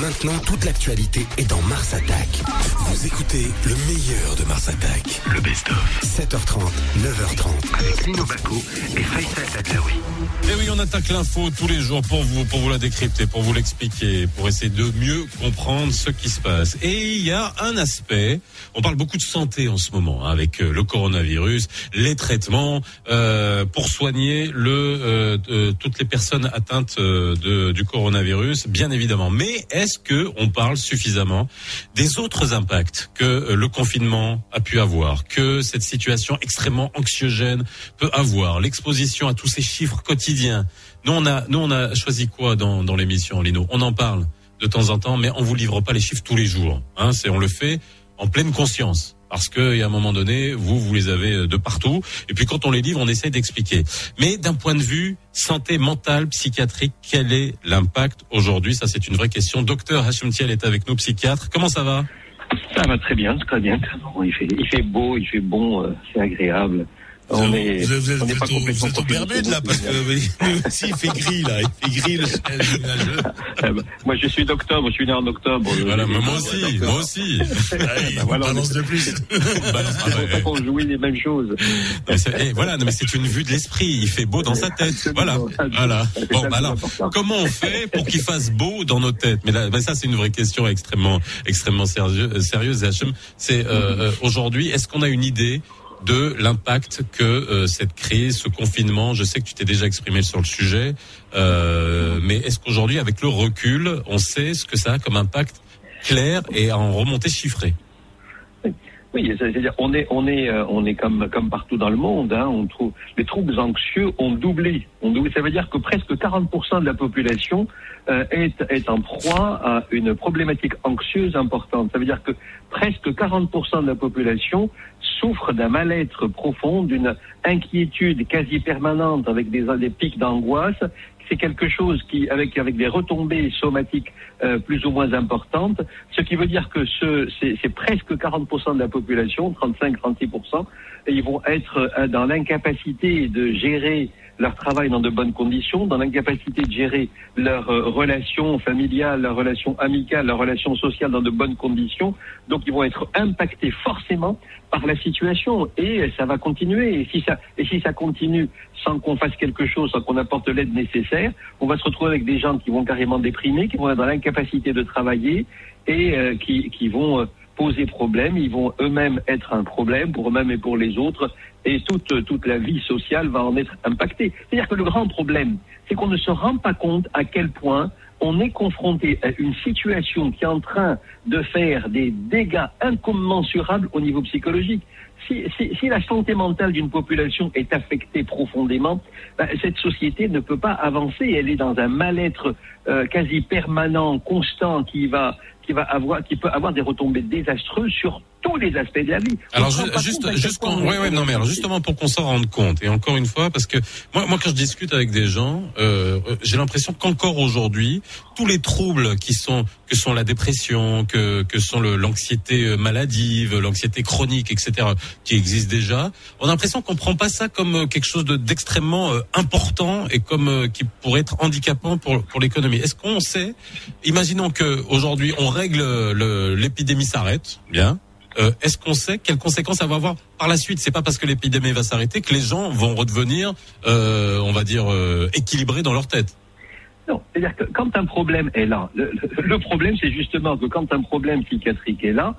Maintenant, toute l'actualité est dans Mars Attack. Vous écoutez le meilleur de Mars Attack. Le best-of. 7h30, 9h30. Avec Lino Baco et Faisal Tadlaoui. Et oui, on attaque l'info tous les jours pour vous, pour vous la décrypter, pour vous l'expliquer, pour essayer de mieux comprendre ce qui se passe. Et il y a un aspect, on parle beaucoup de santé en ce moment, hein, avec euh, le coronavirus, les traitements, euh, pour soigner le, euh, euh, toutes les personnes atteintes de, du coronavirus, bien évidemment. Mais est-ce que on parle suffisamment des autres impacts que euh, le confinement a pu avoir, que cette situation extrêmement anxiogène peut avoir, l'exposition à tous ces chiffres quotidiens? Nous on a, nous on a choisi quoi dans, dans l'émission, Lino? On en parle de temps en temps, mais on vous livre pas les chiffres tous les jours. Hein, c'est on le fait en pleine conscience. Parce que, a un moment donné, vous, vous les avez euh, de partout. Et puis, quand on les livre, on essaie d'expliquer. Mais d'un point de vue santé mentale, psychiatrique, quel est l'impact aujourd'hui? Ça, c'est une vraie question. Docteur Hachim Thiel est avec nous, psychiatre. Comment ça va? Ça va très bien, très bien. Il, fait, il fait beau, il fait bon, euh, c'est agréable. On est, vous vous on n'est pas au, vous complètement êtes. Bermude là parce que aussi il fait gris là, il fait gris le. Euh, bah, Moi, je suis d'octobre, je suis né en octobre. Voilà, moi aussi, moi aussi. Il Bah, voilà, balance de plus. On jouit les mêmes choses. Eh, voilà, mais c'est une vue de l'esprit. Il fait beau dans sa tête. Voilà, voilà. Bon, bah alors, comment on fait pour qu'il fasse beau dans nos têtes? Mais là, bah, ça, c'est une vraie question extrêmement, extrêmement sérieuse. Hachem. C'est euh, euh, aujourd'hui, est-ce qu'on a une idée de l'impact que euh, cette crise, ce confinement, je sais que tu t'es déjà exprimé sur le sujet, euh, mais est-ce qu'aujourd'hui, avec le recul, on sait ce que ça a comme impact clair et en remontée chiffrée? Oui, c'est-à-dire on est on est euh, on est comme comme partout dans le monde. Hein, on trouve les troubles anxieux ont doublé. Doublé. Ça veut dire que presque 40% de la population euh, est est en proie à une problématique anxieuse importante. Ça veut dire que presque 40% de la population souffre d'un mal-être profond, d'une inquiétude quasi permanente avec des des pics d'angoisse. C'est quelque chose qui, avec avec des retombées somatiques euh, plus ou moins importantes, ce qui veut dire que ce, c'est, presque 40% de la population, 35-36%, et ils vont être euh, dans l'incapacité de gérer leur travail dans de bonnes conditions, dans l'incapacité de gérer leurs euh, relations familiales, leurs relations amicales, leurs relations sociales dans de bonnes conditions. Donc ils vont être impactés forcément par la situation et ça va continuer. Et si ça, et si ça continue sans qu'on fasse quelque chose, sans qu'on apporte l'aide nécessaire, on va se retrouver avec des gens qui vont carrément déprimer, qui vont être dans l'incapacité de travailler et euh, qui, qui vont euh, poser problème. Ils vont eux-mêmes être un problème pour eux-mêmes et pour les autres. Et toute, toute la vie sociale va en être impactée. C'est-à-dire que le grand problème, c'est qu'on ne se rend pas compte à quel point on est confronté à une situation qui est en train de faire des dégâts incommensurables au niveau psychologique. Si, si, si la santé mentale d'une population est affectée profondément, ben, cette société ne peut pas avancer. Elle est dans un mal-être euh, quasi permanent, constant, qui va, qui va avoir, qui peut avoir des retombées désastreuses sur tous les aspects de la vie. Alors ju- juste, juste ouais, ouais, non, mais alors justement pour qu'on s'en rende compte et encore une fois parce que moi, moi quand je discute avec des gens, euh, euh, j'ai l'impression qu'encore aujourd'hui, tous les troubles qui sont que sont la dépression, que que sont l'anxiété euh, maladive, l'anxiété chronique, etc., qui existent déjà, on a l'impression qu'on prend pas ça comme euh, quelque chose de- d'extrêmement important et comme euh, qui pourrait être handicapant pour pour l'économie. Est-ce qu'on sait Imaginons que aujourd'hui on règle le- l'épidémie s'arrête, bien. Euh, Est-ce qu'on sait quelles conséquences ça va avoir par la suite? C'est pas parce que l'épidémie va s'arrêter que les gens vont redevenir, euh, on va dire, euh, équilibrés dans leur tête. Non, c'est-à-dire que quand un problème est là, le, le- problème c'est justement que quand un problème psychiatrique est là,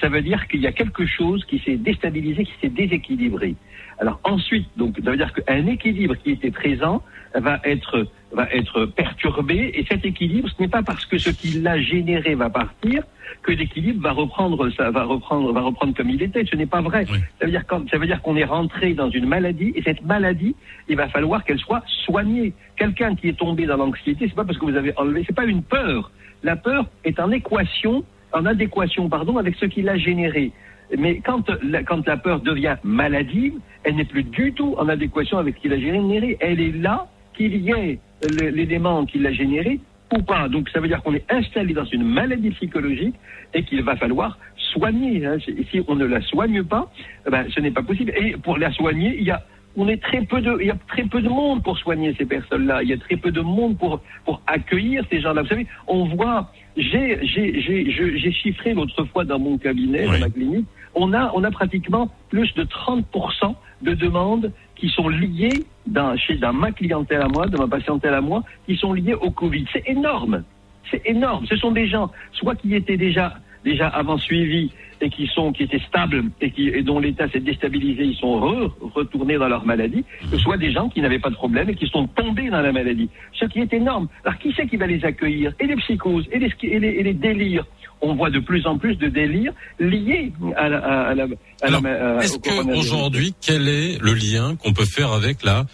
ça veut dire qu'il y a quelque chose qui s'est déstabilisé, qui s'est déséquilibré. Alors ensuite, donc ça veut dire qu'un équilibre qui était présent va être va être perturbé et cet équilibre, ce n'est pas parce que ce qui l'a généré va partir que l'équilibre va reprendre ça va reprendre va reprendre comme il était. Ce n'est pas vrai. Oui. Ça veut dire quand- ça veut dire qu'on est rentré dans une maladie et cette maladie, il va falloir qu'elle soit soignée. Quelqu'un qui est tombé dans l'anxiété, c'est pas parce que vous avez enlevé, c'est pas une peur. La peur est en équation, en adéquation, pardon, avec ce qui l'a généré. Mais quand la, quand la peur devient maladive, elle n'est plus du tout en adéquation avec ce qui l'a généré. Elle est là qu'il y ait le- l'élément qui l'a généré ou pas. Donc ça veut dire qu'on est installé dans une maladie psychologique et qu'il va falloir soigner. hein. Si si on ne la soigne pas, eh ben, ce n'est pas possible. Et pour la soigner, il y a on est très peu de, il y a très peu de monde pour soigner ces personnes-là. Il y a très peu de monde pour pour accueillir ces gens-là. Vous savez, on voit, j'ai j'ai j'ai j'ai chiffré l'autre fois dans mon cabinet, dans ma clinique, on a on a pratiquement plus de 30 de demandes qui sont liées dans, chez dans ma clientèle à moi, de ma patientèle à moi, qui sont liées au Covid. C'est énorme. C'est énorme. Ce sont des gens, soit qui étaient déjà déjà avant suivis et qui sont qui étaient stables et qui dont l'état s'est déstabilisé, ils sont retournés dans leur maladie, soit des gens qui n'avaient pas de problème et qui sont tombés dans la maladie. Ce qui est énorme. Alors qui c'est qui va les accueillir? Et les psychoses et les, et les, et les délires? On voit de plus en plus de délires liés à la, à la, à Est-ce qu'aujourd'hui, quel est le lien qu'on peut faire avec la,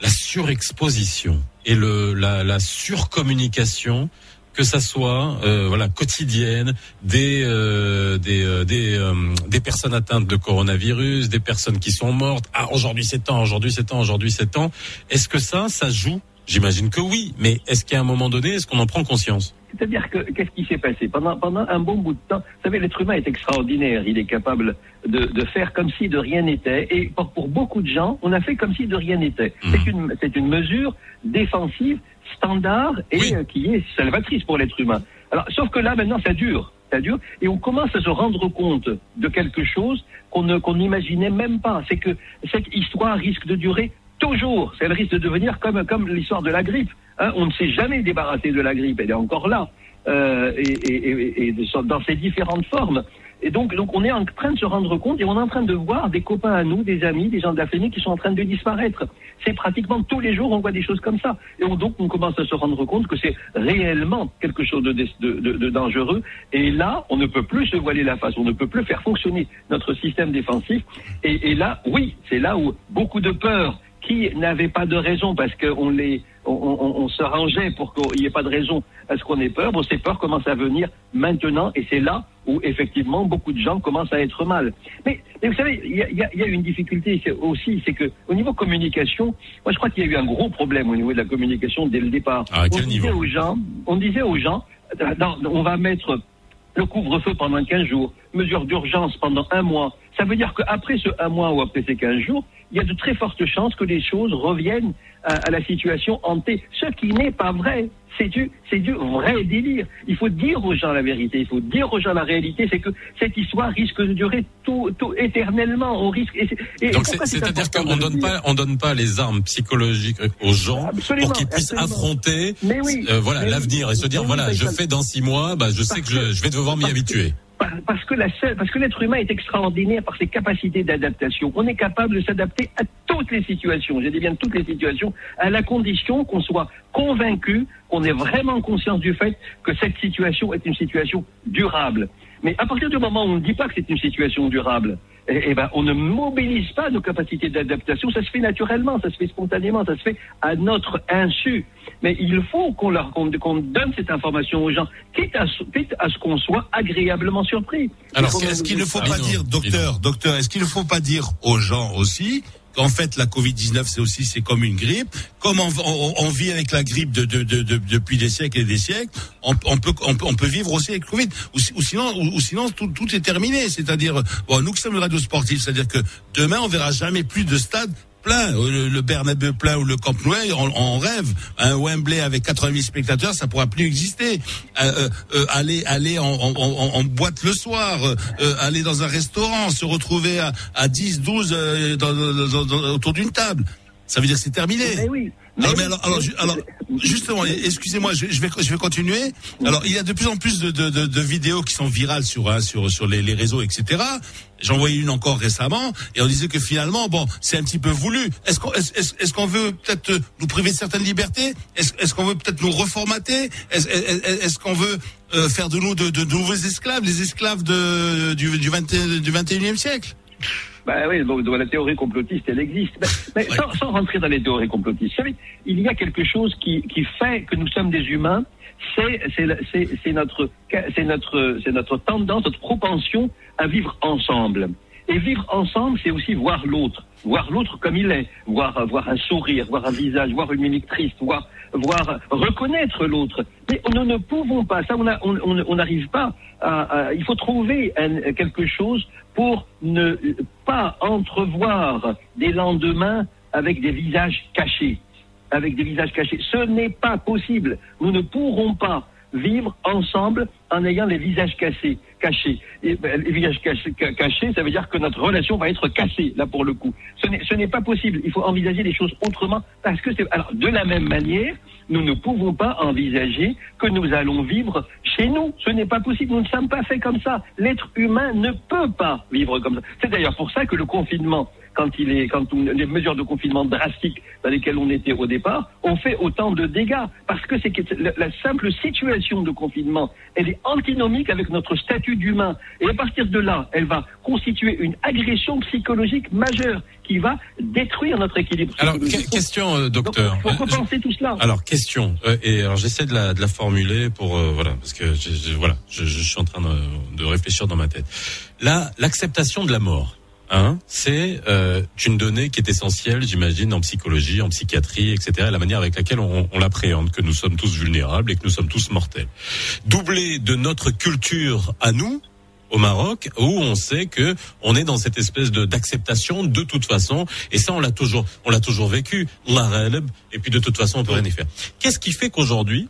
la surexposition et le, la, la surcommunication que ça soit euh, voilà quotidienne des euh, des euh, des, euh, des personnes atteintes de coronavirus, des personnes qui sont mortes. Ah aujourd'hui c'est temps, aujourd'hui c'est temps, aujourd'hui c'est temps. Est-ce que ça ça joue J'imagine que oui, mais est-ce qu'à un moment donné, est-ce qu'on en prend conscience C'est-à-dire que qu'est-ce qui s'est passé pendant pendant un bon bout de temps Vous savez, l'être humain est extraordinaire. Il est capable de, de faire comme si de rien n'était. Et pour, pour, beaucoup de gens, on a fait comme si de rien n'était. Mmh. C'est une c'est une mesure défensive standard et euh, qui est salvatrice pour l'être humain. Alors, sauf que là, maintenant, ça dure. Ça dure. Et on commence à se rendre compte de quelque chose qu'on qu'on n'imaginait même pas. C'est que cette histoire risque de durer toujours. Elle risque de devenir comme, comme l'histoire de la grippe. Hein. On ne s'est jamais débarrassé de la grippe. Elle est encore là. Euh, et, et, et, dans ses différentes formes. Et donc, donc, on est en train de se rendre compte et on est en train de voir des copains à nous, des amis, des gens de la famille qui sont en train de disparaître. C'est pratiquement tous les jours, on voit des choses comme ça. Et donc, on commence à se rendre compte que c'est réellement quelque chose de, de, de, dangereux. Et là, on ne peut plus se voiler la face, on ne peut plus faire fonctionner notre système défensif. Et, et là, oui, c'est là où beaucoup de peurs qui n'avaient pas de raison parce qu'on les on, on, on, se rangeait pour qu'il n'y ait pas de raison à ce qu'on ait peur. Bon, ces peurs commencent à venir maintenant et c'est là où effectivement beaucoup de gens commencent à être mal. Mais, mais vous savez, il y a, y a, une difficulté aussi, c'est que au niveau communication, moi je crois qu'il y a eu un gros problème au niveau de la communication dès le départ. Ah, on disait aux gens, on disait aux gens, on va mettre le couvre-feu pendant 15 jours, mesure d'urgence pendant un mois. Ça veut dire qu'après ce un mois ou après ces 15 jours, il y a de très fortes chances que les choses reviennent à, à la situation hantée. Ce qui n'est pas vrai. C'est du, c'est du vrai délire. Il faut dire aux gens la vérité. Il faut dire aux gens la réalité. C'est que cette histoire risque de durer tout, tout éternellement. On risque. Et, et Donc c'est-à-dire qu'on donne pas, on donne pas les armes psychologiques aux gens absolument, pour qu'ils puissent absolument. affronter, oui, euh, voilà, l'avenir et se dire voilà, je fais dans six mois, bah, je sais que je, je vais devoir m'y habituer parce que la parce que l'être humain est extraordinaire par ses capacités d'adaptation. On est capable de s'adapter à toutes les situations. J'ai dit bien toutes les situations, à la condition qu'on soit convaincu, qu'on ait vraiment conscience du fait que cette situation est une situation durable. Mais à partir du moment où on ne dit pas que c'est une situation durable, eh, eh ben, on ne mobilise pas nos capacités d'adaptation. Ça se fait naturellement, ça se fait spontanément, ça se fait à notre insu. Mais il faut qu'on leur qu'on, qu'on donne cette information aux gens, quitte à, quitte à ce qu'on soit agréablement surpris. Alors, est-ce qu'il ne faut pas dire, docteur, docteur, est-ce qu'il ne faut pas dire aux gens aussi en fait la Covid-19 c'est aussi c'est comme une grippe. Comme on, vit avec la grippe de, de, de, depuis des siècles et des siècles, on, on peut on, peut vivre aussi avec Covid. Ou, ou sinon ou, sinon tout, est terminé. C'est-à-dire bon nous qui sommes radio sportif, c'est-à-dire que demain on verra jamais plus de stades plein, le, Bernabeu plein ou le Camp Nou, on, on, rêve. Un Wembley avec 80 000 spectateurs, ça pourra plus exister. Euh, euh, euh aller aller en, en, en, boîte le soir, euh, aller dans un restaurant, se retrouver à, à 10, 12 euh, dans, dans, dans, autour d'une table, ça veut dire que c'est terminé. Mais oui. Non, mais alors, alors, alors justement, excusez-moi, je, je, vais, je vais continuer. Alors, il y a de plus en plus de, de, de, de vidéos qui sont virales sur, hein, sur, sur les, les réseaux, etc. J'en voyais une encore récemment, et on disait que finalement, bon, c'est un petit peu voulu. Est-ce qu'on est, qu'on veut peut-être nous priver de certaines libertés? Est-ce est qu'on veut peut-être nous reformater? Est-ce est, qu'on veut euh, faire de nous de, de, nouveaux esclaves, les esclaves de, du, du, 20, du 21e siècle? Bah oui, donc, la théorie complotiste, elle existe. Mais, mais sans, sans, rentrer dans les théories complotistes, vous savez, il y a quelque chose qui, qui fait que nous sommes des humains. C'est notre, notre, notre tendance, notre propension à vivre ensemble. Et vivre ensemble, c'est aussi voir l'autre, voir l'autre comme il est, voir, voir un sourire, voir un visage, voir une mimique triste, voir, voir reconnaître l'autre. Mais nous ne pouvons pas, ça on n'arrive on, on, pas à, à, Il faut trouver un, quelque chose pour ne pas entrevoir des lendemains avec des visages cachés. Avec des visages cachés. Ce n'est pas possible. Nous ne pourrons pas vivre ensemble en ayant les visages cassés, cachés. Ben, les visages cachés, ça veut dire que notre relation va être cassée, là pour le coup. Ce n'est pas possible. Il faut envisager les choses autrement parce que c'est. Alors, de la même manière, nous ne pouvons pas envisager que nous allons vivre chez nous. Ce n'est pas possible. Nous ne sommes pas faits comme ça. L'être humain ne peut pas vivre comme ça. C'est d'ailleurs pour ça que le confinement quand il est, quand les mesures de confinement drastiques dans lesquelles on était au départ ont fait autant de dégâts. Parce que c'est la, la, simple situation de confinement, elle est antinomique avec notre statut d'humain. Et à partir de là, elle va constituer une agression psychologique majeure qui va détruire notre équilibre. Alors, question, euh, docteur. Il faut repenser tout cela. Alors, question. Euh, et alors, j'essaie de la, de la formuler pour, euh, voilà, parce que je, voilà, je, je, suis en train de, de réfléchir dans ma tête. Là, l'acceptation de la mort Hein, c'est euh, une donnée qui est essentielle, j'imagine, en psychologie, en psychiatrie, etc. La manière avec laquelle on, on l'appréhende, que nous sommes tous vulnérables et que nous sommes tous mortels. Doublé de notre culture à nous, au Maroc où on sait que on est dans cette espèce d'acceptation de toute façon et ça on l'a toujours on l'a toujours vécu et puis de toute façon on peut rien y faire. Qu'est-ce qui fait qu'aujourd'hui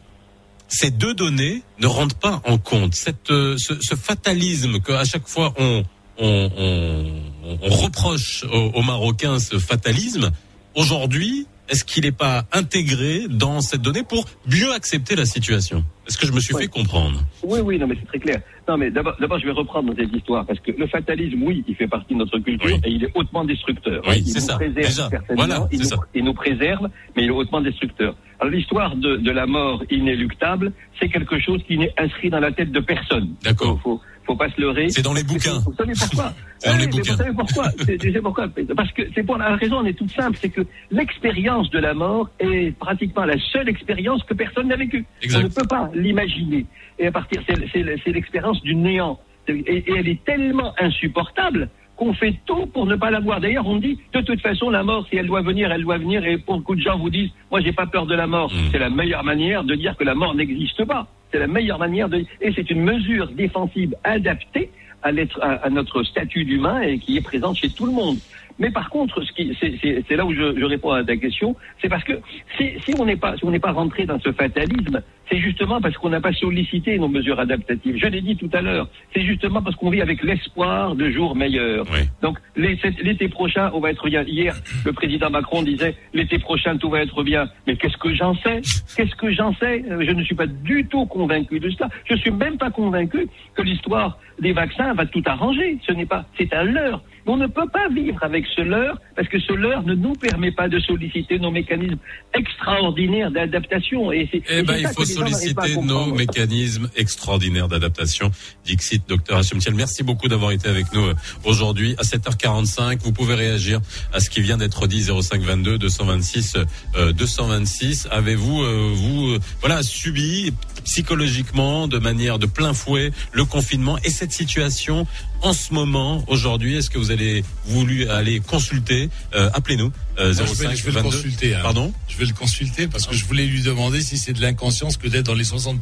ces deux données ne rendent pas en compte? Cette euh, ce, ce fatalisme qu'à chaque fois on on, on, on reproche aux, Marocains ce fatalisme, aujourd'hui, est-ce qu'il n'est pas intégré dans cette donnée pour mieux accepter la situation? Est-ce que je me suis fait comprendre? Oui, oui, non, mais c'est très clair. Non, mais d'abord, je vais reprendre cette histoire parce que le fatalisme, oui, il fait partie de notre culture et il est hautement destructeur. Oui, il nous ça. préserve Déjà. Voilà, il, nous, ça. il nous préserve, mais il est hautement destructeur. Alors l'histoire de, de, la mort inéluctable, c'est quelque chose qui n'est inscrit dans la tête de personne. D'accord faut pas se leurrer. C'est dans les bouquins. Vous savez pourquoi dans les bouquins. Vous savez pourquoi C'est pourquoi Parce que c'est pour la raison, on est toute simple, c'est que l'expérience de la mort est pratiquement la seule expérience que personne n'a vécue. On ne peut pas l'imaginer. Et à partir, c'est l'expérience du néant. Et, et elle est tellement insupportable qu'on fait tout pour ne pas la voir. D'ailleurs, on dit, de toute façon, la mort, si elle doit venir, elle doit venir. Et beaucoup de gens vous disent, moi, j'ai pas peur de la mort. Mm. C'est la meilleure manière de dire que la mort n'existe pas. C'est la meilleure manière de. Et c'est une mesure défensive adaptée à, à, à notre statut d'humain et qui est présente chez tout le monde. Mais par contre, ce qui, c'est là où je, je, réponds à ta question, c'est parce que si, si on n'est pas, si on n'est pas rentré dans ce fatalisme, c'est justement parce qu'on n'a pas sollicité nos mesures adaptatives. Je l'ai dit tout à l'heure, c'est justement parce qu'on vit avec l'espoir de jours meilleurs. Oui. Donc l'été prochain, on va être bien. Hier, le président Macron disait l'été prochain tout va être bien. Mais qu'est-ce que j'en sais? Qu'est-ce que j'en sais? Je ne suis pas du tout convaincu de cela. Je suis même pas convaincu que l'histoire des vaccins va tout arranger. Ce n'est pas, c'est un leurre. On ne peut pas vivre avec ce leurre parce que ce leurre ne nous permet pas de solliciter nos mécanismes extraordinaires d'adaptation. Et, eh ben, il faut solliciter nos mécanismes extraordinaires d'adaptation. Dixit, docteur Hachemtiel, merci beaucoup d'avoir été avec nous euh, aujourd'hui à 7h45. Vous pouvez réagir à ce qui vient d'être dit 0522 226 euh, 226. Avez-vous euh, vous euh, voilà subi psychologiquement de manière de plein fouet le confinement et cette situation en ce moment aujourd'hui Est-ce que vous allez voulu aller consulter euh, Appelez-nous. Euh, 05, je vais, je vais 22. le consulter. Hein. Pardon? Je vais le consulter parce que je voulais lui demander si c'est de l'inconscience que d'être dans les 60%.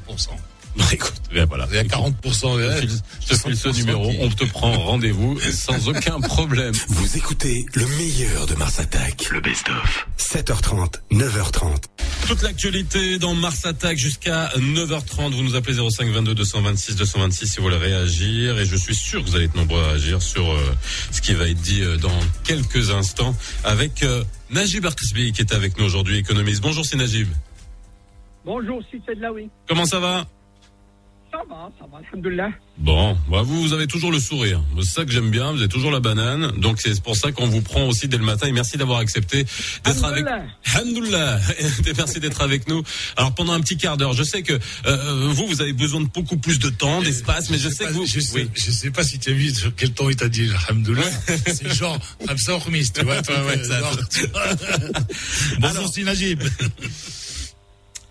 Bah, écoute, ben voilà. Il y a 40%. Je te file ce numéro, qui... on te prend rendez-vous sans aucun problème. Vous écoutez le meilleur de Mars Attack, le best-of. 7h30, 9h30. Toute l'actualité dans Mars Attack jusqu'à 9h30. Vous nous appelez 05 22 226 226 si vous voulez réagir. Et je suis sûr que vous allez être nombreux à agir sur euh, ce qui va être dit euh, dans quelques instants avec euh, Najib Arkisbi qui est avec nous aujourd'hui, économiste. Bonjour, c'est Najib. Bonjour, c'est là, oui. Comment ça va? Ça va, ça va, alhamdoulilah. Bon, bah vous, vous avez toujours le sourire. C'est ça que j'aime bien, vous avez toujours la banane. Donc c'est pour ça qu'on vous prend aussi dès le matin. Et merci d'avoir accepté d'être avec Alhamdoulilah. merci d'être avec nous. Alors pendant un petit quart d'heure, je sais que euh, vous, vous avez besoin de beaucoup plus de temps, d'espace, mais je, je sais pas, que vous... Je sais, oui. je sais pas si tu as vu sur quel temps il t'a dit Alhamdoulilah. c'est genre, Khamis, tu vois. Ouais, ouais, ça, genre, tu vois. Bonjour, Sinajib.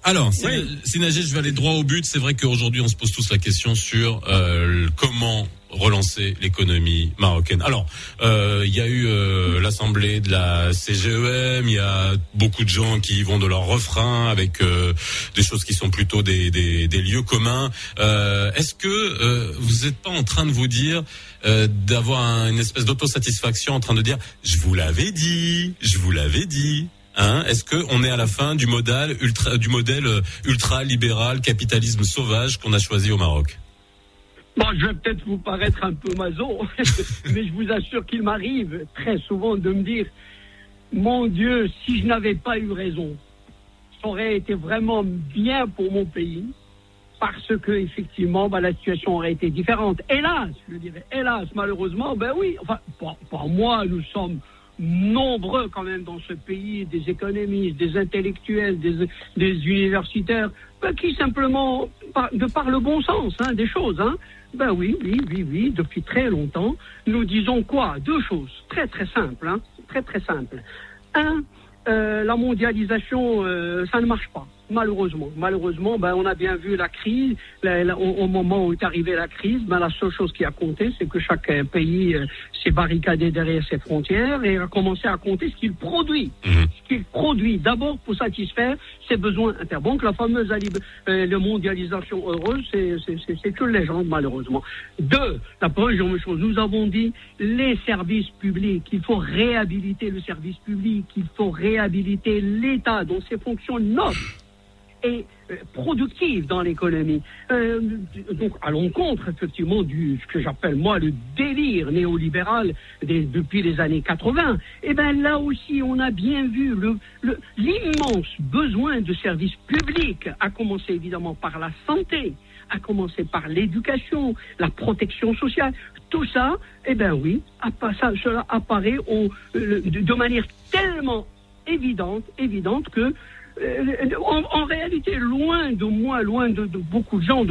Alors. Sinagé, je vais aller droit au but. C'est vrai qu'aujourd'hui, on se pose tous la question sur euh, comment relancer l'économie marocaine. Alors, euh, il y a eu euh, l'assemblée de la CGEM, il y a beaucoup de gens qui vont de leur refrain avec euh, des choses qui sont plutôt des, des, des lieux communs. Est-ce que vous n'êtes pas en train de vous dire d'avoir une espèce d'autosatisfaction, en train de dire je vous l'avais dit, je vous l'avais dit. Hein Est-ce que on est à la fin du modèle ultra, ultra libéral capitalisme sauvage qu'on a choisi au Maroc? Bon, je vais peut-être vous paraître un peu maso, mais je vous assure qu'il m'arrive très souvent de me dire, mon Dieu, si je n'avais pas eu raison, ça aurait été vraiment bien pour mon pays, parce que effectivement, bah, la situation aurait été différente. Hélas, je dirais, hélas, malheureusement, ben oui, enfin, moi, nous sommes nombreux quand même dans ce pays, des économistes, des intellectuels, des, des universitaires, ben, qui simplement, de par le bon sens hein, des choses, hein, ben oui, oui, oui, oui, depuis très longtemps, nous disons quoi? Deux choses, très très simples, hein, très très simples. Un, euh, la mondialisation, euh, ça ne marche pas malheureusement. Malheureusement, ben, on a bien vu la crise. au, moment où est arrivée la crise, ben, la seule chose qui a compté, c'est que chaque pays euh, s'est barricadé derrière ses frontières et a commencé à compter ce qu'il produit. Mhm. Ce qu'il produit d'abord pour satisfaire ses besoins internes. Donc la fameuse euh, mondialisation heureuse, c'est que légende, malheureusement. Deux, la première chose, nous avons dit les services publics. Il faut réhabiliter le service public. Il faut réhabiliter l'État dans ses fonctions nobles et euh, productive dans l'économie. Euh, donc à l'encontre effectivement du ce que j'appelle moi le délire néolibéral depuis les années 80. Et ben là aussi on a bien vu le l'immense besoin de services publics, à commencer évidemment par la santé, à commencer par l'éducation, la protection sociale. Tout ça, eh ben oui, ça, cela apparaît au, euh, de manière tellement évidente, évidente que euh, en, réalité, loin de moi, loin de, beaucoup de gens,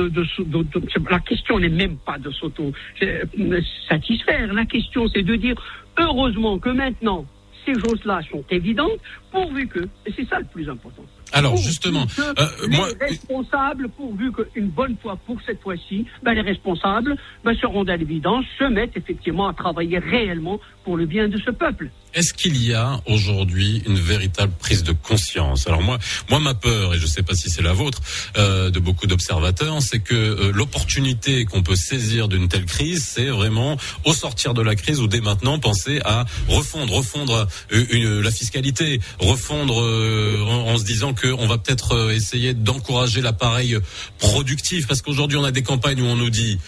la question n'est même pas de s'auto-satisfaire. La question, c'est de dire, heureusement que maintenant, ces choses-là sont évidentes, pourvu que, et c'est ça le plus important. Alors justement, euh, les responsables, pourvu qu'une bonne fois pour cette fois-ci, ben, les responsables ben, seront à l'évidence, se mettent effectivement à travailler réellement pour le bien de ce peuple. Est-ce qu'il y a aujourd'hui une véritable prise de conscience? Alors moi, moi ma peur, et je ne sais pas si c'est la vôtre, euh, de beaucoup d'observateurs, c'est que euh, l'opportunité qu'on peut saisir d'une telle crise, c'est vraiment au sortir de la crise ou dès maintenant penser à refondre, refondre euh, une, la fiscalité, refondre en, en, se disant qu'on va peut-être essayer d'encourager l'appareil productif, parce qu'aujourd'hui on a des campagnes où on nous dit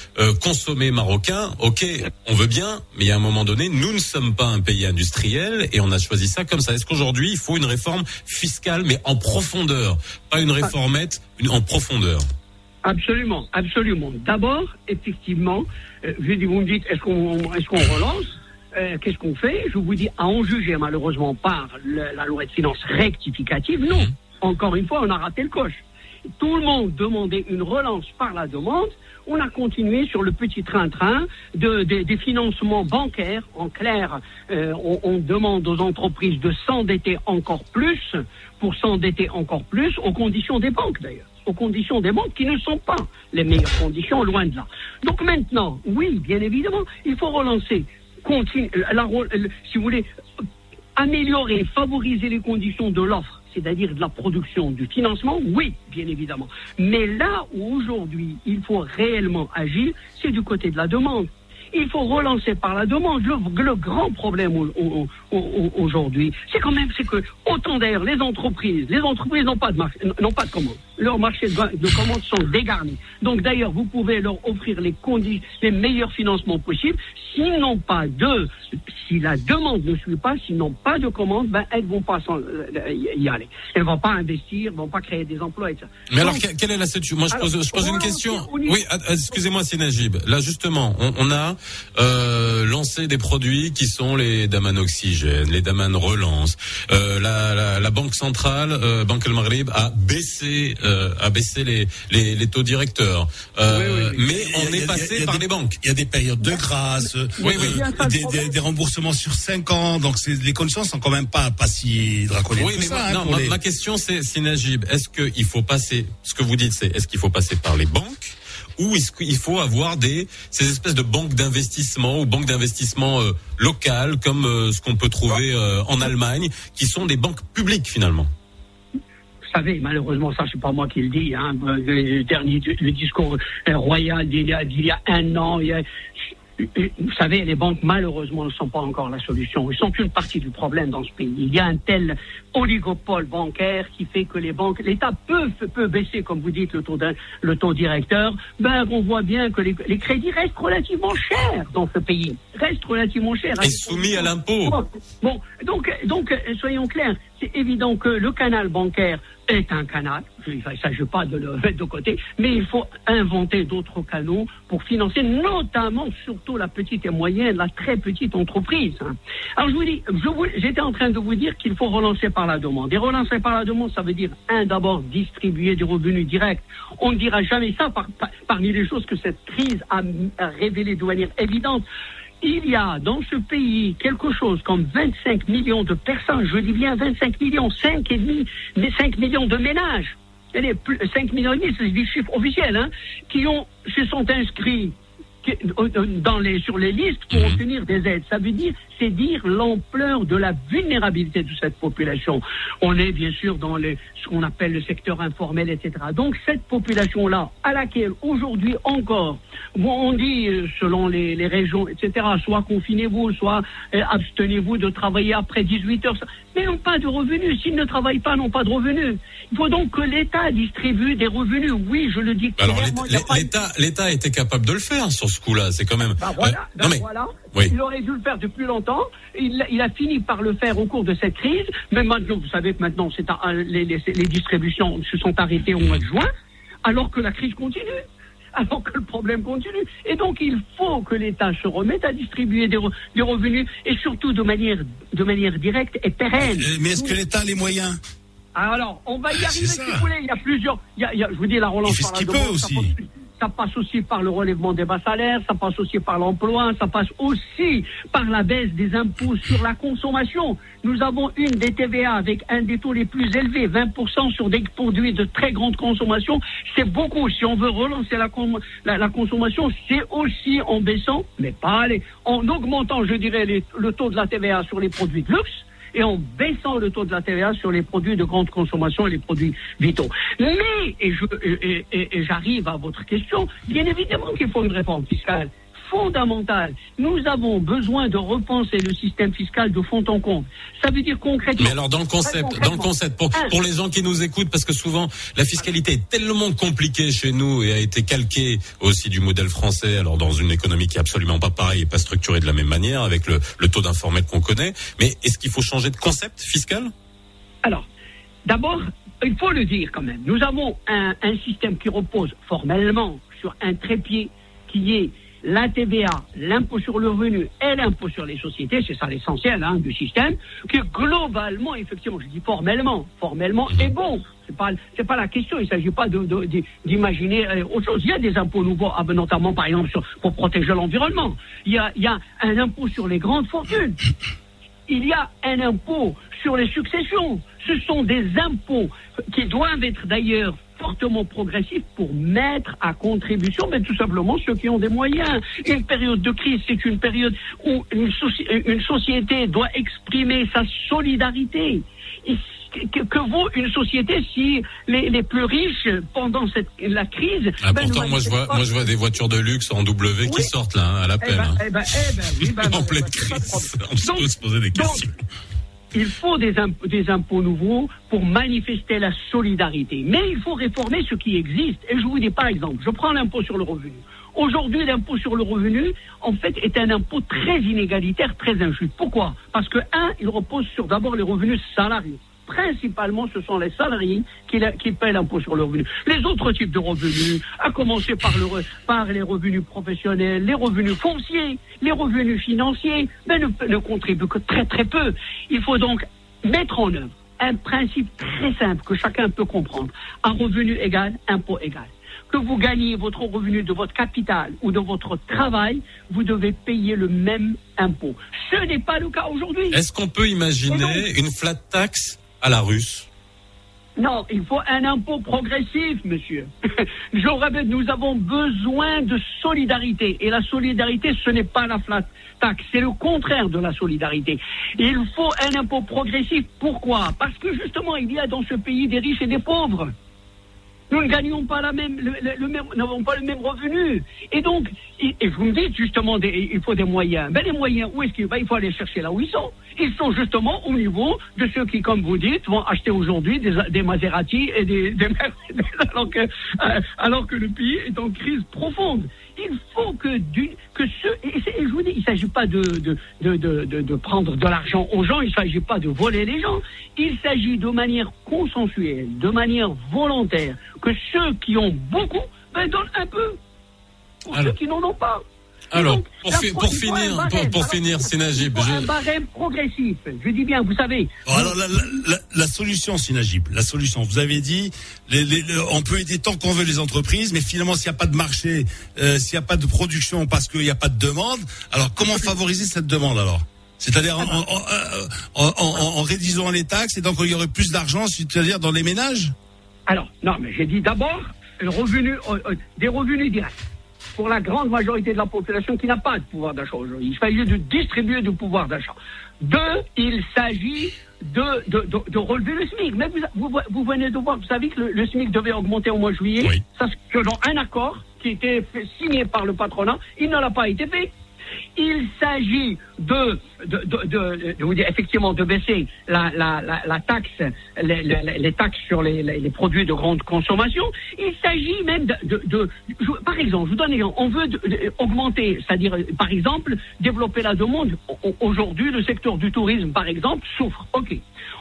consommer marocain, ok, on veut bien, mais a un moment donné, nous ne sommes pas un pays industriel et on a choisi ça comme ça. Est-ce qu'aujourd'hui il faut une réforme fiscale mais en profondeur, pas une réformette, une en profondeur. Absolument, absolument. D'abord, effectivement, euh, je dis, vous me dites, est-ce qu'on est qu'on relance? Euh, Qu'est-ce qu'on fait? Je vous dis, à en juger malheureusement par la loi de finances rectificative, non. Encore une fois, on a raté le coche. Tout le monde demandait une relance par la demande on a continué sur le petit train-train de, des financements bancaires. En clair, euh, on, demande aux entreprises de s'endetter encore plus pour s'endetter encore plus aux conditions des banques d'ailleurs aux conditions des banques qui ne sont pas les meilleures conditions, loin de là. Donc maintenant, oui, bien évidemment, il faut relancer, continue, la, si vous voulez, améliorer, favoriser les conditions de l'offre c'est-à-dire de la production, du financement, oui, bien évidemment. Mais là où aujourd'hui il faut réellement agir, c'est du côté de la demande. Il faut relancer par la demande. Le, grand problème aujourd'hui, c'est quand même, c'est que autant d'ailleurs les entreprises, les entreprises n'ont pas de n'ont pas de commande. Leurs marchés de, commandes sont dégarnis. Donc d'ailleurs, vous pouvez leur offrir les conditions, les meilleurs financements possibles. S'ils n'ont pas de, si la demande ne suit pas, s'ils n'ont pas de commande, ben elles vont pas euh, y aller. Elles vont pas investir, vont pas créer des emplois, etc. Mais alors, quelle est la situation Moi, je pose, je pose une question. Oui, excusez-moi, Sinajib. Là, justement, on, on a euh, lancé des produits qui sont les Daman Oxygène, les Daman Relance. Euh, la, la, la, Banque centrale, euh, Banque El Maghrib, a baissé, a baissé les, les, les taux directeurs. Mais on est passé par les banques. Il y a des périodes de grâce, des, des, des, remboursements sur 5 ans. Donc les conditions sont quand même pas pas si draconiennes. Oui, mais ça, hein, ma, question c'est, Sinajib, est-ce qu'il faut passer, ce que vous dites, c'est est-ce qu'il faut passer par les banques ou est-ce qu'il faut avoir ces espèces de banques d'investissement ou banques d'investissement euh, locales comme euh, ce qu'on peut trouver euh, en Allemagne, qui sont des banques publiques finalement vous savez, malheureusement, ça, c'est pas moi qui le dis. Hein. Le, dernier, discours royal d'il y, y, a un an, il y a, vous savez, les banques, malheureusement, ne sont pas encore la solution. Ils sont une partie du problème dans ce pays. Il y a un tel oligopole bancaire qui fait que les banques, l'État peut, peut baisser, comme vous dites, le taux, le taux directeur. Ben, on voit bien que les, crédits restent relativement chers dans ce pays. Restent relativement chers. Et soumis à l'impôt. Bon, donc, donc, soyons clairs. C'est évident que le canal bancaire est un canal. Il ne s'agit pas de le mettre de côté, mais il faut inventer d'autres canaux pour financer notamment, surtout la petite et moyenne, la très petite entreprise. Alors je vous dis, j'étais en train de vous dire qu'il faut relancer par la demande. Et relancer par la demande, ça veut dire, un, d'abord distribuer des revenus directs. On ne dira jamais ça parmi les choses que cette crise a, a révélé de manière évidente il y a dans ce pays quelque chose comme 25 millions de personnes, je dis bien 25 millions, 5 et demi, 5 millions de ménages, 5 millions et demi, c'est des chiffres officiels, hein, qui ont, se sont inscrits dans les, sur les listes pour mhm. obtenir des aides. Ça veut dire, c'est dire l'ampleur de la vulnérabilité de cette population. On est bien sûr dans les, ce qu'on appelle le secteur informel, etc. Donc cette population-là, à laquelle aujourd'hui encore, on dit euh, selon les, les régions, etc., soit confinez-vous, soit euh, abstenez-vous de travailler après 18 heures, mais n'ont pas de revenus. S'ils ne travaillent pas, n'ont pas de revenus. Il faut donc que l'État distribue des revenus. Oui, je le dis. Alors l'État, l'État était capable de le faire sur ce coup-là. C'est quand même. Ben voilà, euh, ben voilà. Il aurait dû le faire depuis longtemps. Il, il, a fini par le faire au cours de cette crise. Mais maintenant, vous savez que maintenant, c'est les, les, les distributions se sont arrêtées au mois de juin, alors que la crise continue alors que le problème continue. Et donc, il faut que l'État se remette à distribuer des, revenus et surtout de manière, de manière directe et pérenne. Mais est-ce que l'État a les moyens? Alors, on va y arriver si vous voulez. Il y a plusieurs. Il y a, je vous dis, la relance il fait ce peut aussi ça passe aussi par le relèvement des bas salaires, ça passe aussi par l'emploi, ça passe aussi par la baisse des impôts sur la consommation. Nous avons une des TVA avec un des taux les plus élevés, 20% sur des produits de très grande consommation. C'est beaucoup. Si on veut relancer la, la, consommation, c'est aussi en baissant, mais pas en augmentant, je dirais, le taux de la TVA sur les produits de luxe et en baissant le taux de la TVA sur les produits de grande consommation et les produits vitaux. Mais, et, j'arrive à votre question, bien évidemment qu'il faut une réforme fiscale fondamentale. Nous avons besoin de repenser le système fiscal de fond en comble. Ça veut dire concrètement. Mais alors dans le concept, dans le concept, pour, pour les gens qui nous écoutent, parce que souvent la fiscalité est tellement compliquée chez nous et a été calquée aussi du modèle français. Alors dans une économie qui est absolument pas pareille et pas structurée de la même manière, avec le, le taux d'informel qu'on connaît. Mais est-ce qu'il faut changer de concept fiscal? Alors, d'abord, il faut le dire quand même. Nous avons un, un système qui repose formellement sur un trépied qui est la TVA, l'impôt sur le revenu et l'impôt sur les sociétés, c'est ça l'essentiel hein, du système, que globalement, effectivement, je dis formellement, formellement est bon. C'est pas, c'est pas la question. Il s'agit pas d'imaginer euh, autre chose. Il y a des impôts nouveaux, notamment par exemple pour protéger l'environnement. Il y a, il y a un impôt sur les grandes fortunes. Il y a un impôt sur les successions. Ce sont des impôts qui doivent être d'ailleurs fortement progressif pour mettre à contribution mais tout simplement ceux qui ont des moyens. Une période de crise, c'est une période où une, une société doit exprimer sa solidarité. que, vaut une société si les, les plus riches pendant cette, la crise ah, ben, Pourtant, moi je, vois, moi je vois des voitures de luxe en W qui sortent là hein, à. Eh ben, hein. eh ben, eh ben, oui, ben, en pleine crise, on peut se poser des questions il faut des, impôts nouveaux pour manifester la solidarité. Mais il faut réformer ce qui existe. Et je vous dis par exemple, je prends l'impôt sur le revenu. Aujourd'hui, l'impôt sur le revenu, en fait, est un impôt très inégalitaire, très injuste. Pourquoi? Parce que, un, il repose sur d'abord les revenus salariés principalement, ce sont les salariés qui, qui paient l'impôt sur le revenu. Les autres types de revenus, à commencer par, le, par les revenus professionnels, les revenus fonciers, les revenus financiers, ne, ne contribuent que très très peu. Il faut donc mettre en œuvre un principe très simple que chacun peut comprendre. Un revenu égal, impôt égal que vous gagnez votre revenu de votre capital ou de votre travail, vous devez payer le même impôt. Ce n'est pas le cas aujourd'hui. Est-ce qu'on peut imaginer une flat tax à la russe Non, il faut un impôt progressif, monsieur. Je répète, nous avons besoin de solidarité. Et la solidarité, ce n'est pas la flat tax, c'est le contraire de la solidarité. Il faut un impôt progressif. Pourquoi? Parce que justement, il y a dans ce pays des riches et des pauvres. Nous ne gagnons pas la même, le, même, n'avons pas le même revenu. Et donc, et, vous me dites justement, il faut des moyens. Ben les moyens, où est-ce qu'il va Il faut aller chercher là où ils sont. Ils sont justement au niveau de ceux qui, comme vous dites, vont acheter aujourd'hui des, des Maserati et des, des euh, alors que le pays est en crise profonde il faut que, que ce. Et, je vous dis, il ne s'agit pas de, de, de, de, prendre de l'argent aux gens, il ne s'agit pas de voler les gens. Il s'agit de manière consensuelle, de manière volontaire, que ceux qui ont beaucoup ben, donnent un peu. Pour ceux qui n'en ont pas. Alors, pour, finir, pour, finir. Je... Un barème progressif. Je dis bien, vous savez. alors, la, solution, Sinagib, la solution, vous avez dit, on peut aider tant qu'on veut les entreprises, mais finalement, s'il n'y a pas de marché, euh, s'il n'y a pas de production parce qu'il n'y a pas de demande, alors comment favoriser cette demande alors? C'est-à-dire en, en, réduisant les taxes et donc il y aurait plus d'argent, c'est-à-dire dans les ménages? Alors, non, mais j'ai dit d'abord revenu, euh, euh, des revenus directs pour la grande majorité de la population qui n'a pas de pouvoir d'achat aujourd'hui. Il s'agit de distribuer du pouvoir d'achat. Deux, il s'agit de, de, relever le SMIC. Mais vous, vous, venez de voir, vous savez que le, SMIC devait augmenter au mois de juillet. Oui. Ça, selon un accord qui était signé par le patronat, il ne l'a pas été fait. Il s'agit de, effectivement, de baisser les, taxes sur les, produits de grande consommation. Il s'agit même de, par exemple, je vous donne on veut augmenter, c'est-à-dire, par exemple, développer la demande. Aujourd'hui, le secteur du tourisme, par exemple, souffre. OK.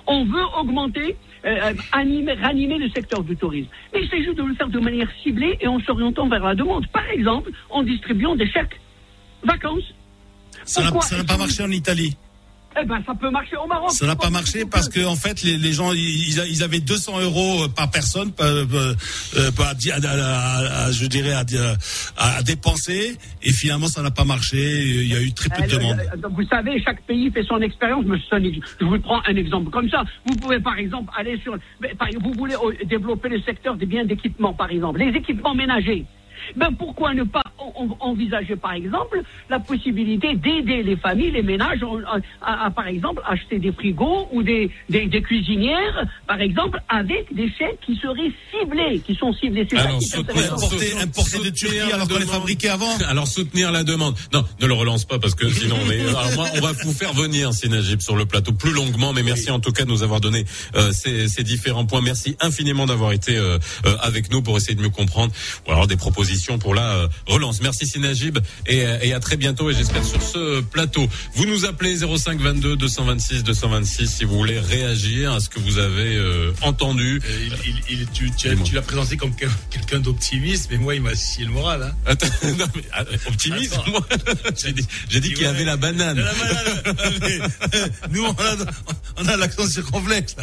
On veut augmenter, euh, animer, ranimer le secteur du tourisme. Mais il s'agit de le faire de manière ciblée et en s'orientant vers la demande. Par exemple, en distribuant des chèques vacances. Ça n'a pas marché en Italie. Eh ben, ça peut marcher au Maroc. Ça n'a pas marché parce que en fait, les, les gens, ils, avaient 200 euros par personne, à, je dirais, à, à, dépenser, et finalement, ça n'a pas marché. Il y a eu très peu de euh, demandes. Vous savez, chaque pays fait son expérience. Je vous prends un exemple comme ça. Vous pouvez, par exemple, aller sur, vous voulez développer le secteur des biens d'équipement, par exemple, les équipements ménagers. Ben pourquoi ne pas envisager par exemple la possibilité d'aider les familles, les ménages à, par exemple acheter des frigos ou des, des, cuisinières par exemple avec des chèques qui seraient ciblés, qui sont ciblés. C'est alors, soutenir, importer, importer de Turquie alors qu'on les fabriquait avant? Alors soutenir la demande. Non, ne le relance pas parce que sinon on est. Alors moi, on va vous faire venir Sinagib sur le plateau plus longuement, mais merci en tout cas de nous avoir donné euh, ces, ces, différents points. Merci infiniment d'avoir été euh, euh, avec nous pour essayer de mieux comprendre ou alors des propositions pour la euh, relance. Merci Sinajib et, euh, et à très bientôt et j'espère sur ce plateau. Vous nous appelez 05 22 226 226 si vous voulez réagir à ce que vous avez euh, entendu. il, tu, tu, l'as présenté comme quelqu'un d'optimiste, mais moi il m'a scié le moral. Hein. Attends, non, mais, ah, optimiste moi J'ai dit, dit qu'il y avait la banane. La banane nous on a, on a l'accent circonflexe.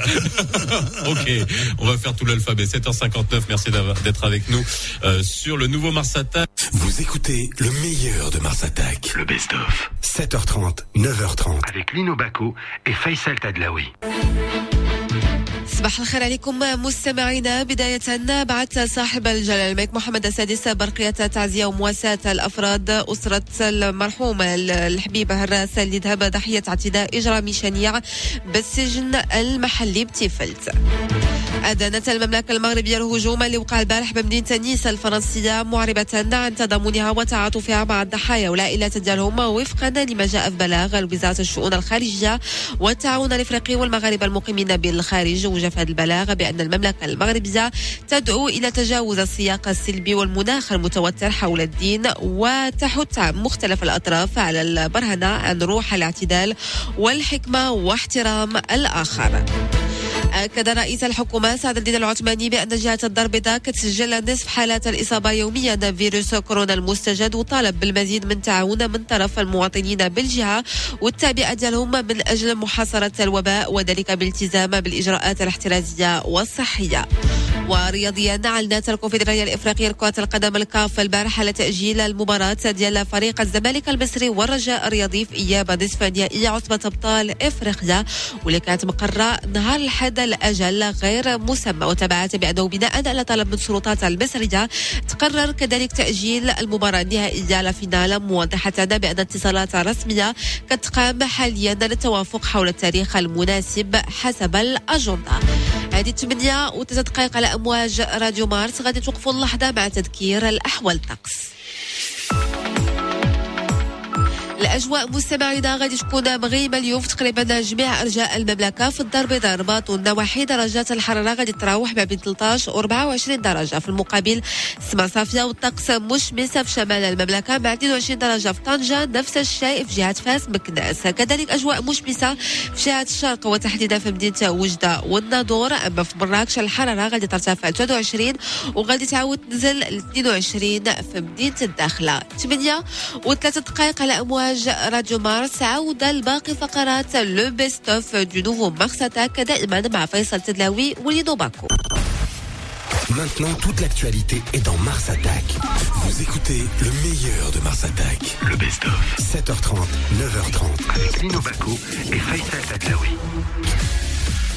ok, on va faire tout l'alphabet. 7h59, merci d'être avec nous euh, sur le nouveau Mars Attack. Vous écoutez le meilleur de Mars Attack. Le best-of. 7h30, 9h30. Avec Lino Baco et Faisal Tadlaoui. صباح الخير عليكم مستمعينا بداية بعث صاحب الجلالة الملك محمد السادس برقية تعزية ومواساة الأفراد أسرة المرحوم الحبيب هراس اللي ذهب ضحية اعتداء إجرامي شنيع بالسجن المحلي بتيفلت أدانت المملكة المغربية الهجوم اللي وقع البارح بمدينة نيس الفرنسية معربة عن تضامنها وتعاطفها مع الضحايا. والعائلات ديالهم وفقا لما جاء في بلاغ وزارة الشؤون الخارجية والتعاون الإفريقي والمغاربة المقيمين بالخارج. وجاء في هذا البلاغ بأن المملكة المغربية تدعو إلى تجاوز السياق السلبي والمناخ المتوتر حول الدين وتحث مختلف الأطراف على البرهنة عن روح الاعتدال والحكمة واحترام الآخر. أكد رئيس الحكومة سعد الدين العثماني بأن جهة الدار البيضاء تسجل نصف حالات الإصابة يوميا بفيروس كورونا المستجد وطالب بالمزيد من تعاون من طرف المواطنين بالجهة والتابعة ديالهم من أجل محاصرة الوباء وذلك بالالتزام بالإجراءات الاحترازية والصحية. ورياضيا أعلنت الكونفدرالية الإفريقية لكرة القدم الكاف البارحة على تاجيل المباراة ديال فريق الزمالك المصري والرجاء الرياضي في إياب نصف نهائي عصبه أبطال إفريقيا. واللي كانت مقرره نهار الحد الاجل غير مسمى. وتابعت بأنه بناء على طلب من السلطات المصريه تقرر كذلك تأجيل المباراة النهائية لفينال موضحة بأن اتصالات رسمية كتقام حاليا للتوافق حول التاريخ المناسب حسب الأجندة. هذه 8 و3 دقائق على أمواج راديو مارس. غادي توقفوا اللحظة مع تذكير الأحوال. الطقس الأجواء مستمعينا غادي تكون مغيمه اليوم في تقريبا جميع أرجاء المملكة في الدار البيضاء الرباط والنواحي درجات الحرارة غادي تراوح ما بين 13 و 24 درجة. في المقابل السماء صافية والطقس مشمس في شمال المملكة مع 22 درجة في طنجة. نفس الشيء في جهة فاس مكناس. كذلك أجواء مشمسة في جهة الشرق وتحديدا في مدينة وجدة والناظور. أما في مراكش الحرارة غادي ترتفع ل 23 وغادي تعاود تنزل ل 22 في مدينة الداخلة. 8 و3 دقائق على امواج راديو مارس عودة لباقي فقرات لو بيست اوف دو نوفو مارس اتاك دائما مع فيصل تدلاوي وليدو باكو Maintenant, toute l'actualité est dans Mars Attack. Vous écoutez le meilleur de Mars Attack. Le best-of. 7h30, 9h30. Avec Lino Baco et Faisal Tadlaoui.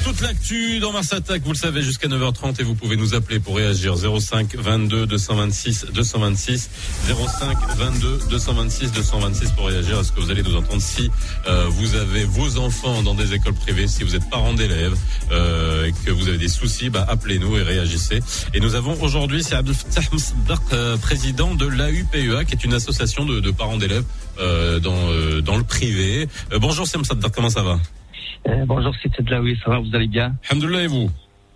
Toute l'actu dans Mars Attack, vous le savez, jusqu'à 9h30 et vous pouvez nous appeler pour réagir 05 22 226 226 05 22 226 226 pour réagir à ce que vous allez nous entendre si euh, vous avez vos enfants dans des écoles privées, si vous êtes parents d'élèves euh, et que vous avez des soucis, bah, appelez-nous et réagissez. Et nous avons aujourd'hui, c'est Abdel Fattah euh, président de l'AUPEA, qui est une association de, de parents d'élèves euh, dans, euh, dans le privé. Euh, bonjour Saddar, comment ça va? Euh, bonjour, c'est Tedlaoui, ça va, vous allez bien Alhamdoulilah et vous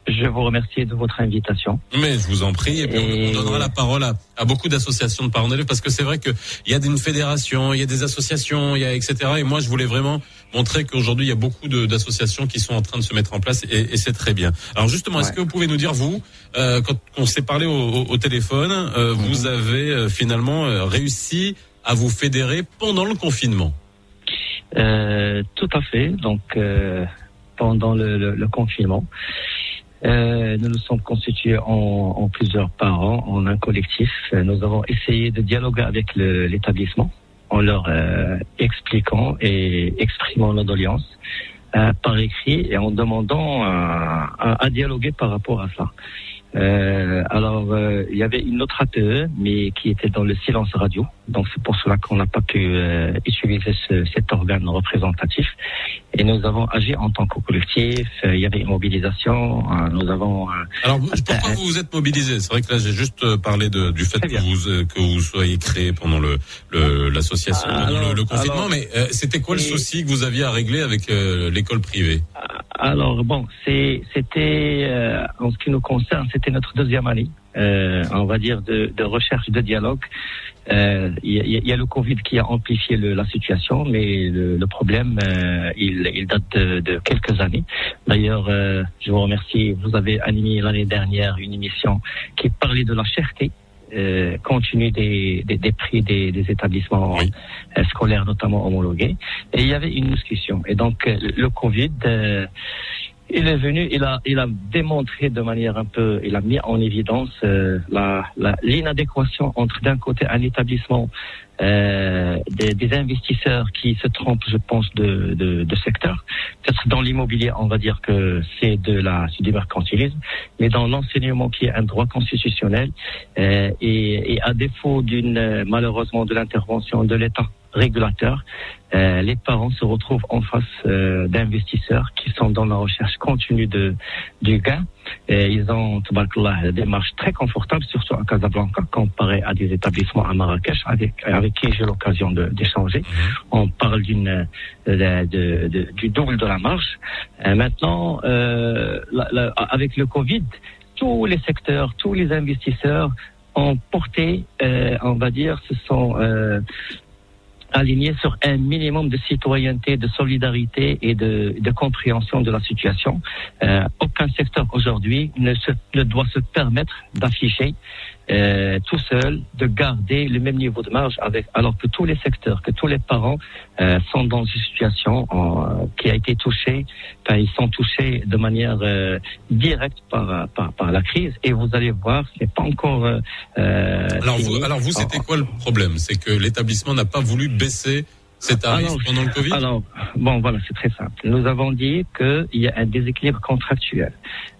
Je vous remercie de votre invitation. Mais je vous en prie, et puis et... on donnera la parole à, à beaucoup d'associations de parents d'élèves, parce que c'est vrai qu'il y a une fédération, il y a des associations, il y a etc. Et moi, je voulais vraiment montrer qu'aujourd'hui, il y a beaucoup d'associations qui sont en train de se mettre en place, et, et c'est très bien. Alors justement, est-ce que vous pouvez nous dire, vous, euh, quand on s'est parlé au, au, au téléphone, euh, mmh. vous avez euh, finalement réussi à vous fédérer pendant le confinement euh, tout à fait. Donc, euh, pendant le, le, le confinement, euh, nous nous sommes constitués en, en, plusieurs parents, en un collectif. Nous avons essayé de dialoguer avec l'établissement en leur euh, expliquant et exprimant nos doléances euh, par écrit et en demandant à, à, dialoguer par rapport à ça. Alors, il y avait une autre APE, mais qui était dans le silence radio. Donc, c'est pour cela qu'on n'a pas pu euh, utiliser ce, cet organe représentatif. Et nous avons agi en tant que collectif. il y avait une mobilisation. nous avons. alors, pourquoi vous vous êtes mobilisé C'est vrai que là, j'ai juste parlé de, du fait que vous, que vous soyez créé pendant le l'association, le, le, le, confinement. Alors, mais c'était quoi le souci que vous aviez à régler avec l'école privée? Alors bon, c'était euh, en ce qui nous concerne, c'était notre deuxième année, euh, on va dire de, de, recherche de dialogue. Il euh, y, y, a le Covid qui a amplifié le, la situation, mais le, le problème, euh, il, il, date de, de quelques années. D'ailleurs, euh, je vous remercie. Vous avez animé l'année dernière une émission qui parlait de la cherté euh, continue des, des, des, prix des, des établissements oui. euh, scolaires, notamment homologués. Et il y avait une discussion. Et donc, euh, le Covid, il est venu, il a, il a démontré de manière un peu, il a mis en évidence euh, la, l'inadéquation entre d'un côté un établissement euh, des, des, investisseurs qui se trompent, je pense, de, de, de secteur. Peut-être dans l'immobilier, on va dire que c'est de la du mercantilisme, mais dans l'enseignement qui est un droit constitutionnel euh, et, et, à défaut d'une malheureusement de l'intervention de l'État régulateur, euh, les parents se retrouvent en face euh, d'investisseurs qui sont dans la recherche continue de, du gain. Et ils ont des démarches très confortables, surtout à Casablanca, comparé à des établissements à Marrakech, avec, avec qui j'ai l'occasion d'échanger. On parle d'une de, du double de la marge. Et maintenant, euh, la, la, avec le Covid, tous les secteurs, tous les investisseurs ont porté, euh, on va dire, ce sont euh, alignés sur un minimum de citoyenneté, de solidarité et de, de compréhension de la situation. Euh, aucun secteur aujourd'hui ne, ne doit se permettre d'afficher euh, tout seul de garder le même niveau de marge avec alors que tous les secteurs, que tous les parents euh, sont dans une situation euh, qui a été touchée, enfin, ils sont touchés de manière euh, directe par, par, par la crise et vous allez voir, c'est pas encore. Euh, alors vous, alors vous, c'était quoi le problème? C'est que l'établissement n'a pas voulu baisser c'est tarifs alors, pendant le Covid? Alors, bon, voilà, c'est très simple. Nous avons dit qu'il y a un déséquilibre contractuel.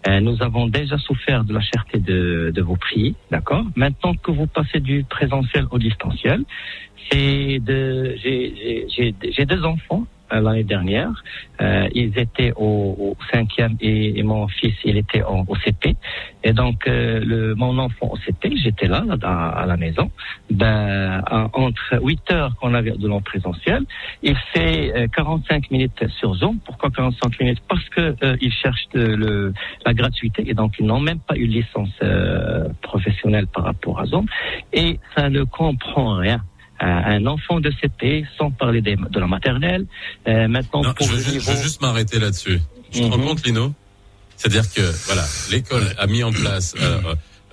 Euh, nous avons déjà souffert de la cherté de, de vos prix, d'accord? Maintenant que vous passez du présentiel au distanciel, c'est de, j'ai deux enfants l'année dernière. Euh, ils étaient au, au cinquième et, et, mon fils il était au, au CP. Et donc euh, le, mon enfant au CP, j'étais là, là à, la maison. Ben entre 8 heures qu'on avait de l'an présentiel, il fait 45 minutes sur Zoom. Pourquoi 45 minutes? Parce que ils cherchent de, le, la gratuité et donc ils n'ont même pas eu licence professionnelle par rapport à Zoom et ça ne comprend rien un enfant de CP, sans parler des, de la maternelle. Euh, maintenant, non, pour je, le niveau... je, veux juste m'arrêter là-dessus. Tu te mm -hmm. rends Mhm. compte, Lino? C'est-à-dire que voilà, l'école a mis en place. Euh,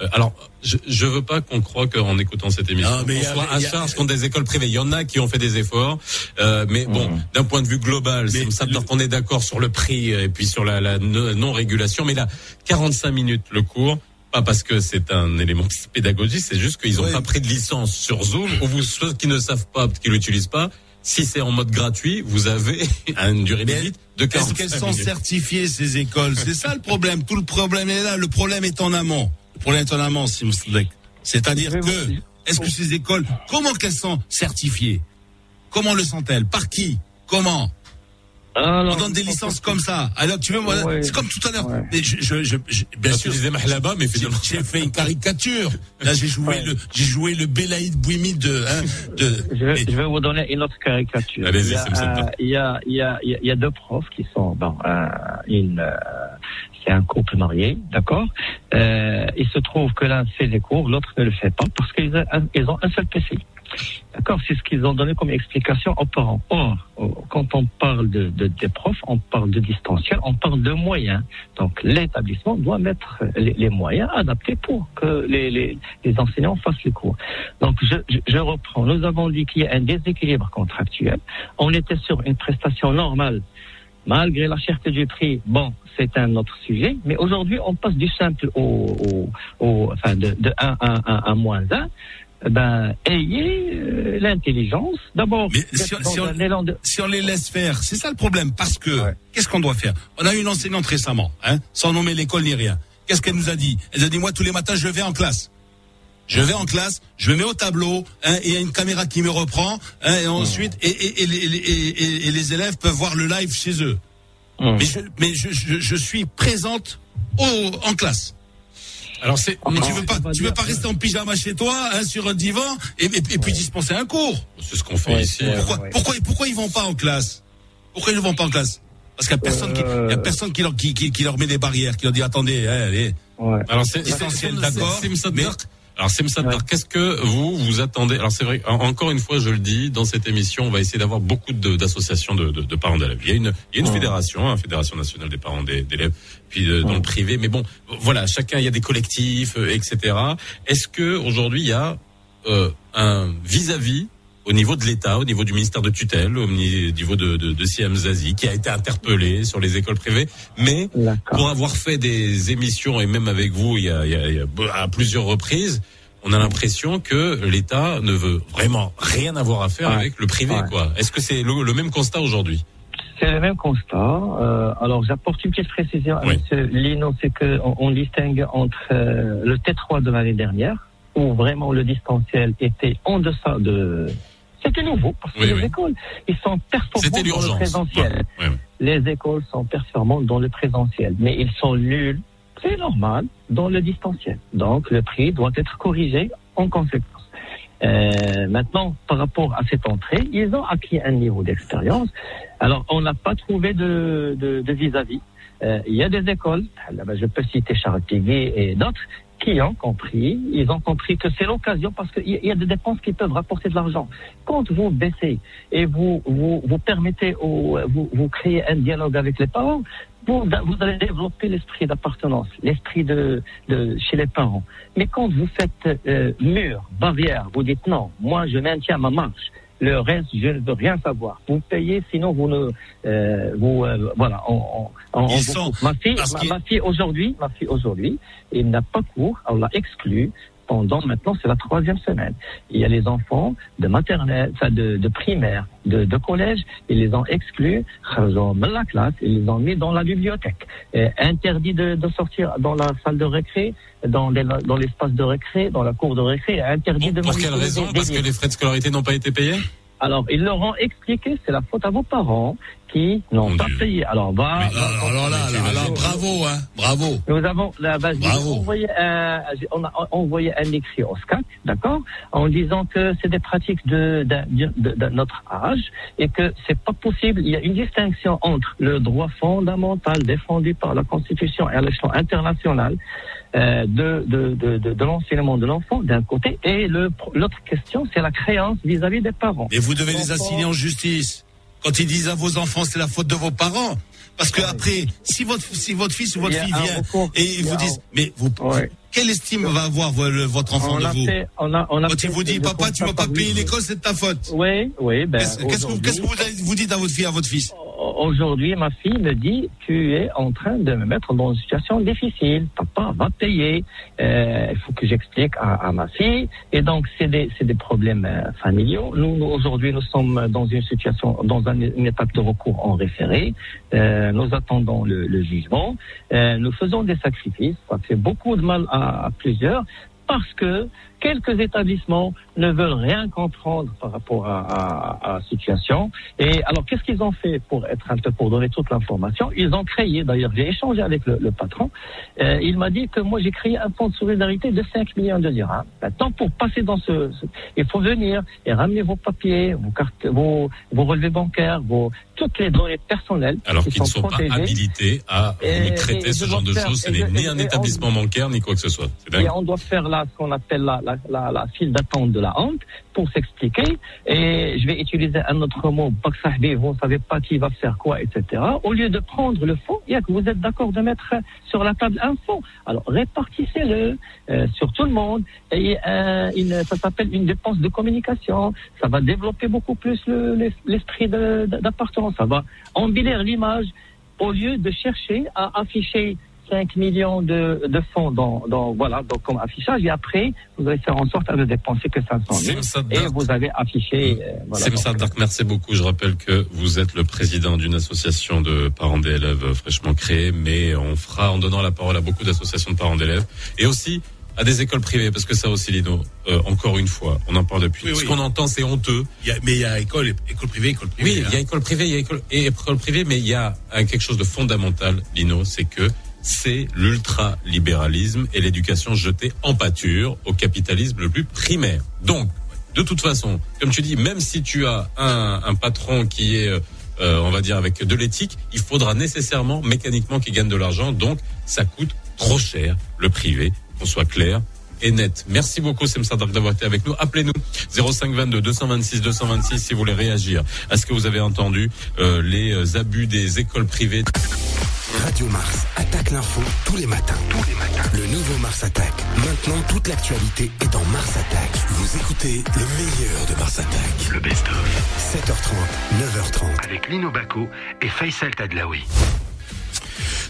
euh, alors, je, je veux pas qu'on croie qu'en écoutant cette émission, Ah, mais on a- soit à a- charge contre des écoles privées. Il y en a qui ont fait des efforts, euh, mais bon, Mhm. d'un point de vue global, Mais c'est ça le- qu'on est d'accord sur le prix et puis sur la, la no- non-régulation. Mais là, 45 minutes le cours. Pas parce que c'est un élément pédagogique, c'est juste qu'ils n'ont Ouais. pas pris de licence sur Zoom. Ou vous, ceux qui ne savent pas, qui l'utilisent pas, si c'est en mode gratuit, vous avez une durée limite de Est-ce 45 qu'elles sont certifiées ces écoles? C'est ça le problème. Tout le problème est là. Le problème est en amont. Le problème est en amont, Simslek. C'est-à-dire que est-ce que ces écoles, comment qu'elles sont certifiées? Comment le sont-elles? Par qui? Comment? Alors, On donne des licences comme ça. Alors tu veux, moi, Ouais. c'est comme tout à l'heure. Ouais. Mais je, je, je, je- bien Bah, sûr, tu disais Mahlaba, mais j'ai finalement. j'ai fait une caricature. Là, j'ai joué Ouais. le, j'ai joué le Belaïd Bouimi de, hein, de. Je vais, mais- je vais vous donner une autre caricature. Allez-y, il, y a, ça me semble euh, il, y a, il, y a, il y a- il y a deux profs qui sont bon, euh, une, euh, c'est un couple marié, d'accord? Euh, il se trouve que l'un fait les cours, l'autre ne le fait pas parce qu'ils ont un- ils ont un seul PC. D'accord, c'est ce qu'ils ont donné comme explication aux parents. Or, quand on parle de, de- des profs, on parle de distanciel, on parle de moyens. Donc, l'établissement doit mettre les, moyens adaptés pour que les, les, enseignants fassent les cours. Donc, je, je, reprends. Nous avons dit qu'il y a un déséquilibre contractuel. On était sur une prestation normale. Malgré la cherté du prix, bon, c'est un autre sujet. Mais aujourd'hui, on passe du simple au, au, enfin, de, de 1 à 1 à moins 1 ben, ayez euh, l'intelligence d'abord si si on- un élan de- si on les laisse faire, c'est ça le problème. Parce que Ouais. qu'est-ce qu'on doit faire? On a eu une enseignante récemment, hein, sans nommer l'école ni rien. Qu'est-ce qu'elle nous a dit? Elle a dit moi tous les matins je vais en classe. Je vais en classe, je me mets au tableau, hein, et il y a une caméra qui me reprend, hein, et ensuite et, et, et, les- et- élèves peuvent voir le live chez eux. Hum. Mais je, mais je, je, je suis présente au, en classe. Alors c'est, Ah, Mais Non, tu veux pas, tu veux pas rester en pyjama chez toi, hein, sur un divan, et, et, et puis dispenser un cours. c'est ce qu'on fait Ouais, ici. Pourquoi, ouais. pourquoi, pourquoi ils vont pas en classe? Pourquoi ils ne vont pas en classe? Parce qu'il y a personne, qui, il y a Euh. personne qui leur, qui, qui, qui leur met des barrières, qui leur dit attendez, hein, allez. Ouais. Alors c'est Essentiel, c'est- d'accord, mais-. Alors Sim Sadar, Ouais. qu'est-ce que vous vous attendez? Alors c'est vrai, en- encore une fois, je le dis, dans cette émission, on va essayer d'avoir beaucoup d'associations de, de, de parents d'élèves. Il y a une, il y a une Ouais. fédération, hein, fédération nationale des parents d'élèves, puis euh, dans Ouais. le privé. Mais bon, voilà, chacun, il y a des collectifs, euh, etc. Est-ce que aujourd'hui il y a euh, un vis-à-vis au niveau de l'État, au niveau du ministère de tutelle, au ni- niveau de, de, de Siam Zazi, qui a été interpellé sur les écoles privées, mais pour avoir fait des émissions et même avec vous il y a, il y a- il y a- à plusieurs reprises, on a l'impression que l'État ne veut vraiment rien avoir à faire Ouais. avec le privé, Ouais. quoi. Est-ce que c'est le, le même constat aujourd'hui? C'est le même constat. Euh, alors, j'apporte une petite précision à Oui. M. Lino, c'est qu'on on distingue entre euh, le T3 de l'année dernière, où vraiment le distanciel était en deçà de... C'était nouveau, parce que Oui, les oui. écoles, ils sont performants C'était dans le présentiel. Ouais, ouais. Les écoles sont performantes dans le présentiel, mais ils sont nuls, c'est normal, dans le distanciel. Donc, le prix doit être corrigé en conséquence. Euh, maintenant, par rapport à cette entrée, ils ont acquis un niveau d'expérience. Alors, on n'a pas trouvé de de- de vis-à-vis. Euh, Il y a des écoles, je peux citer Charles Piguet et d'autres, qui ont compris, ils ont compris que c'est l'occasion parce qu'il y, a des dépenses qui peuvent rapporter de l'argent. Quand vous baissez et vous vous, vous permettez, ou vous, vous créez un dialogue avec les parents, vous, vous allez développer l'esprit d'appartenance, l'esprit de, de, chez les parents. Mais quand vous faites euh, mur, barrière, vous dites non, moi je maintiens ma marche. Le reste, je ne veux rien savoir. Vous payez, sinon vous ne, euh, vous, euh, voilà. On, on, on ma fille, ma, fille aujourd'hui, ma fille aujourd'hui, il n'a pas cours, on l'a exclu pendant maintenant, c'est la troisième semaine. Il y a les enfants de maternelle, enfin de, de primaire, de, de, collège, ils les ont exclus, ils ont mis la classe, ils les ont mis dans la bibliothèque. Et interdit de, de, sortir dans la salle de récré, dans, dans l'espace de récré, dans la cour de récré, interdit de... Pour quelle raison? Parce que les frais de scolarité n'ont pas été payés? Alors, ils leur ont expliqué, c'est la faute à vos parents qui n'ont pas payé. Alors, euh, alors là, alors, bravo, hein, bravo. Nous avons, la base, envoyé un, on a envoyé un écrit au SCAC, d'accord, en disant que c'est des pratiques de, de, de, notre âge et que c'est pas possible. Il y a une distinction entre le droit fondamental défendu par la Constitution et à l'échelon international euh, de, de, de, de, l'enseignement de l'enfant d'un côté et l'autre question, c'est la créance vis-à-vis des parents. Et vous devez les assigner en justice. Quand ils disent à vos enfants c'est la faute de vos parents. Parce que après, si votre, si votre fils ou votre fille vient et ils vous disent, mais vous, quelle estime va avoir votre enfant de vous on a, on a Quand il vous dit, papa, tu vas pas payer l'école, c'est de ta faute. Oui, oui. Ben, qu'est-ce que, vous, vous dites à votre fille, à votre fils? Aujourd'hui, ma fille me dit, tu es en train de me mettre dans une situation difficile. Papa va payer. Euh, il faut que j'explique à, ma fille. Et donc, c'est des, des problèmes euh, familiaux. Nous, aujourd'hui, nous sommes dans une situation, dans une étape de recours en référé. Euh, nous attendons le, le jugement. Euh, nous faisons des sacrifices. Ça fait beaucoup de mal à, à plusieurs parce que quelques établissements ne veulent rien comprendre par rapport à, à, à la situation. Et alors, qu'est-ce qu'ils ont fait pour être pour donner toute l'information? Ils ont créé, d'ailleurs, j'ai échangé avec le, le patron. Euh, il m'a dit que moi, j'ai créé un fonds de solidarité de 5 millions de dirhams. Maintenant, pour passer dans ce, il faut venir et ramener vos papiers, vos cartes, vos, vos relevés bancaires, vos toutes les données personnelles. Alors qu'ils ne sont, pas habilités à traiter ce genre de choses. Ce n'est ni un établissement bancaire ni quoi que ce soit. Et on doit faire là ce qu'on appelle la, la, la, file d'attente de la honte pour s'expliquer. Et je vais utiliser un autre mot, vous ne savez pas qui va faire quoi, etc. Au lieu de prendre le fond, il y a que vous êtes d'accord de mettre sur la table un fond. Alors répartissez-le euh, sur tout le monde. Et euh, ça s'appelle une dépense de communication. Ça va développer beaucoup plus l'esprit d'appartenance. Ça va embellir l'image au lieu de chercher à afficher 5 millions de, de fonds dans, dans, voilà, donc comme affichage. Et après, vous allez faire en sorte de dépenser que 500 000. Et vous avez affiché. Euh, voilà, merci beaucoup. Je rappelle que vous êtes le président d'une association de parents d'élèves fraîchement créée, mais on fera en donnant la parole à beaucoup d'associations de parents d'élèves. Et aussi, à des écoles privées, parce que ça aussi, Lino, euh, encore une fois, on en parle depuis. Ce qu'on entend, c'est honteux. mais il y a école, école privée, école privée. Oui, il y a hein. école privée, il y a école, et école privée, mais il y a quelque chose de fondamental, Lino, c'est que c'est l'ultralibéralisme et l'éducation jetée en pâture au capitalisme le plus primaire. Donc, de toute façon, comme tu dis, même si tu as un, patron qui est, euh, on va dire, avec de l'éthique, il faudra nécessairement, mécaniquement, qu'il gagne de l'argent. Donc, ça coûte trop cher, le privé, qu'on soit clair et net. Merci beaucoup, Semsadak, d'avoir été avec nous. Appelez-nous 0522 226 226 si vous voulez réagir à ce que vous avez entendu, euh, les abus des écoles privées. Radio Mars attaque l'info tous les matins. Tous les matins. Le nouveau Mars attaque. Maintenant, toute l'actualité est dans Mars attaque. Vous écoutez le meilleur de Mars attaque. Le best-of. 7h30, 9h30. Avec Lino Baco et Faisal Tadlaoui.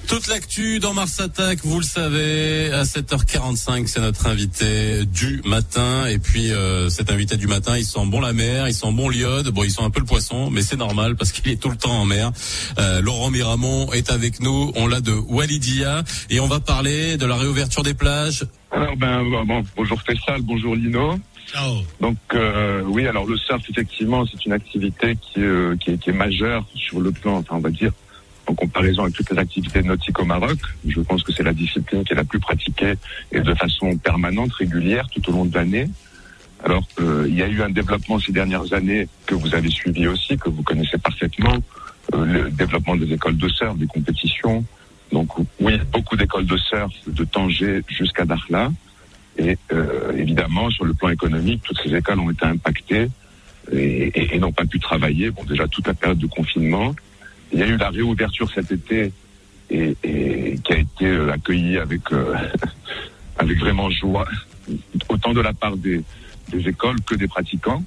Toute l'actu dans Mars Attack, vous le savez, à 7h45, c'est notre invité du matin. Et puis euh, cet invité du matin, il sent bon la mer, il sent bon l'iode. Bon, il sent un peu le poisson, mais c'est normal parce qu'il est tout le temps en mer. Euh, Laurent Miramont est avec nous. On l'a de Walidia et on va parler de la réouverture des plages. Alors ben bon, bonjour Faisal, bonjour Lino. Ciao. Donc euh, oui, alors le surf effectivement, c'est une activité qui, euh, qui, est, qui est majeure sur le plan, enfin on va dire en comparaison avec toutes les activités nautiques au Maroc. Je pense que c'est la discipline qui est la plus pratiquée et de façon permanente, régulière, tout au long de l'année. Alors, euh, il y a eu un développement ces dernières années que vous avez suivi aussi, que vous connaissez parfaitement, euh, le développement des écoles de surf, des compétitions, Donc oui, beaucoup d'écoles de surf de Tanger jusqu'à Dakhla. Et euh, évidemment, sur le plan économique, toutes ces écoles ont été impactées et, n'ont pas pu travailler. Bon, déjà toute la période de confinement. Il y a eu la réouverture cet été et, qui a été euh, accueillie avec euh, avec vraiment joie, autant de la part des, écoles que des pratiquants.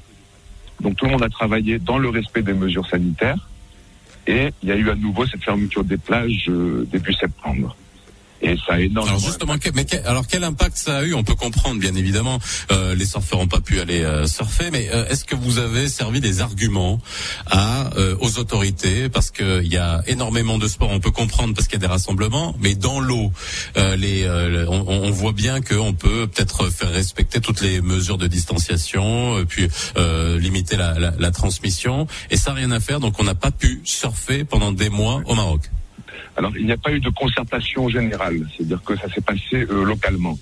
Donc tout le monde a travaillé dans le respect des mesures sanitaires. Et il y a eu à nouveau cette fermeture des plages euh, début septembre. Et ça a. Alors justement, mais alors quel impact ça a eu? On peut comprendre, bien évidemment, euh, les surfeurs n'ont pas pu aller euh, surfer, mais euh, est-ce que vous avez servi des arguments à euh, aux autorités? Parce qu'il y a énormément de sports, on peut comprendre parce qu'il y a des rassemblements, mais dans l'eau, les, on, on, voit bien qu'on peut peut-être faire respecter toutes les mesures de distanciation, puis limiter la, la, la transmission, et ça rien à faire, donc on n'a pas pu surfer pendant des mois au Maroc. Alors, il n'y a pas eu de concertation générale, c'est-à-dire que ça s'est passé euh, localement.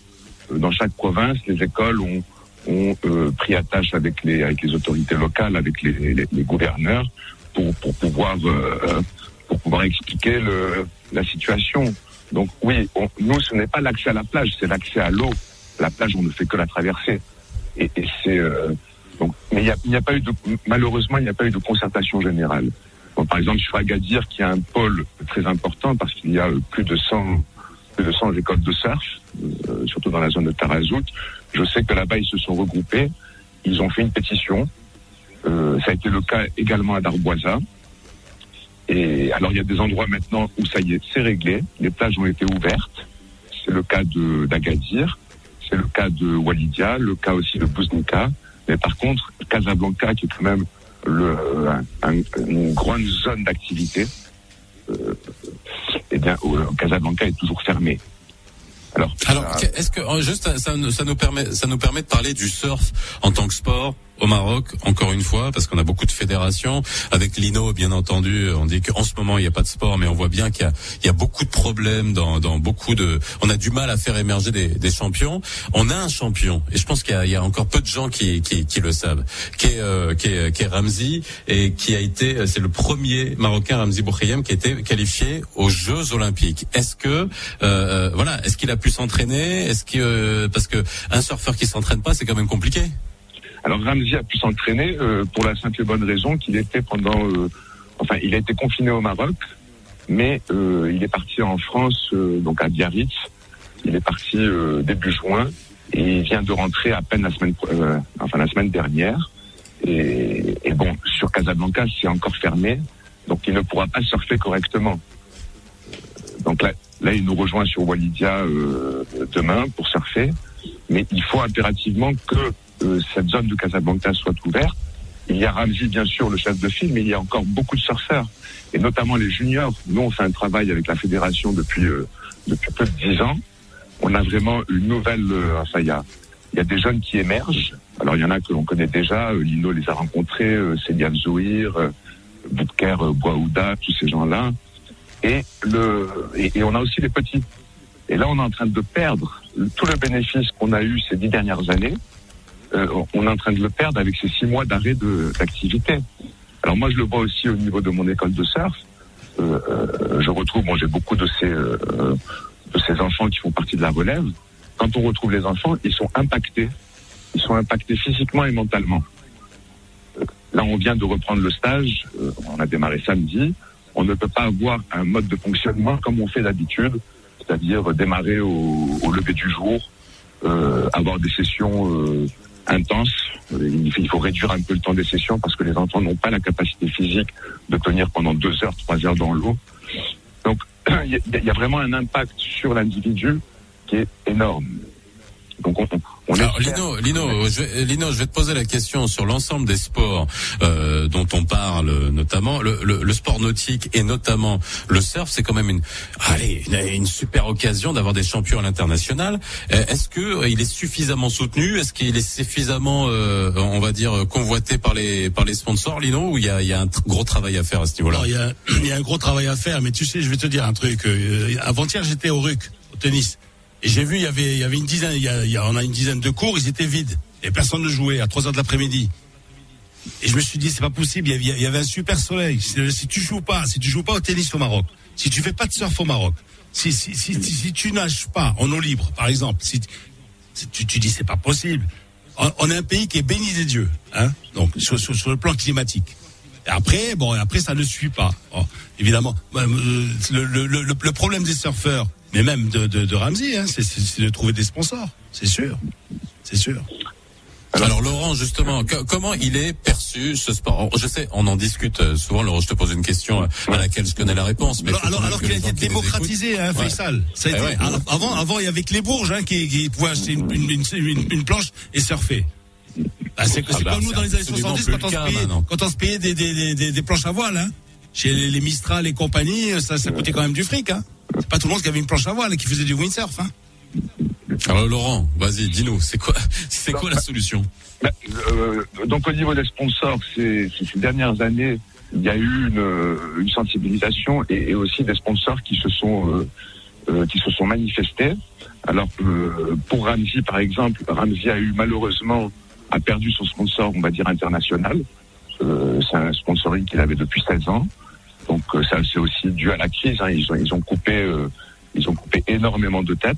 Euh, dans chaque province, les écoles ont, ont euh, pris attache avec les, avec les autorités locales, avec les, les, gouverneurs, pour, pour pouvoir pour pouvoir expliquer le, la situation. Donc oui, nous, ce n'est pas l'accès à la plage, c'est l'accès à l'eau. La plage, on ne fait que la traverser. Et, et c'est donc, mais il n'y a, a pas eu de malheureusement, il n'y a pas eu de concertation générale par exemple, sur Agadir, qui a un pôle très important parce qu'il y a plus de 100, plus de 100 écoles de surf, euh, surtout dans la zone de Tarazout. Je sais que là-bas, ils se sont regroupés. Ils ont fait une pétition. Euh, ça a été le cas également à Darboisa. Et alors, il y a des endroits maintenant où ça y est, c'est réglé. Les plages ont été ouvertes. C'est le cas d'Agadir. C'est le cas de Walidia, le cas aussi de Bouznika. Mais par contre, Casablanca, qui est quand même le, une grande zone d'activité, euh, eh bien, Casablanca est toujours fermé. Alors, Alors est-ce que juste ça, ça, nous permet ça nous permet de parler du surf en tant que sport au Maroc, encore une fois, parce qu'on a beaucoup de fédérations. Avec Lino, bien entendu, on dit qu'en ce moment, il n'y a pas de sport, mais on voit bien qu'il y, y a, beaucoup de problèmes dans, dans, beaucoup de... On a du mal à faire émerger des, des champions. On a un champion, et je pense qu'il y, y, a encore peu de gens qui, qui, qui le savent, qui est, euh, qui est, qui est Ramzi, et qui a été... C'est le premier Marocain, Ramzi Boukhayem, qui a été qualifié aux Jeux Olympiques. Est-ce que... Euh, euh voilà, est-ce qu'il a pu s'entraîner? Est-ce que... Euh, parce que un surfeur qui s'entraîne pas, c'est quand même compliqué alors Ramzi a pu s'entraîner euh, pour la simple et bonne raison qu'il était pendant, euh, enfin, il a été confiné au Maroc, mais euh, il est parti en France, donc à Biarritz. Il est parti début juin et il vient de rentrer à peine la semaine, enfin la semaine dernière. Et, et bon, sur Casablanca, c'est encore fermé, donc il ne pourra pas surfer correctement. Donc là, là, il nous rejoint sur Walidia demain pour surfer, mais il faut impérativement que cette zone de Casablanca soit ouverte. Il y a Ramzi, bien sûr, le chef de file, mais il y a encore beaucoup de surfeurs, et notamment les juniors. Nous, on fait un travail avec la fédération depuis, euh, depuis peu de dix ans. On a vraiment une nouvelle... Euh, enfin, il y a, y a des jeunes qui émergent. Alors, il y en a que l'on connaît déjà. Euh, Lino les a rencontrés, euh, Zouir, Zouhir, euh, Boutker, Bouaouda, tous ces gens-là. Et, et on a aussi les petits. Et là, on est en train de perdre tout le bénéfice qu'on a eu ces dix dernières années euh, on est en train de le perdre avec ces six mois d'arrêt d'activité. Alors moi, je le vois aussi au niveau de mon école de surf. Euh, euh, je retrouve, moi, j'ai beaucoup de ces de ces enfants qui font partie de la relève. Quand on retrouve les enfants, ils sont impactés. Ils sont impactés physiquement et mentalement. Là, on vient de reprendre le stage. on a démarré samedi. On ne peut pas avoir un mode de fonctionnement comme on fait d'habitude, c'est-à-dire démarrer au, lever du jour, avoir des sessions intense. Il faut réduire un peu le temps des sessions parce que les enfants n'ont pas la capacité physique de tenir pendant deux heures, trois heures dans l'eau. Donc, il y, a vraiment un impact sur l'individu qui est énorme. Donc on, on Alors, Lino, Lino, je vais, Lino, je vais te poser la question sur l'ensemble des sports euh, dont on parle, notamment le, le, le, sport nautique et notamment le surf. C'est quand même une, allez, une, une super occasion d'avoir des champions à l'international. Euh, est-ce que euh, il est suffisamment soutenu? Est-ce qu'il est suffisamment, euh, on va dire, convoité par les par les sponsors, Lino Ou il y a, il y a un gros travail à faire à ce niveau-là? Il y, a, il y a un gros travail à faire, mais tu sais, je vais te dire un truc. Avant-hier, j'étais au RUC, au tennis. Et j'ai vu, il y avait, une dizaine, a, on a une dizaine de cours, ils étaient vides. Et personne ne jouait à 3 heures de l'après-midi. Et je me suis dit, c'est pas possible. Il y, avait, un super soleil. Si tu joues pas, si tu joues pas au tennis au Maroc, si tu fais pas de surf au Maroc, Si, si, si, tu nages pas en eau libre, par exemple, tu, dis c'est pas possible. On, est un pays qui est béni des dieux, hein, donc sur, le plan climatique. Et après, bon, après ça ne suit pas. évidemment, euh, le, problème des surfeurs, mais même de, de, de Ramsey, hein, c'est de trouver des sponsors, c'est sûr, c'est sûr. Alors, Laurent, justement, comment il est perçu ce sport? Je sais, on en discute euh, souvent. Laurent, je te pose une question euh, à laquelle je connais la réponse. Mais alors, alors, qu'il a été démocratisé, hein, Faisal. Ça a été, avant, avant, il y avait que les bourges hein, qui, qui pouvaient acheter une, une, une, une planche et surfer. Bah, c'est ah bah, comme nous dans les années 70 quand on, se payait, quand on se payait des, des, des, des, planches à voile. Hein. Chez les, Mistral et compagnie, ça, ça coûtait quand même du fric. Hein. C'est pas tout le monde qui avait une planche à voile et qui faisait du windsurf. Hein. Alors Laurent, vas-y, dis-nous, c'est quoi, c'est quoi la solution? bah, euh, Donc au niveau des sponsors, ces, ces dernières années, il y a eu une, une sensibilisation et, et, aussi des sponsors qui se sont euh, euh qui se sont manifestés. Alors euh, pour Ramsey, par exemple, Ramsey a eu malheureusement a perdu son sponsor, on va dire international. Euh, c'est un sponsoring qu'il avait depuis 16 ans. Donc ça c'est aussi dû à la crise. Hein. Ils ont ils ont coupé ils ont coupé énormément de têtes.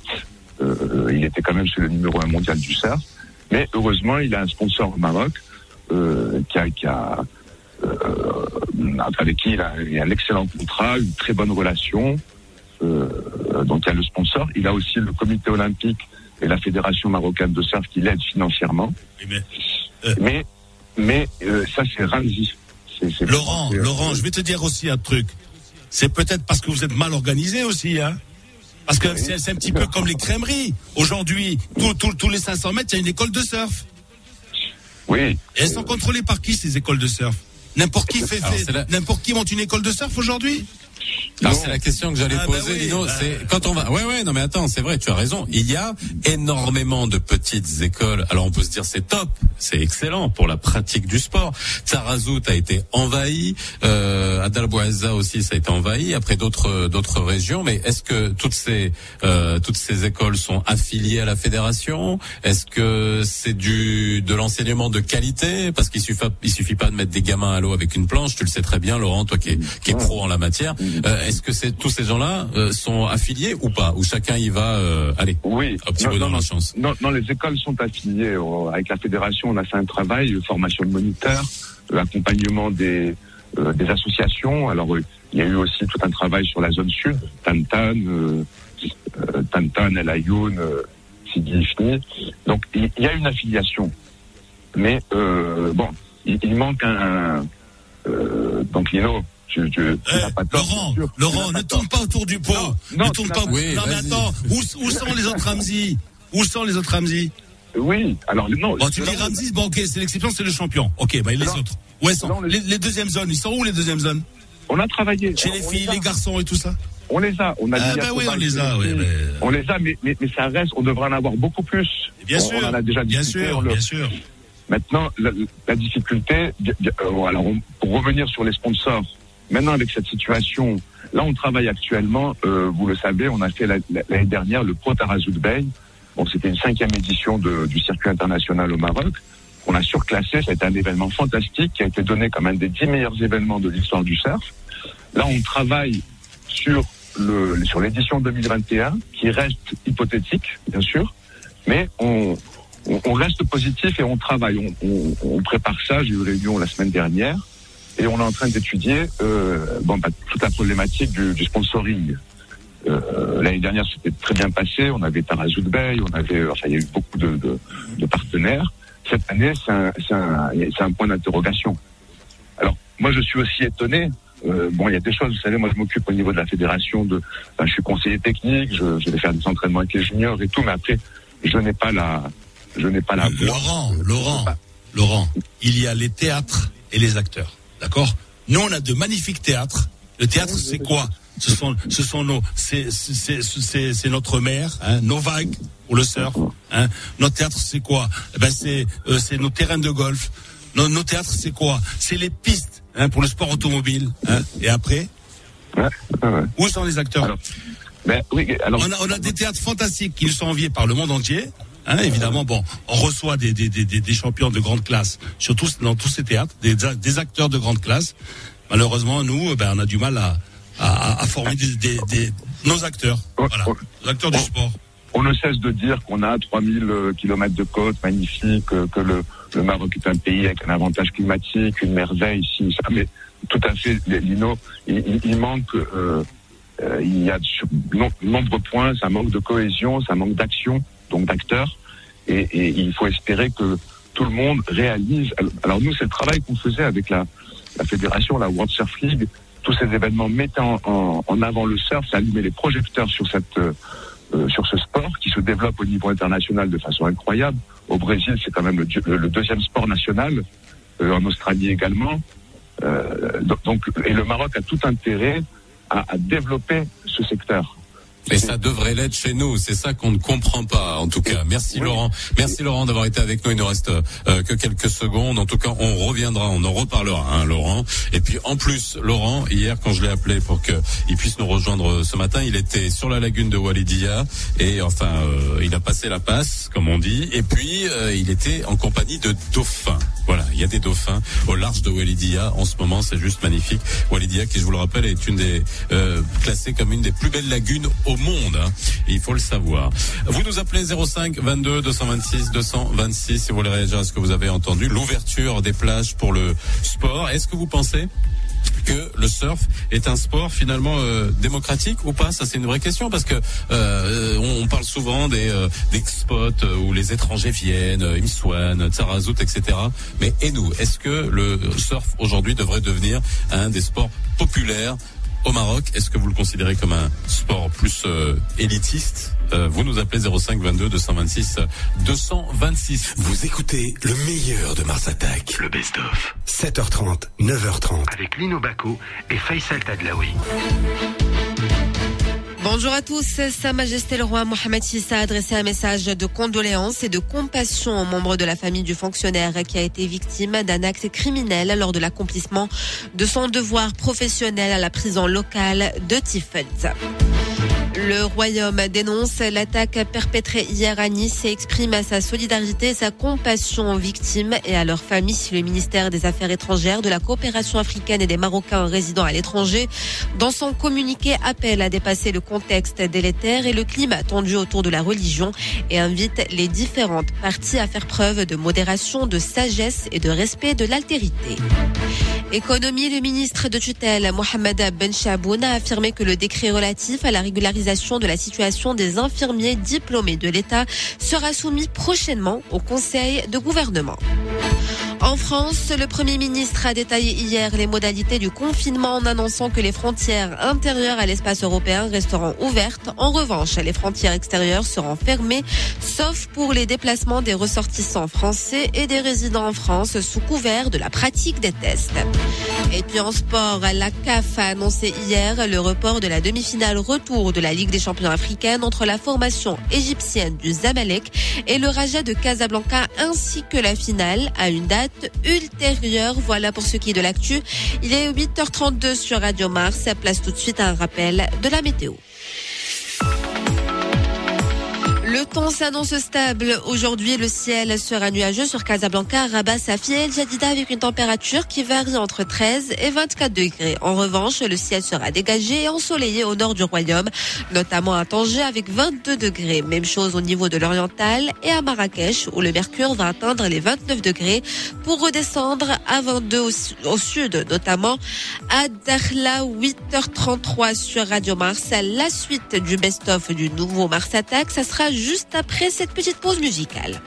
Euh, il était quand même sur le numéro un mondial du surf. Mais heureusement, il a un sponsor au Maroc euh, qui a, qui a euh, avec qui il a, il a, un excellent contrat, une très bonne relation. Euh, donc il y a le sponsor. Il a aussi le comité olympique et la fédération marocaine de surf qui l'aident financièrement. Mais, euh, mais, mais euh, ça c'est Ramzi. Laurent, Laurent, je vais te dire aussi un truc. C'est peut-être parce que vous êtes mal organisé aussi, hein. Parce que c'est un petit peu comme les crèmeries. Aujourd'hui, tous les 500 mètres, il y a une école de surf. Oui. Et elles sont contrôlées par qui ces écoles de surf? N'importe qui fait, n'importe qui monte une école de surf aujourd'hui? C'est la question que j'allais ah, bah poser, Lino. Bah. C'est quand on va. Ouais, ouais. Non, mais attends, c'est vrai. Tu as raison. Il y a énormément de petites écoles. Alors on peut se dire c'est top, c'est excellent pour la pratique du sport. Tarazout a été envahi. Euh, Adalbouaza aussi, ça a été envahi. Après d'autres d'autres régions. Mais est-ce que toutes ces euh, toutes ces écoles sont affiliées à la fédération? Est-ce que c'est du de l'enseignement de qualité? Parce qu'il suffit il suffit pas de mettre des gamins à l'eau avec une planche. Tu le sais très bien, Laurent, toi qui es, qui est pro en la matière. Euh, est-ce que c'est tous ces gens-là euh, sont affiliés ou pas? Ou chacun y va euh, Allez, oui. un petit peu dans la chance. Non, non, les écoles sont affiliées. Avec la fédération, on a fait un travail, formation de moniteurs, accompagnement des des associations. Alors, il y a eu aussi tout un travail sur la zone sud, Tantan, euh, Tantan, El Ayoun, Sidi Donc, il y, a une affiliation. Mais, bon, il, manque un... donc, Lino, tu, tu, eh, Laurent, Laurent, ne tourne pas autour du pot. Non, ne tourne pas. Oui, non, mais attends, où, où sont les autres Ramsey Où sont les autres Ramsey Oui, alors non. Bon, tu dis Ramsey, bon, ok, c'est l'exception, c'est le champion. Ok, bah les autres. Où sont les, les, deuxièmes zones, ils sont où les deuxièmes zones? On a travaillé. Chez les filles, les garçons et tout ça? On les a, on a ah bah oui, on les a, oui, mais... On les a, mais, mais, mais, ça reste, on devrait en avoir beaucoup plus. Bien sûr, on en a déjà bien sûr, bien sûr. Maintenant, la, la difficulté, euh, pour revenir sur les sponsors, Maintenant, avec cette situation, là, on travaille actuellement. Euh, vous le savez, on a fait l'année dernière le Pro Tarazout Bay. Bon, c'était une cinquième édition du circuit international au Maroc. On a surclassé. C'était un événement fantastique qui a été donné comme un des dix meilleurs événements de l'histoire du surf. Là, on travaille sur le sur l'édition 2021, qui reste hypothétique, bien sûr, mais on, on, reste positif et on travaille. On, on, on prépare ça. J'ai eu réunion la semaine dernière et on est en train d'étudier euh, bon, bah, toute la problématique du, du sponsoring. Euh, L'année dernière, c'était très bien passé. On avait Tarazout Bay, on avait, enfin, il y a eu beaucoup de, de, de partenaires. Cette année, c'est un, un, un, point d'interrogation. Alors, moi, je suis aussi étonné. Euh, bon, il y a des choses, vous savez, moi, je m'occupe au niveau de la fédération de, je suis conseiller technique, je, je, vais faire des entraînements avec les juniors et tout, mais après, je n'ai pas la, je n'ai pas la. Laurent, Laurent, Laurent, il y a les théâtres et les acteurs. D'accord Nous, on a de magnifiques théâtres. Le théâtre, c'est quoi ce sont, ce sont nos, c'est, c'est, notre mer, hein, nos vagues pour le surf. Hein. Notre théâtre, c'est quoi eh Ben, c'est, euh, c'est nos terrains de golf. Nos, nos théâtres, c'est quoi C'est les pistes hein, pour le sport automobile. Hein. Et après Où sont les acteurs ben, oui, alors... on, a, on a des théâtres fantastiques qui nous sont enviés par le monde entier. Hein, évidemment, bon, on reçoit des, des, des, des, champions de grande classe, surtout dans tous ces théâtres, des, des acteurs de grande classe. Malheureusement, nous, ben, on a du mal à, à, former des, nos acteurs, voilà, nos acteurs du sport. On ne cesse de dire qu'on a 3000 euh, kilomètres de côte magnifiques, que le, le Maroc est un pays avec un avantage climatique, une merveille, ici, ça, mais tout à fait, Lino, il, il manque, euh, euh, il y a sur nombreux points, ça manque de cohésion, ça manque d'action, donc d'acteurs, et, et, il faut espérer que tout le monde réalise. Alors nous, c'est le travail qu'on faisait avec la, la fédération, la World Surf League, tous ces événements mettant en, en avant le surf, ça les projecteurs sur cette euh, sur ce sport qui se développe au niveau international de façon incroyable. Au Brésil, c'est quand même le, le, deuxième sport national, euh, en Australie également. Euh, donc, et le Maroc a tout intérêt à, à développer ce secteur. Et ça devrait l'être chez nous. C'est ça qu'on ne comprend pas, en tout cas. Merci Laurent. Merci Laurent d'avoir été avec nous. Il ne reste euh, que quelques secondes. En tout cas, on reviendra, on en reparlera, hein, Laurent. Et puis en plus, Laurent, hier, quand je l'ai appelé pour qu'il puisse nous rejoindre ce matin, il était sur la lagune de Walidia et enfin, euh, il a passé la passe, comme on dit. Et puis, euh, il était en compagnie de dauphins. Voilà, il y a des dauphins au large de Walidia en ce moment. C'est juste magnifique. Walidia, qui je vous le rappelle, est une des classée comme une des plus belles lagunes au monde. Hein. il faut le savoir. Vous nous appelez 05 22 226 226 si vous voulez réagir à ce que vous avez entendu. L'ouverture des plages pour le sport. Est-ce que vous pensez que le surf est un sport finalement euh, démocratique ou pas? Ça c'est une vraie question parce que euh, on, parle souvent des, euh, des spots où les étrangers viennent, Imswan, Tsarazout, etc. Mais et nous, est-ce que le surf aujourd'hui devrait devenir un des sports populaires au Maroc. Est-ce que vous le considérez comme un sport plus euh, élitiste? Euh, Vous nous appelez 05 22 226 226. Vous écoutez le meilleur de Mars Attack. Le best-of. 7h30, 9h30. Avec Lino Baco et Faisal Tadlaoui. Bonjour à tous. Sa Majesté le roi Mohamed VI a adressé un message de condoléances et de compassion aux membres de la famille du fonctionnaire qui a été victime d'un acte criminel lors de l'accomplissement de son devoir professionnel à la prison locale de Tifelt. Le Royaume dénonce l'attaque perpétrée hier à Nice et exprime sa solidarité sa compassion aux victimes et à leurs familles. Le ministère des Affaires étrangères, de la coopération africaine et des Marocains résidant à l'étranger, dans son communiqué, appelle à dépasser le contexte délétère et le climat tendu autour de la religion et invite les différentes parties à faire preuve de modération, de sagesse et de respect de l'altérité. Économie, le ministre de tutelle Mohamed Ben Chaboun a affirmé que le décret relatif à la régularisation de la situation des infirmiers diplômés de l'État sera soumis prochainement au Conseil de gouvernement. En France, le Premier ministre a détaillé hier les modalités du confinement en annonçant que les frontières intérieures à l'espace européen resteront ouvertes. En revanche, les frontières extérieures seront fermées, sauf pour les déplacements des ressortissants français et des résidents en France sous couvert de la pratique des tests. Et puis en sport, la CAF a annoncé hier le report de la demi-finale retour de la Ligue des champions africaine entre la formation égyptienne du Zamalek et le Raja de Casablanca ainsi que la finale à une date ultérieure. Voilà pour ce qui est de l'actu. Il est 8h32 sur Radio Mars. Place tout de suite un rappel de la météo. Le temps s'annonce stable. Aujourd'hui, le ciel sera nuageux sur Casablanca, Rabat, Safi et Jadida avec une température qui varie entre 13 et 24 degrés. En revanche, le ciel sera dégagé et ensoleillé au nord du royaume, notamment à Tanger avec 22 degrés. Même chose au niveau de l'oriental et à Marrakech où le mercure va atteindre les 29 degrés pour redescendre à 22 au, sud, notamment à Dakhla 8h33 sur Radio Mars. La suite du best-of du nouveau Mars Attack, ça sera juste après cette petite pause musicale.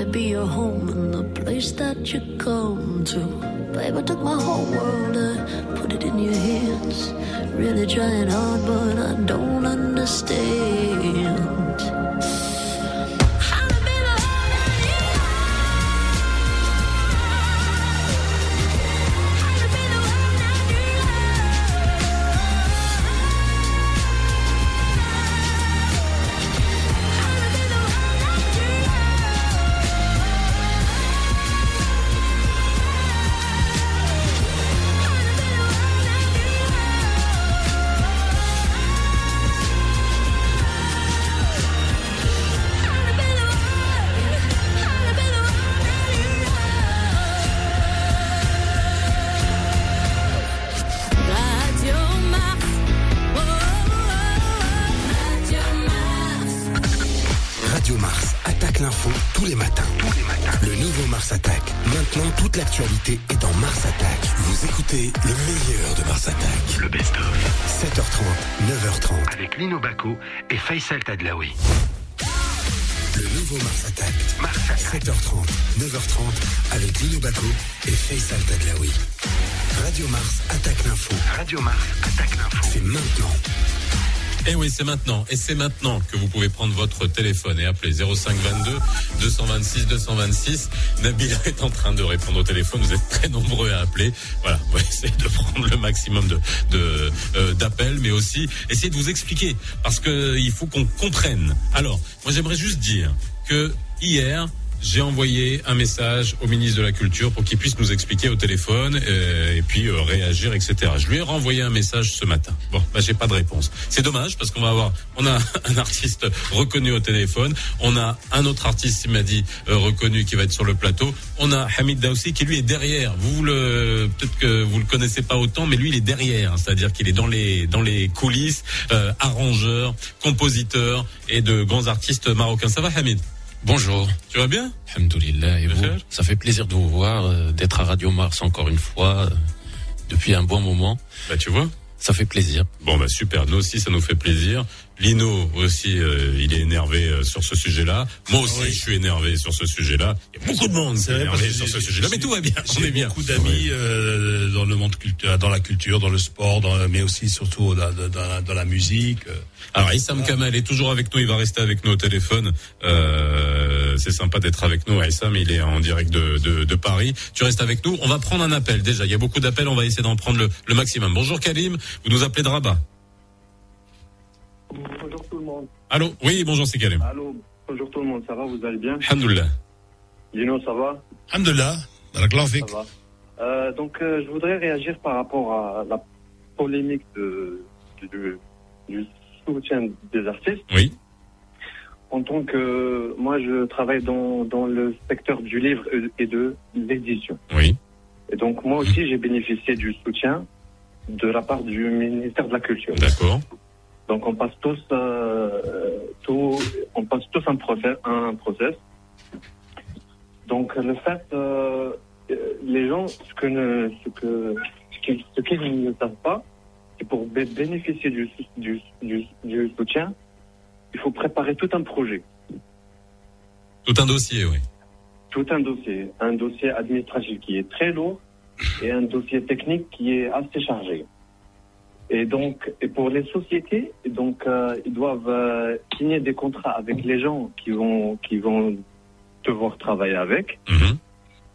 To be your home and the place that you come to. Babe, I took my whole world and put it in your hands. Really trying hard, but I don't understand. Faisal Tadlaoui. Le nouveau Mars Attack. Mars Attack. 7h30, 9h30 avec Lino Baco et Faisal Tadlaoui. Radio Mars attaque l'info. Radio Mars attaque l'info. C'est maintenant. Et eh oui, c'est maintenant. Et c'est maintenant que vous pouvez prendre votre téléphone et appeler 0522 226 226. Nabila est en train de répondre au téléphone. Vous êtes très nombreux à appeler. Voilà, on va de prendre le maximum de euh, d'appels, mais aussi essayer de vous expliquer parce que il faut qu'on comprenne. Alors, moi j'aimerais juste dire que hier, j'ai envoyé un message au ministre de la Culture pour qu'il puisse nous expliquer au téléphone euh, et puis euh, réagir, etc. Je lui ai renvoyé un message ce matin. Bon, bah, j'ai pas de réponse. C'est dommage parce qu'on va avoir, on a un artiste reconnu au téléphone, on a un autre artiste, il m'a dit euh, reconnu qui va être sur le plateau. On a Hamid Daoussi qui lui est derrière. Vous le, peut-être que vous le connaissez pas autant, mais lui il est derrière, c'est-à-dire qu'il est dans les dans les coulisses, arrangeur, compositeur et de grands artistes marocains. Ça va, Hamid? Bonjour. Tu vas bien? Alhamdoulilah. Et vous? Ça fait plaisir de vous voir, euh, d'être à Radio Mars encore une fois, euh, depuis un bon moment. Bah tu vois ça fait plaisir. Bon bah super, nous aussi ça nous fait plaisir. Lino aussi, euh, il est énervé euh, sur ce sujet-là. Moi aussi, je suis énervé sur ce sujet-là. Il y a beaucoup de monde qui est énervé sur ce sujet-là, mais tout va bien. On est bien. Beaucoup d'amis euh, dans le monde culture, dans la culture, dans le sport, dans, mais aussi surtout dans, dans, dans la musique. Alors Issam Kamal est toujours avec nous, il va rester avec nous au téléphone. Euh, c'est sympa d'être avec nous, Issam, il est en direct de, de, de, Paris. Tu restes avec nous. On va prendre un appel déjà. Il y a beaucoup d'appels, on va essayer d'en prendre le, le maximum. Bonjour Kalim, vous nous appelez de Rabat. Bonjour tout le monde. Allô Oui, bonjour, c'est Karim. Allô, bonjour tout le monde, ça va, vous allez bien? Alhamdulillah. Dino, ça va? Alhamdulillah, Ça va. Euh, donc, euh, je voudrais réagir par rapport à la polémique de, du soutien des artistes. Oui. En tant que. Moi, je travaille dans, dans le secteur du livre et de l'édition. Oui. Et donc, moi aussi, j'ai bénéficié du soutien de la part du ministère de la Culture. D'accord. Donc on passe tous, euh, tout, on passe tous un process, un process. Donc le fait, euh, les gens, ce que ne, ce que, ce qu'ils ne savent pas, c'est pour bénéficier du, du, du, du soutien, il faut préparer tout un projet. Tout un dossier, oui. Tout un dossier. Un dossier administratif qui est très lourd et un dossier technique qui est assez chargé. Et donc, et pour les sociétés, donc euh, ils doivent euh, signer des contrats avec les gens qui vont qui vont devoir travailler avec. Mhm.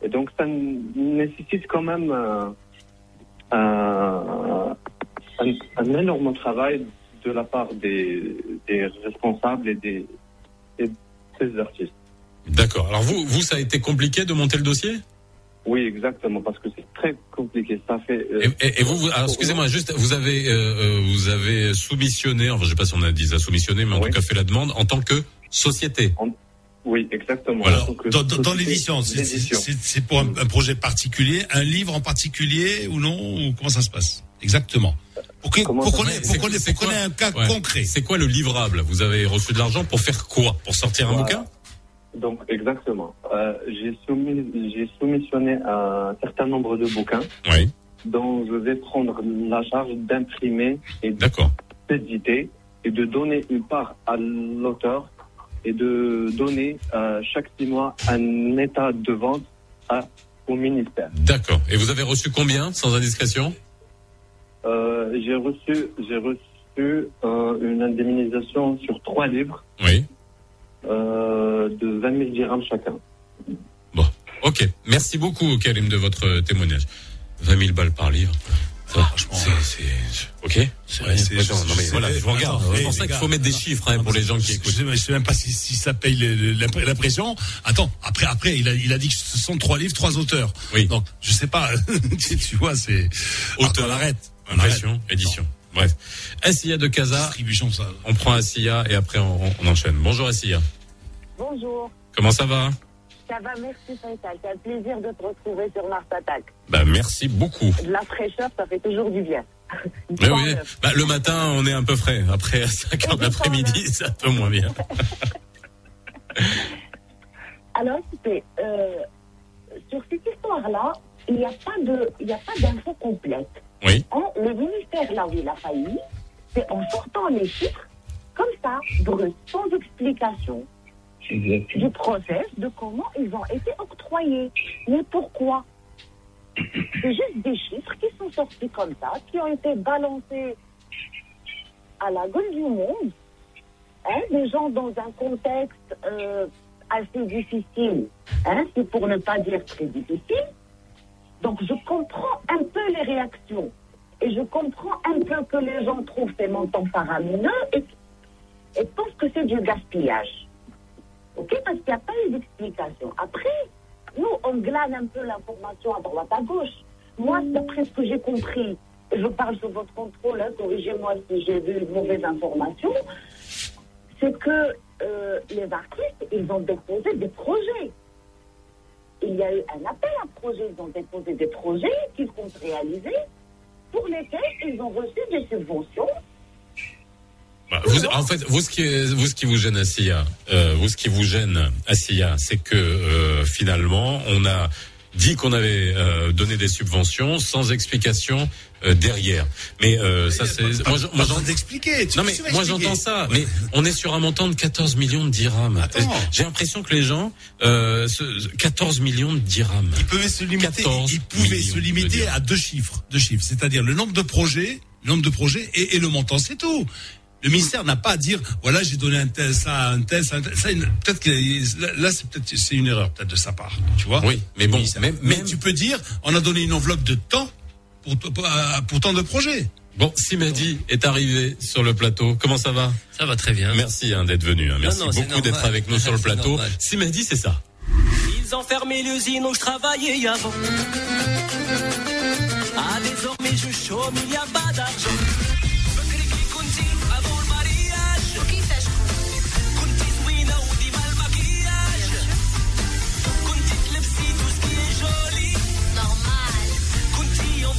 Et donc, ça nécessite quand même euh, un, un, énorme travail de la part des, des responsables et des, des artistes. D'accord. Alors vous, vous, ça a été compliqué de monter le dossier? Oui, exactement, parce que c'est très compliqué. Ça fait. Euh, et, vous, vous excusez-moi, juste, vous avez, euh, euh, vous avez soumissionné, enfin, je sais pas si on a dit ça soumissionné, mais en tout cas fait la demande en tant que société. Oui, exactement. Voilà. dans, dans, l'édition, c'est pour un, projet particulier, un livre en particulier ou non ou Comment ça se passe Exactement? Pour qu'on ait, un cas concret. C'est quoi le livrable? Vous avez reçu de l'argent pour faire quoi? Pour sortir un bouquin? Donc, exactement. Euh, j'ai soumis, j'ai soumissionné un certain nombre de bouquins. Oui. Dont je vais prendre la charge d'imprimer et d'éditer et de donner une part à l'auteur et de donner euh, chaque six mois un état de vente à, au ministère. D'accord. Et vous avez reçu combien, sans indiscrétion? Euh, J'ai reçu, j'ai reçu une indemnisation sur trois livres. Oui. Euh, de 20 000 dirhams chacun. Bon, ok. Merci beaucoup, Karim, de votre témoignage. 20 000 balles par livre. franchement, c'est, ok. non, mais voilà, je vous regarde. C'est pour ça qu'il faut mettre des chiffres hein, pour les gens qui écoutent. Je sais, sais même pas si, si ça paye l'impression. Attends, après, après, il a, il a dit que ce sont trois livres, trois auteurs. Oui. Donc, je sais pas. tu vois, c'est auteur, on arrête. Impression, édition. Bref. Assia de Casa. ça. On prend Assia et après on, on enchaîne. Bonjour Assia. Bonjour. Comment ça va? Ça va, merci Faisal. C'est un plaisir de te retrouver sur Mars Attack. Bah, merci beaucoup. De la fraîcheur, ça fait toujours du bien. Mais oui, bah, le matin, on est un peu frais. Après, à 5 heures d'après-midi, c'est un peu moins bien. Alors, écoutez, euh, sur cette histoire-là, il n'y a pas de, il Oui. Hein, le ministère, là où il a failli, c'est en sortant les chiffres, comme ça, brut, sans explication du process de comment ils ont été octroyés. Mais pourquoi C'est juste des chiffres qui sont sortis comme ça, qui ont été balancés à la gueule du monde. Hein, des gens dans un contexte euh, assez difficile, hein, c'est pour ne pas dire très difficile. Donc je comprends un peu les réactions. Et je comprends un peu que les gens trouvent ces montants faramineux et, et pensent que c'est du gaspillage. OK Parce qu'il n'y a pas eu d'explication. Après, nous, on glane un peu l'information à droite à gauche. Moi, d'après ce que j'ai compris, je parle sous votre contrôle, hein, corrigez-moi si j'ai vu une mauvaise information, c'est que euh, les artistes, ils ont déposé des projets. Il y a eu un appel à projets, ils ont déposé des projets qu'ils comptent réaliser, pour lesquels ils ont reçu des subventions. Bah, vous, en fait, vous ce qui, vous gêne, Assia, euh, vous ce qui vous gêne, Assia, c'est que euh, finalement, on a dit qu'on avait euh, donné des subventions sans explication euh, derrière. Mais euh, ça c'est moi, moi j'en expliquer. Non mais moi j'entends ça. Mais on est sur un montant de 14 millions de dirhams. J'ai l'impression que les gens euh, 14 millions de dirhams. Ils pouvaient se limiter. Ils pouvaient se limiter à deux chiffres, deux chiffres, c'est-à-dire le nombre de projets, le nombre de projets et, et le montant, c'est tout. Le ministère n'a pas à dire voilà j'ai donné un tel ça un tel ça, ça peut-être que là c'est peut-être c'est une erreur peut-être de sa part tu vois oui mais bon mais tu peux dire on a donné une enveloppe de temps pour pour, tant de projets Bon, Simadi est arrivé sur le plateau. Comment ça va? Ça va très bien. Merci hein, d'être venu. Hein. Merci beaucoup d'être avec nous sur le plateau. Simadi, c'est ça. Ils ont fermé l'usine où je travaillais avant. Ah, désormais je chôme, il n'y a pas d'argent.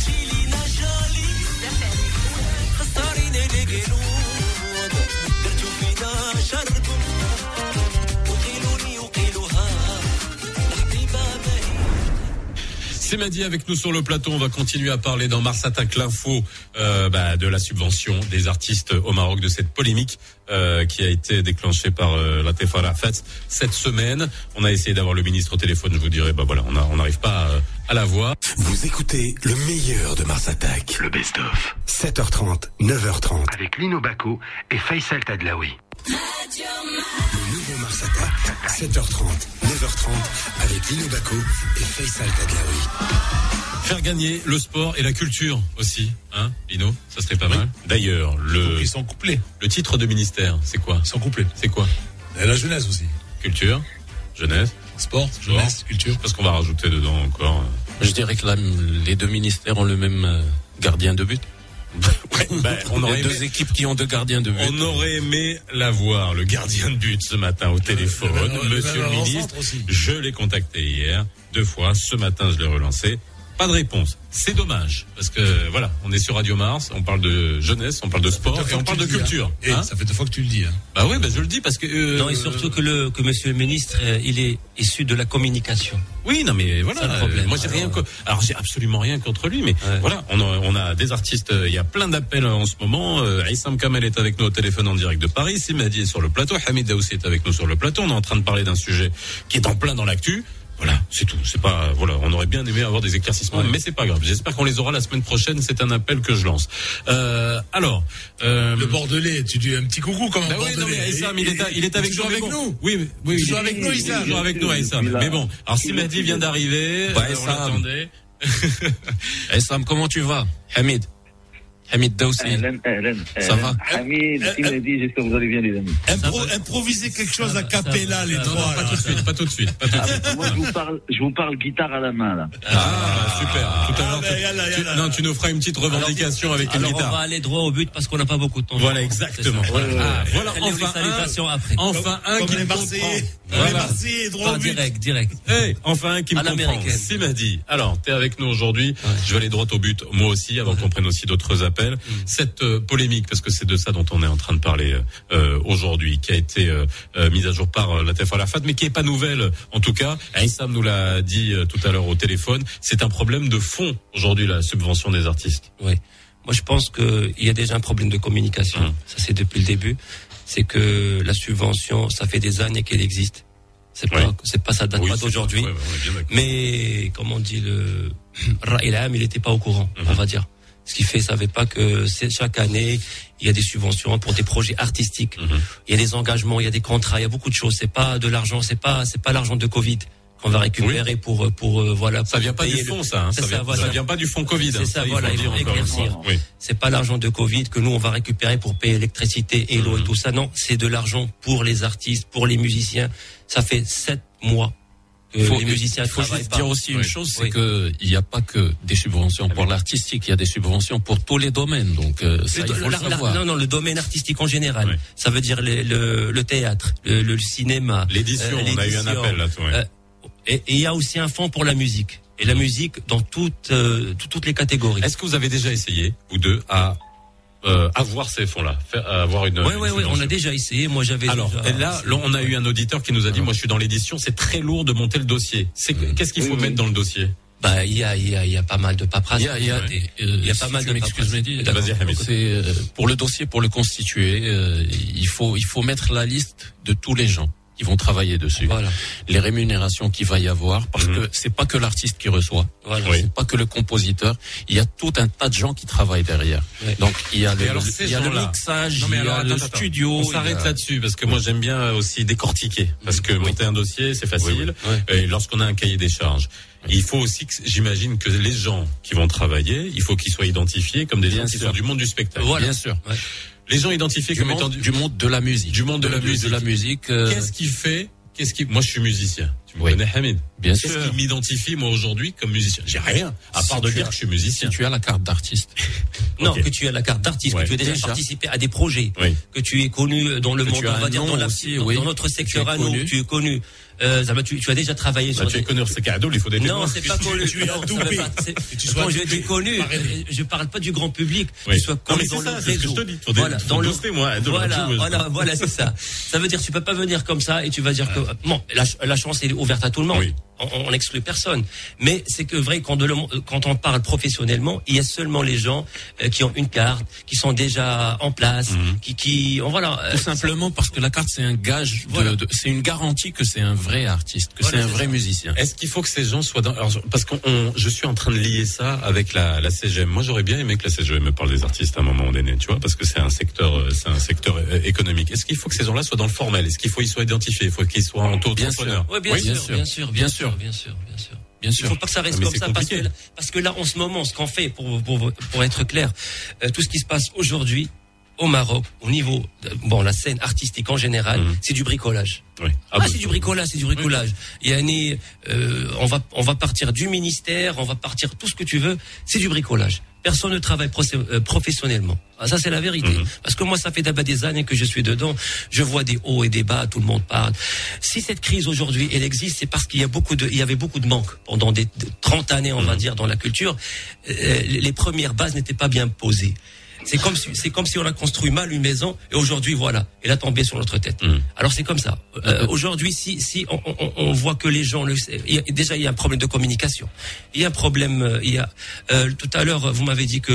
Chile. C'est Madi avec nous sur le plateau. On va continuer à parler dans Mars Attaque l'info euh, bah, de la subvention des artistes au Maroc, de cette polémique euh, qui a été déclenchée par euh, la Tefara Fat cette semaine. On a essayé d'avoir le ministre au téléphone. Je vous dirais, bah voilà, on n'arrive pas à, à la voir. Vous écoutez le meilleur de Mars Attack, le best-of. 7h30, 9h30 avec Lino Baco et Faisal Tadlaoui. Le nouveau Mars Attack, 7h30, 9h30 avec Lino Baco et Faisal Tadlaoui. Faire gagner le sport et la culture aussi, hein, Lino Ça serait pas mal. D'ailleurs, le Ils sont couplés. le titre de ministère, c'est quoi? Ils sont couplés. C'est quoi? Et la jeunesse aussi. Culture, jeunesse, Sport, jeunesse, culture. Parce qu'on va rajouter dedans encore. euh, Je dirais que là, les deux ministères ont le même euh, gardien de but. Ben, on aurait deux aimé- équipes qui ont deux gardiens de but. On aurait aimé l'avoir, le gardien de but ce matin au téléphone, le même- le monsieur le ministre. Je l'ai contacté hier, deux fois. Ce matin, je l'ai relancé. Pas de réponse. C'est dommage. Parce que, voilà, on est sur Radio Mars, on parle de jeunesse, on parle de sport et on parle de culture. Et Hein ça fait deux fois que tu le dis. Hein. bah oui, bah je le dis parce que. euh, Non, et surtout que le que Monsieur le ministre, euh, il est issu de la communication. Oui, non, mais voilà. Le problème. euh, moi, j'ai rien. Alors, j'ai absolument rien contre lui, mais voilà, on a, on a des artistes. euh, Il y a plein d'appels en ce moment. Euh, Aïssam Kamel est avec nous au téléphone en direct de Paris. Simadi est sur le plateau. Hamid Daoussi est avec nous sur le plateau. On est en train de parler d'un sujet qui est en plein dans l'actu. Voilà, c'est tout. C'est pas voilà, on aurait bien aimé avoir des éclaircissements, mais c'est pas grave. J'espère qu'on les aura la semaine prochaine. C'est un appel que je lance. Euh, alors, euh, Le Bordelais, tu dis un petit coucou comme un bah oui, non, mais Aïssam, il est, il est avec toujours nous. avec bon. nous. Oui, oui, Toujours il est- avec nous, il est Aïssam. Toujours avec nous, Aïssam. Mais bon, alors si Mehdi vient d'arriver, Bah, euh, on Aïssam. l'attendait. Eh Sam, comment tu vas Hamid? Hamid Daoussi. Ça va? Hamid, Simadi, j'espère que vous allez bien, les amis. Impro improviser quelque chose à capella, les trois. pas tout de suite, pas tout de suite, pas tout de suite. Ah, moi, je vous parle, je vous parle guitare à la main, là. Ah, super. Tout à l'heure, tu- yalla. non, tu nous feras une petite revendication avec une Alors on guitare. va aller droit au but parce qu'on n'a pas beaucoup de temps. Voilà, exactement. Ah, voilà, les enfin un, après. enfin un qui comprend. Voilà. Marseillais, droit direct, direct. Hey, enfin qui me comprend. m'a dit. Alors, t'es avec nous aujourd'hui. Je vais aller droit au but, moi aussi, avant qu'on prenne aussi d'autres appels. Mm. Cette euh, polémique, parce que c'est de ça dont on est en train de parler euh, euh, aujourd'hui, qui a été euh, mise à jour par la TF à la FAT, mais qui est pas nouvelle, en tout cas. Aïssam nous l'a dit tout à l'heure au téléphone. C'est un problème de fond aujourd'hui, la subvention des artistes. Oui. Moi, je pense qu'il y a déjà un problème de communication. Hum. Ça, c'est depuis le début. C'est que la subvention, ça fait des années qu'elle existe. C'est pas, c'est pas, ça date Oui, pas d'aujourd'hui. Ouais, ouais. Mais, comme on dit, le Ra'il Am, il n'était pas au courant, Mhm. on va dire. Ce qui fait, il savait pas que chaque année, il y a des subventions pour des projets artistiques. Mhm. Il y a des engagements, il y a des contrats, il y a beaucoup de choses. C'est pas de l'argent, c'est pas, c'est pas l'argent de Covid qu'on va récupérer pour, pour, euh, voilà. Ça vient pas du le- fond, ça. Hein. Ça, ça, vient, voilà. ça vient pas du fond Covid. C'est hein. ça, il voilà. Oui. C'est pas l'argent de Covid que nous on va récupérer pour payer l'électricité et l'eau et Mhm. tout ça. Non, c'est de l'argent pour les artistes, pour les musiciens. Ça fait sept mois que faut, les musiciens il faut juste dire aussi Oui. une chose, c'est Oui. que il n'y a pas que des subventions pour l'artistique, il y a des subventions pour tous les domaines. Donc euh, ça, Le- il faut le la- la- savoir. non, non, le domaine artistique en général. Oui. Ça veut dire le, le, le théâtre, le, le cinéma. L'édition, euh, on a eu un appel là-dessus. ouais. Euh, et et il y a aussi un fonds pour la musique. Et la musique dans toutes, euh, tout- toutes les catégories. Est-ce que vous avez déjà essayé, vous deux, à euh, avoir ces fonds-là, faire- à avoir une. Oui, une oui, oui, on a déjà essayé. Moi, j'avais. Alors déjà- là, là, on a eu un auditeur qui nous a dit, moi, je suis dans l'édition, c'est très lourd de monter le dossier. C'est qu'est-ce qu'il faut Oui, mettre oui. dans le dossier? Bah, il y a, il y a, il y a pas mal de paperasse. Il y a, il y a, Ouais. des- Il y a euh, pas si mal de paperasse. Euh, pour le dossier, pour le constituer, euh, il faut il faut mettre la liste de tous les gens qui vont travailler dessus, Voilà. les rémunérations qu'il va y avoir, parce Mhm. que c'est pas que l'artiste qui reçoit, Voilà. Oui. c'est pas que le compositeur, il y a tout un tas de gens qui travaillent derrière. Oui. Donc il y a le, alors, il y a le mixage, Non, mais il y a le attends, studio. On s'arrête a- là-dessus parce que moi j'aime bien aussi décortiquer parce que monter un dossier c'est facile Oui, et lorsqu'on a un cahier des charges. Il faut aussi que j'imagine que les gens qui vont travailler, il faut qu'ils soient identifiés comme des Bien gens qui sont du monde du spectacle. Voilà. Bien sûr. Ouais. Les gens identifiés Du comme monde, étant du monde de la musique. du monde de la musique. De la musique. euh, Qu'est-ce qui fait Qu'est-ce qui Moi, je suis musicien. Tu me Oui. connais, Hamid Bien Qu'est-ce sûr. qui m'identifie moi aujourd'hui comme musicien? J'ai rien, à Si part de dire as- que je suis musicien. Si tu as la carte d'artiste. Non, que tu as la carte d'artiste, Ouais. que tu as déjà, Déjà. participé à des projets, Oui. que tu es connu dans le Que monde, on va dire, dans, la- aussi, dans- oui. dans notre secteur à nous, tu es connu. Euh, Zama, tu, tu as déjà travaillé Bah, sur tu es des... connu, c'est cadeau, il faut des Non, c'est pas connu. tu es adoubé. Quand je dis connu, je parle pas du grand public, Oui. tu sois connu mais dans c'est le réseau. Voilà, dans le voilà, voilà, voilà, c'est ça. Ça veut dire tu peux pas venir comme ça et tu vas dire que bon, la, ch- la chance est ouverte à tout le monde. On n'exclut personne. Mais c'est que vrai, quand, de, quand on parle professionnellement, il y a seulement les gens euh, qui ont une carte, qui sont déjà en place, Mhm. qui, qui, voilà. euh, Tout simplement parce que la carte c'est un gage, de- Voilà. de- c'est une garantie que c'est un vrai artiste, que Voilà, c'est un vrai ça. musicien. Est-ce qu'il faut que ces gens soient dans alors, parce qu'on on- je suis en train de lier ça avec la, la CGM. Moi, j'aurais bien aimé que la CGM me parle des artistes à un moment donné, tu vois, parce que c'est un secteur, euh, c'est un secteur euh, économique. Est-ce qu'il faut que ces gens-là soient dans le formel? Est-ce qu'il faut qu'ils soient identifiés? Il faut qu'ils soient en taux Bien sûr. Ouais, bien, Oui, sûr, bien sûr. bien sûr, Bien sûr. Bien sûr, bien sûr. Bien Il sûr. faut pas que ça reste comme ça parce que, là, parce que là, en ce moment, ce qu'on fait, pour, pour, pour être clair, euh, tout ce qui se passe aujourd'hui au Maroc, au niveau, de- bon, la scène artistique en général, Mhm. c'est du bricolage. Oui. Ah, bah, c'est du bricolage, c'est du bricolage. Il y a une, euh, on va, on va partir du ministère, on va partir tout ce que tu veux, c'est du bricolage. Personne ne travaille euh, professionnellement. Ah, ça, c'est la vérité. Mhm. Parce que moi, ça fait d'abord des années que je suis dedans. Je vois des hauts et des bas, tout le monde parle. Si cette crise aujourd'hui, elle existe, c'est parce qu'il y a beaucoup de, il y avait beaucoup de manques pendant des de 30 années, on va dire, dans la culture. Euh, les premières bases n'étaient pas bien posées. C'est comme si, c'est comme si on a construit mal une maison et aujourd'hui, voilà, elle a tombé sur notre tête. Mhm. Alors c'est comme ça. Euh, aujourd'hui, si, si on, on- on voit que les gens le, il a- déjà il y a un problème de communication. Il y a un problème. euh, Il y a euh, tout à l'heure, vous m'avez dit que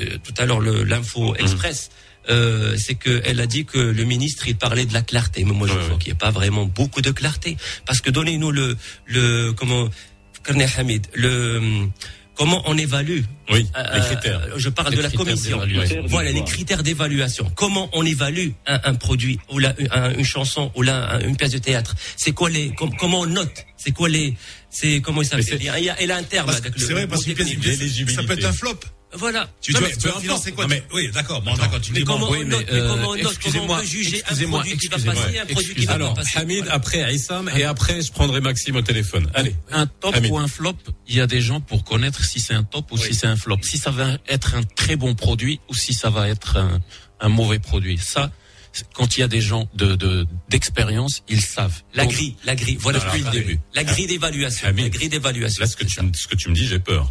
euh, tout à l'heure l'info express. Euh, c'est que elle a dit que le ministre il parlait de la clarté, mais moi je ouais. qu'il n'y a pas vraiment beaucoup de clarté parce que donnez-nous le le comment Hamid le comment on évalue Oui, les euh, critères. je parle Les de la commission. d'évaluation. Voilà les critères d'évaluation. Comment on évalue un, un produit ou la, un- une chanson ou la, une pièce de théâtre? C'est quoi les com- comment on note? C'est quoi les c'est comment il s'appelle? Il y a- il y a- elle a un terme. Parce avec que le- C'est vrai, parce pièce, ça peut être un flop. Voilà. Tu Non, dois, mais tu financer quoi Non, mais- Oui, d'accord. Bon, d'accord, tu Mais dis comment oui, mais, Mais euh, comment on note Comment on excusez-moi, peut juger un excusez-moi, produit qui va passer, un produit qui va Alors, pas passer Hamid, Voilà. après Aïssam, et après, je prendrai Maxime au téléphone. Allez. Un top Hamid. ou un flop, il y a des gens pour connaître si c'est un top ou si c'est un flop, si ça va être un très bon produit ou si ça va être un, un mauvais produit. Ça, quand il y a des gens de de- d'expérience, ils savent. La Donc, grille, la grille. Voilà Depuis ce que le je début. La grille d'évaluation. La grille d'évaluation. Là, ce que, c'est tu, ça. ce que tu me dis, j'ai peur.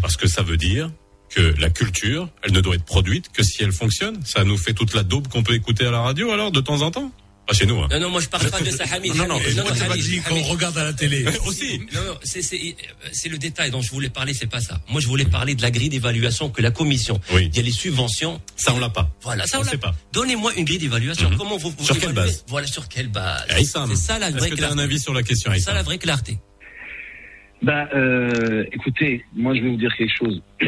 Parce que ça veut dire que la culture, elle ne doit être produite que si elle fonctionne. Ça nous fait toute la daube qu'on peut écouter à la radio, alors, de temps en temps? Pas chez nous. Hein. Non, non, moi je parle pas de ça, Hamid. Non, non, dit qu'on regarde à la télé. Aussi. Non, non, c'est- c'est c'est le détail dont je voulais parler, c'est pas ça. Moi, je voulais parler de la grille d'évaluation que la commission. Oui. Il y a les subventions. Ça, on l'a pas. Voilà, ça On on l'a sait pas. Donnez-moi une grille d'évaluation. Mhm. Comment vous, vous Sur quelle base? Voilà, sur quelle base? Aïssam, C'est ça la est-ce vraie que tu as un clarté. avis sur la question, C'est ça la vraie clarté. Ben, euh, écoutez, moi je vais vous dire quelque chose.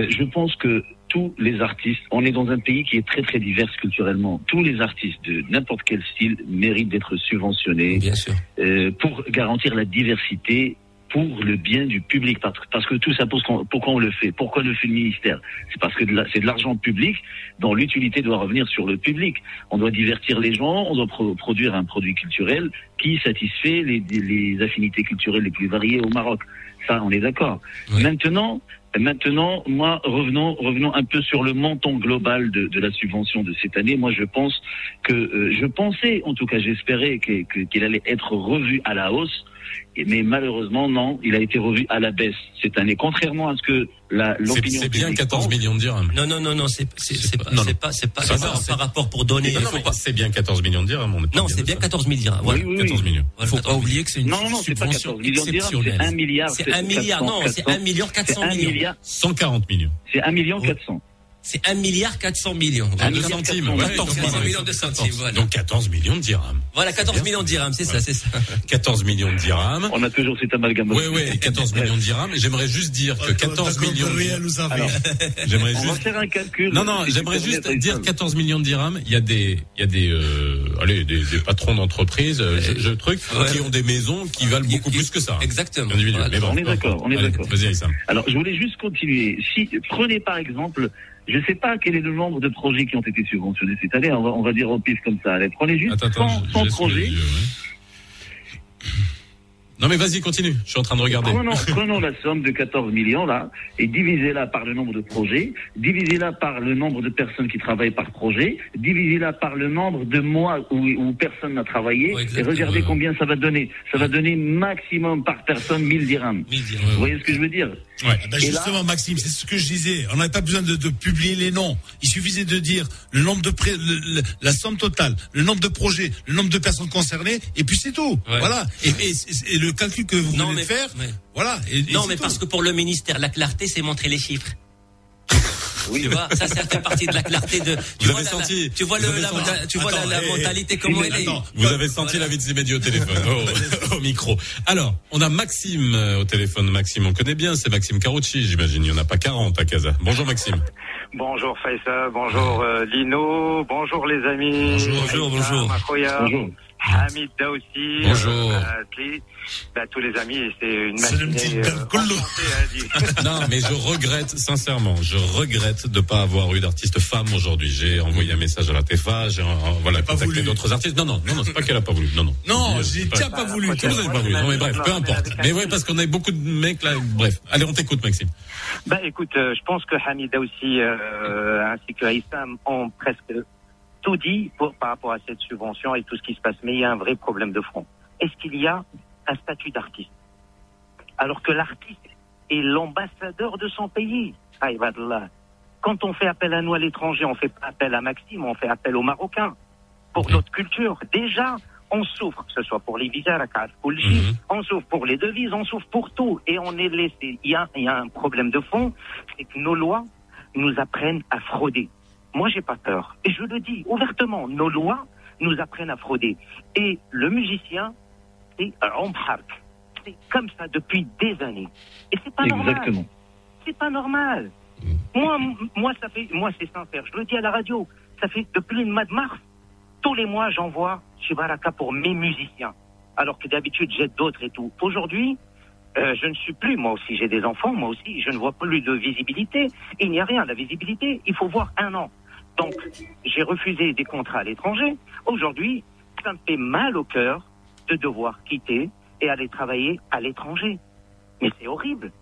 Euh, je pense que tous les artistes, on est dans un pays qui est très très divers culturellement. Tous les artistes de n'importe quel style méritent d'être subventionnés Bien sûr. euh, pour garantir la diversité pour le bien du public. Parce, que tout ça, pourquoi on le fait? Pourquoi le fait le ministère? C'est parce que c'est de l'argent public dont l'utilité doit revenir sur le public. On doit divertir les gens, on doit pro- produire un produit culturel qui satisfait les, les affinités culturelles les plus variées au Maroc. Ça, on est d'accord. Maintenant, maintenant, moi, revenons, revenons un peu sur le montant global de, de la subvention de cette année. Moi, je pense que, euh, je pensais, en tout cas, j'espérais qu'il allait être revu à la hausse. Et- Mais malheureusement, non, il a été revu à la baisse cette année, contrairement à ce que la- l'opinion c'est bien publique 14 pense. millions de dirhams. Non, non, non, non, c'est c'est- c'est pas, non, c'est non. pas, c'est pas, Ça c'est va, pas c'est- par rapport pour donner. Non, non, mais c'est bien 14 millions de dirhams. on est pas Non, c'est bien ça. 14 milliards. Voilà. Oui, oui, oui. 14 millions. Il faut pas oublier que c'est une Non, non, non, c'est pas subvention 14 millions de dirhams, c'est exceptionnelle. 1 milliard. C'est un milliard, non, c'est 1 milliard 400 C'est 1 millions. milliard, 140 millions. c'est 1 million 400. C'est 1 milliard 400 millions. Ah, Voilà. de centimes. 14 ouais, 14 donc, millions de centimes, voilà. Donc 14 millions de dirhams. Voilà, 14 millions de dirhams, c'est ça, c'est ça. 14 millions de dirhams. On a toujours cet amalgame. Oui, oui, 14 millions de dirhams. Et j'aimerais juste dire que 14 millions de J'aimerais on va juste faire un calcul. Non, non, j'aimerais juste Faisal. dire 14 millions de dirhams. Il y a des, il y a des, euh, allez, des, des patrons d'entreprises, euh, je, je- trucs, Ouais. qui ont des maisons qui valent beaucoup qui- plus que ça. Exactement. Voilà. Mais bon, On est d'accord, on est d'accord. Alors, je voulais juste continuer. Si, prenez par exemple, je ne sais pas quel est le nombre de projets qui ont été subventionnés cette année. On va, on va dire au pif comme ça. Allez, prenez juste Attends, attends, 100, je- 100 je laisse sous les projets. yeux, ouais. Non, mais vas-y, continue. Je suis en train de regarder. Prenons, prenons la somme de 14 millions là et divisez-la par le nombre de projets, divisez-la par le nombre de personnes qui travaillent par projet, divisez-la par le nombre de mois où, où personne n'a travaillé Ouais, et regardez combien ça va donner. Ça va donner maximum par personne 1000 dirhams. 1000 dirhams. Vous voyez ce que je veux dire Ouais. Ben Et là- justement, Maxime, c'est ce que je disais. On n'avait pas besoin de, de publier les noms. Il suffisait de dire le nombre de pré- le- le- la somme totale, le nombre de projets, le nombre de personnes concernées, et puis c'est tout. Ouais. Voilà. Et, et- et le, le calcul que vous voulez faire, voilà. non, mais parce que pour le ministère, la clarté, c'est montrer les chiffres. Oui. Tu vois, ça, ça fait partie de la clarté de. Tu vous vois avez la, senti. Tu vois, le, la, tu vois la, mentalité comment elle est. Vous avez senti la vie de Zimedi au téléphone, au, au, micro. Alors, on a Maxime euh, au téléphone. Maxime, on connaît bien, c'est Maxime Carucci, j'imagine. Il n'y en a pas 40 à Casa. Bonjour Maxime. Bonjour Faisal, bonjour euh, Lino, bonjour les amis. Bonjour, bonjour. Bonjour. Hamid Daoussi. Bonjour. Euh, bah, tous les amis, c'est une matinée. Euh, non, mais je regrette, sincèrement, je regrette de pas avoir eu d'artiste femme aujourd'hui. J'ai envoyé un message à la TFA, j'ai, voilà, contacté d'autres artistes. Non, non, non, non c'est pas qu'elle a pas voulu. Non, non. Non, j'ai pas, pas voulu. Vous pas voulu. Non, mais bref, peu importe. Mais ouais, parce qu'on a beaucoup de mecs là. Bref. Allez, on t'écoute, Maxime. Bah, écoute, euh, je pense que Hamid Daoussi, euh, ainsi que Aïssam ont presque tout dit pour, par rapport à cette subvention et tout ce qui se passe. Mais il y a un vrai problème de fond. Est-ce qu'il y a un statut d'artiste Alors que l'artiste est l'ambassadeur de son pays. Quand on fait appel à nous à l'étranger, on fait pas appel à Maxime, on fait appel aux Marocains pour notre culture. Déjà, on souffre, que ce soit pour les visas, la carte, mm on souffre pour les devises, on souffre pour tout. Et on est laissé. Il y a, il y a un problème de fond, c'est que nos lois nous apprennent à frauder. Moi, j'ai pas peur. Et je le dis ouvertement, nos lois nous apprennent à frauder. Et le musicien, c'est Romhark. C'est comme ça depuis des années. Et c'est pas Exactement. normal. C'est pas normal. Moi, moi, ça fait, moi, c'est sincère. Je le dis à la radio. Ça fait depuis le mois de mars. Tous les mois, j'envoie Shibaraka pour mes musiciens. Alors que d'habitude, j'aide d'autres et tout. Aujourd'hui, euh, je ne suis plus, moi aussi, j'ai des enfants, moi aussi, je ne vois plus de visibilité. Il n'y a rien, la visibilité, il faut voir un an. Donc, j'ai refusé des contrats à l'étranger. Aujourd'hui, ça me fait mal au cœur de devoir quitter et aller travailler à l'étranger. Mais c'est horrible.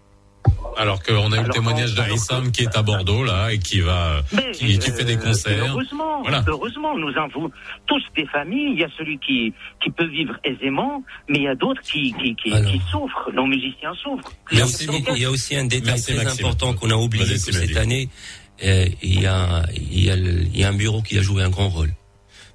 Alors qu'on a eu le témoignage d'Arissam qui est à Bordeaux là et qui va, qui, fait des euh, concerts. Heureusement, heureusement, nous avons tous des familles. Il y a celui qui qui peut vivre aisément, mais il y a d'autres qui qui, qui, souffrent. Nos musiciens souffrent. Merci beaucoup. Il y a aussi un détail très important qu'on a oublié que cette année, il, y a, il, y a il y a un bureau qui a joué un grand rôle.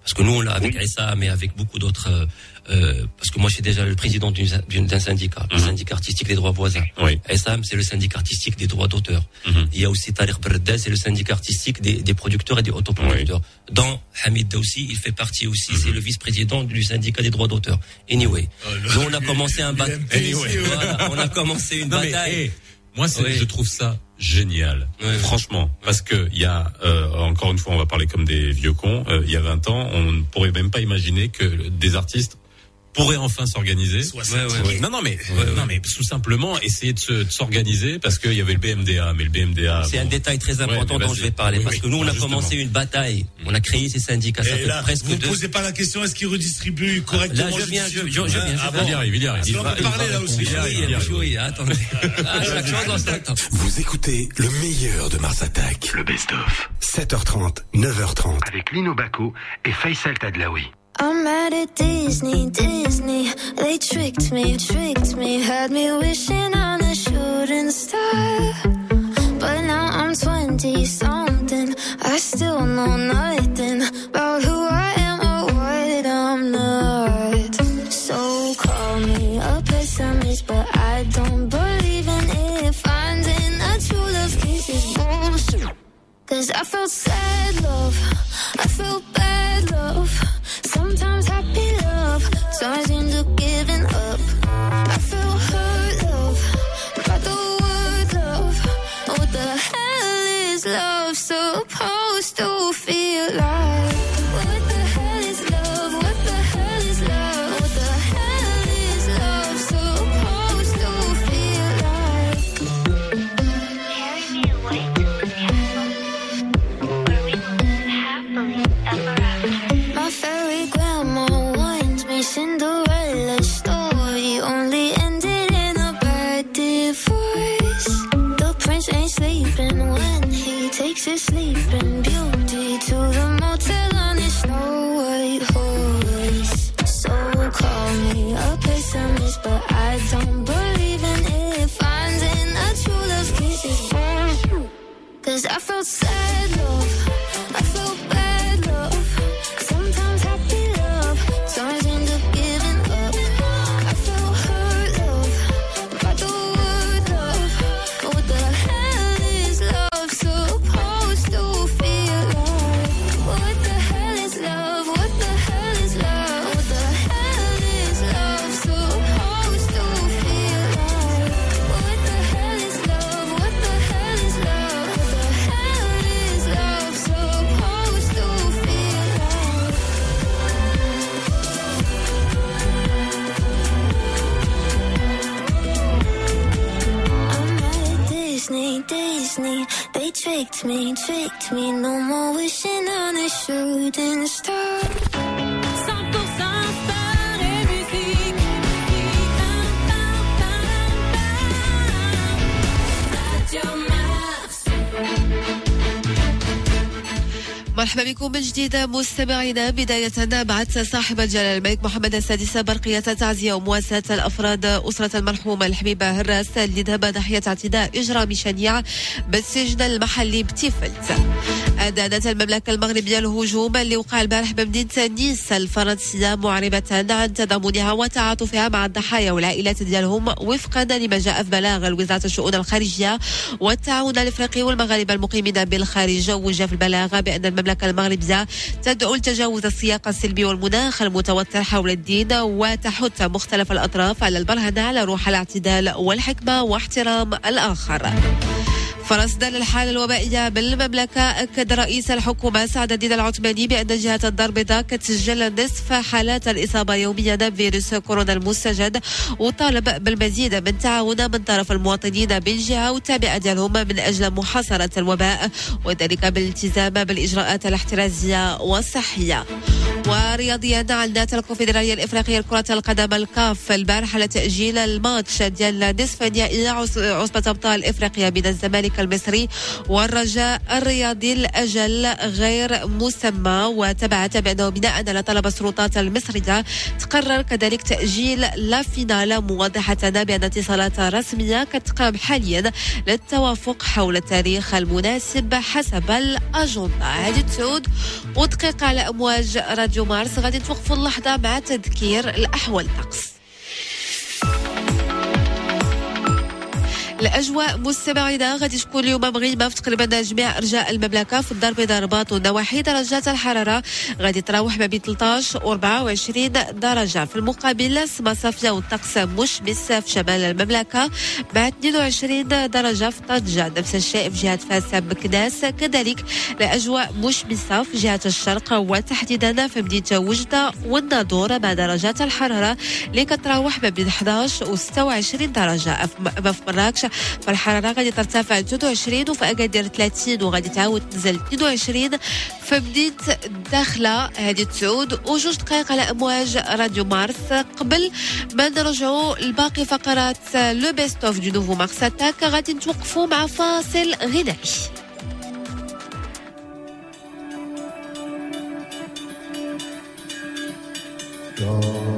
Parce que nous, on l'a avec oui. mais avec beaucoup d'autres. Euh, euh parce que moi, je suis déjà le président d'un syndicat, le mhm. syndicat artistique des droits voisins. Oui. ESAM, c'est le syndicat artistique des droits d'auteur. Mhm. Il y a aussi Tariq Berdel, c'est le syndicat artistique des, des, producteurs et des autoproducteurs. Oui. Dans Hamid Daoussi, il fait partie aussi, c'est mhm. le vice-président du syndicat des droits d'auteur. Anyway, oh, nous, on a commencé un bataille. Anyway. voilà, on a commencé une bataille. Moi, je trouve ça génial. Franchement, parce que il y a euh, encore une fois, on va parler comme des vieux cons. Euh, il y a 20 ans, on ne pourrait même pas imaginer que des artistes pourrait enfin s'organiser. Non, non, mais non, mais tout simplement essayer de s'organiser parce qu'il y avait le BMDA, mais le BMDA. C'est un détail très important dont je vais parler parce que nous, on a commencé une bataille. On a créé ces syndicats. Ça fait presque vous ne posez pas la question est-ce qu'ils redistribuent correctement Là, je viens, je, je, viens. Ah, il y arrive, il y arrive. Il va parler là aussi. Oui, attendez. Vous écoutez le meilleur de Mars Attack, le best-of. 7h30, 9h30 avec Lino Baco et Faisal Tadlaoui. I'm mad at Disney, Disney. They tricked me, tricked me, had me wishing on a shooting star. But now I'm 20 something. I still know nothing about who I am or what I'm not. So call me a pessimist, but I don't believe in it. Finding a true love kiss is bullshit. Cause I felt sad love, I felt bad love. Sometimes happy love turns into giving up. I feel hurt love, by the word love. What the hell is love supposed to feel like? Cinderella story only ended in a bad divorce. The prince ain't sleeping when he takes his sleeping beauty to the motel on his snow white horse. So call me a pessimist, but I don't believe in it. Finding a true love kiss is Cause I felt sad love, They tricked me, tricked me. No more wishing on a shooting star. مرحبا بكم من جديد مستمعينا بداية بعث صاحب الجلالة الملك محمد السادس برقية تعزية ومواساة الأفراد أسرة المرحومة الحبيبة هراس اللي ذهب ضحية اعتداء إجرامي شنيع بالسجن المحلي بتيفلت. أدانت المملكة المغربية الهجوم اللي وقع البارح بمدينة نيس الفرنسية معربة عن تضامنها وتعاطفها مع الضحايا والعائلات ديالهم وفقا لما جاء في بلاغ وزارة الشؤون الخارجية والتعاون الإفريقي والمغاربة المقيمين بالخارج. وجه في البلاغه بأن المملكه المغربيه تدعو لتجاوز السياق السلبي والمناخ المتوتر حول الدين وتحث مختلف الأطراف على البرهنة على روح الاعتدال والحكمة واحترام الآخر. فرصدا الحالة الوبائية بالمملكة أكد رئيس الحكومة سعد الدين العثماني بأن جهة الدار البيضاء كتسجل نصف حالات الإصابة يوميا بفيروس كورونا المستجد وطالب بالمزيد من تعاون من طرف المواطنين بالجهة والتابعة ديالهم من أجل محاصرة الوباء وذلك بالالتزام بالإجراءات الاحترازية والصحية. ورياضيا أعلنت الكونفدرالية الإفريقية لكرة القدم الكاف البارحة على تاجيل الماتش ديال نصف نهائي عص- عصبة أبطال إفريقيا بين الزمالك المصري والرجاء الرياضي الاجل غير مسمى. وتبعت بأنه بناء على طلب السلطات المصرية تقرر كذلك تأجيل لا فينال موضحة بأن اتصالات رسمية كتقام حاليا للتوافق حول التاريخ المناسب حسب الأجندة. هذه تسود ودقيقه على أمواج راديو مارس. غادي توقفوا اللحظة مع تذكير الأحوال. الطقس الأجواء مستمعينا غادي تكون اليوم مغيمه في تقريبا جميع أرجاء المملكة في الدار البيضاء رباط والنواحي درجات الحرارة غادي تراوح ما بين 13 و 24 درجة. في المقابل سما صافية والطقس مشمس في شمال المملكة مع 22 درجة في طنجة. نفس الشيء في جهة فاس مكناس كذلك الأجواء مشمسه في جهة الشرق وتحديدا في مدينة وجدة والناظور مع درجات الحرارة اللي كتراوح ما بين 11 و 26 درجة. في مراكش فالحرارة غادي ترتفع ل 22 وفي اكادير 30 وغادي تعاود تنزل 22 في مدينه الداخله هذه تسعود وجوج دقائق على أمواج راديو مارس. قبل ما نرجعوا لباقي فقرات لو بيست اوف دو نوفو مارس اتاك غادي نتوقفوا مع فاصل غنائي. All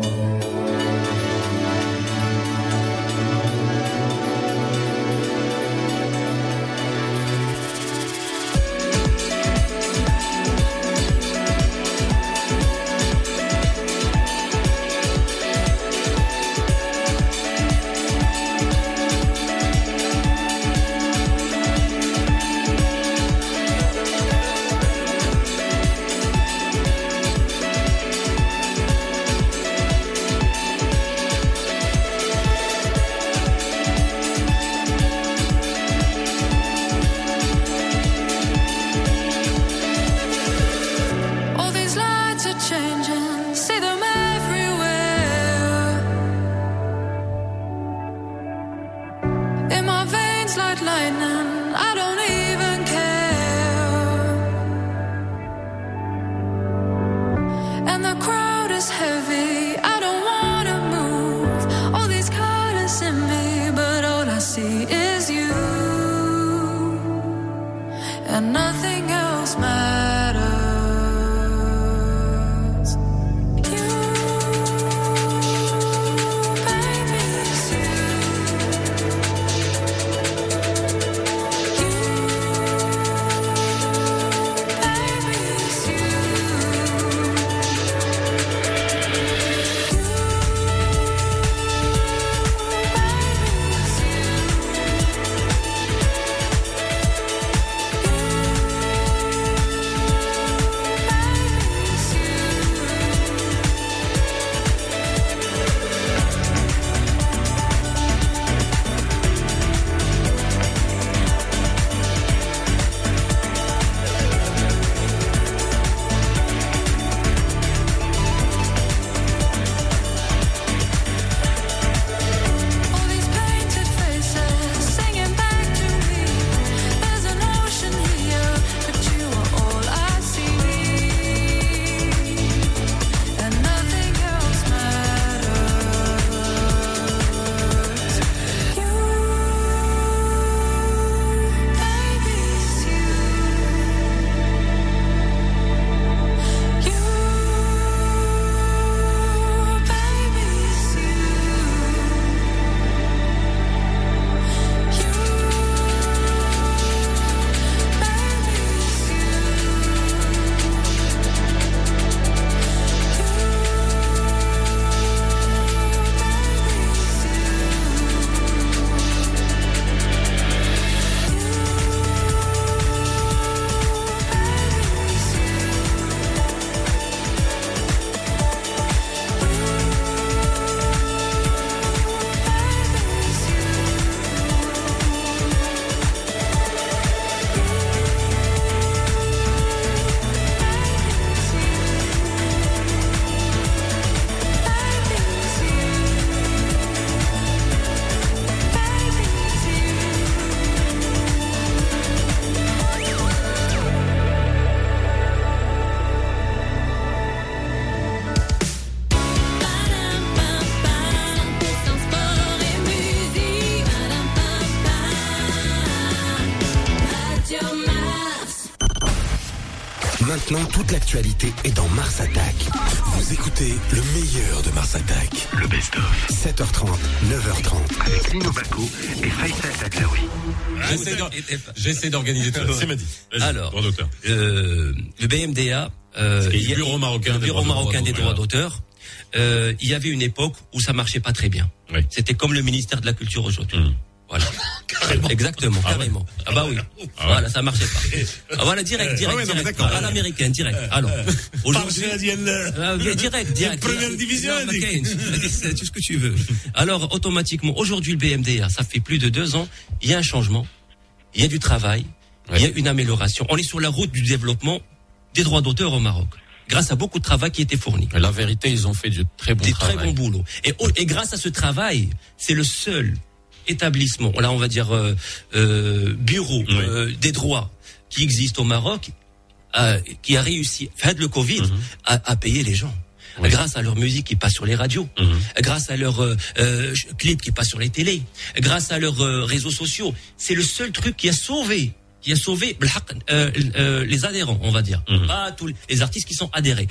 toute l'actualité est dans Mars Attack. Vous écoutez le meilleur de Mars Attack. Le best-of. 7h30, 9h30. Avec Lino Baco et Faisal Taglaoui. J'essaie d'or- J'essaie d'organiser tout ça. C'est Alors, euh, le BMDA, euh, C'est il y a- le Bureau marocain le des Bureau droits marocain des d'auteur. droits d'auteur. euh, il y avait une époque où ça marchait pas très bien. C'était comme le ministère de la Culture aujourd'hui. Mmh. Voilà. Exactement, carrément. Ah bah oui. Voilà, ça marchait pas. Ah voilà, direct, direct, Ah ouais, non, direct. d'accord. À l'américaine, direct. Alors, aujourd'hui, Ah, direct, direct. Première division, Non, c'est tout ce que tu veux. Alors, automatiquement, aujourd'hui, le BMDA, ça fait plus de deux ans, il y a un changement, il y a du travail, il y a une amélioration. On est sur la route du développement des droits d'auteur au Maroc. Grâce à beaucoup de travail qui était fourni. La vérité, ils ont fait du très bon Des travail. très bons boulots. Et, et grâce à ce travail, c'est le seul établissement, là on va dire euh, euh, bureau euh, des droits qui existe au Maroc, euh, qui a réussi, fait le Covid, Mhm. à, à payer les gens. Grâce à leur musique qui passe sur les radios, Mhm. grâce à leurs euh, euh, clips qui passent sur les télés, grâce à leurs euh, réseaux sociaux. C'est le seul truc qui a sauvé, qui a sauvé euh, euh, les adhérents, on va dire. Mhm. Les artistes qui sont adhérés.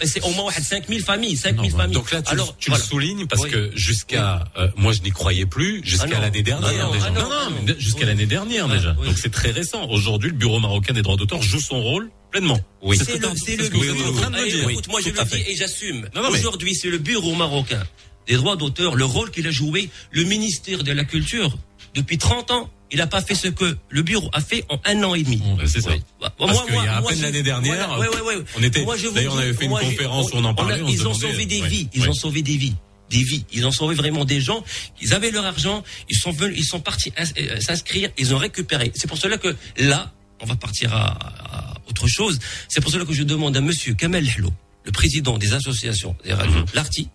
Et c'est au moins 5000 familles, 5000 familles. Donc là, tu, Alors, tu le soulignes parce que jusqu'à, euh, moi je n'y croyais plus, jusqu'à ah l'année dernière. Ah déjà. Ah non, non, jusqu'à l'année dernière déjà. Donc c'est très récent. Aujourd'hui, le Bureau marocain des droits d'auteur joue son rôle pleinement. Oui. Écoute, moi je le dis et j'assume. Aujourd'hui, c'est le Bureau marocain des droits d'auteur, le rôle qu'il a joué, le ministère de la Culture, depuis 30 ans, il n'a pas fait ce que le bureau a fait en un an et demi. C'est ça. Bah, Parce moi, qu'il y a à moi, peine l'année dernière, ouais, ouais, ouais. on était- d'ailleurs, on avait fait une conférence où on en parlait, a- on se ils ont sauvé des vies. Ils ont sauvé des vies. Des vies. Ils ont sauvé vraiment des gens. Ils avaient leur argent. Ils sont venus, ils sont partis euh, s'inscrire. Ils ont récupéré. C'est pour cela que là, on va partir à, à autre chose. C'est pour cela que je demande à monsieur Kamel Hello, le président des associations des radios, Mhm. l'ARTI,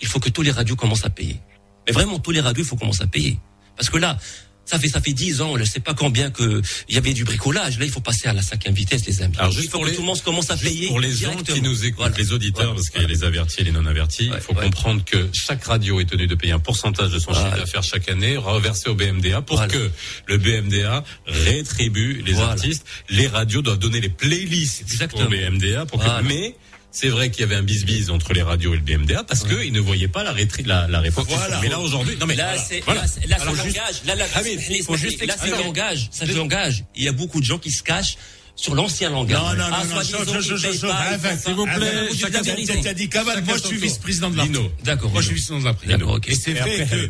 il faut que tous les radios commencent à payer. Mais vraiment, tous les radios, il faut commencer à payer. Parce que là, ça fait ça fait dix ans, je sais pas combien que il y avait du bricolage. Là, il faut passer à la cinquième vitesse, les amis. Alors, juste il faut pour que les- tout le monde commence à payer. Pour les gens qui nous écoutent, Voilà. les auditeurs, parce qu'il y a les avertis et les non avertis, il faut comprendre que chaque radio est tenue de payer un pourcentage de son chiffre d'affaires chaque année, reversé au BMDA, pour que le BMDA rétribue les Voilà. artistes. Les radios doivent donner les playlists Exactement. au BMDA, pour que, mais c'est vrai qu'il y avait un bis-bis entre les radios et le BMDA parce que qu'ils ne voyaient pas la, rétri- la, la réponse. Voilà. Mais là aujourd'hui, non mais là, voilà. c'est, Voilà. là, c'est- là, juste- engage. Là, là, faut juste là, ça expliquer. engage. Ça engage. Il y a beaucoup de gens qui se cachent sur l'ancien langage. Non, non, Ah, non, non, s'il vous Ah, plaît, vérité. t'as dit Kamal, moi je suis vice-président de l'ARTI. D'accord. Moi je suis vice-président de l'ARTI. D'accord, ok. Et c'est après que euh,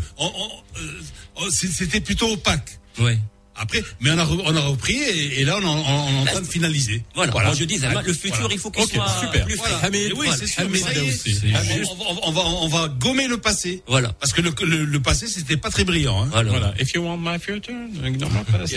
on- c'est- c'était plutôt opaque. Ouais. Après, mais on a, re- on a repris et, et là on, est en train de finaliser. Voilà. Moi, je dis, le futur, il faut qu'il soit super. plus Voilà. frais. Hamid, oui, c'est sûr. Hamid ça aussi. on- va, on va gommer le passé. Voilà. Parce que le, le, le passé, c'était pas très brillant. Hein. Voilà. Voilà. If you want my future, ignore my past.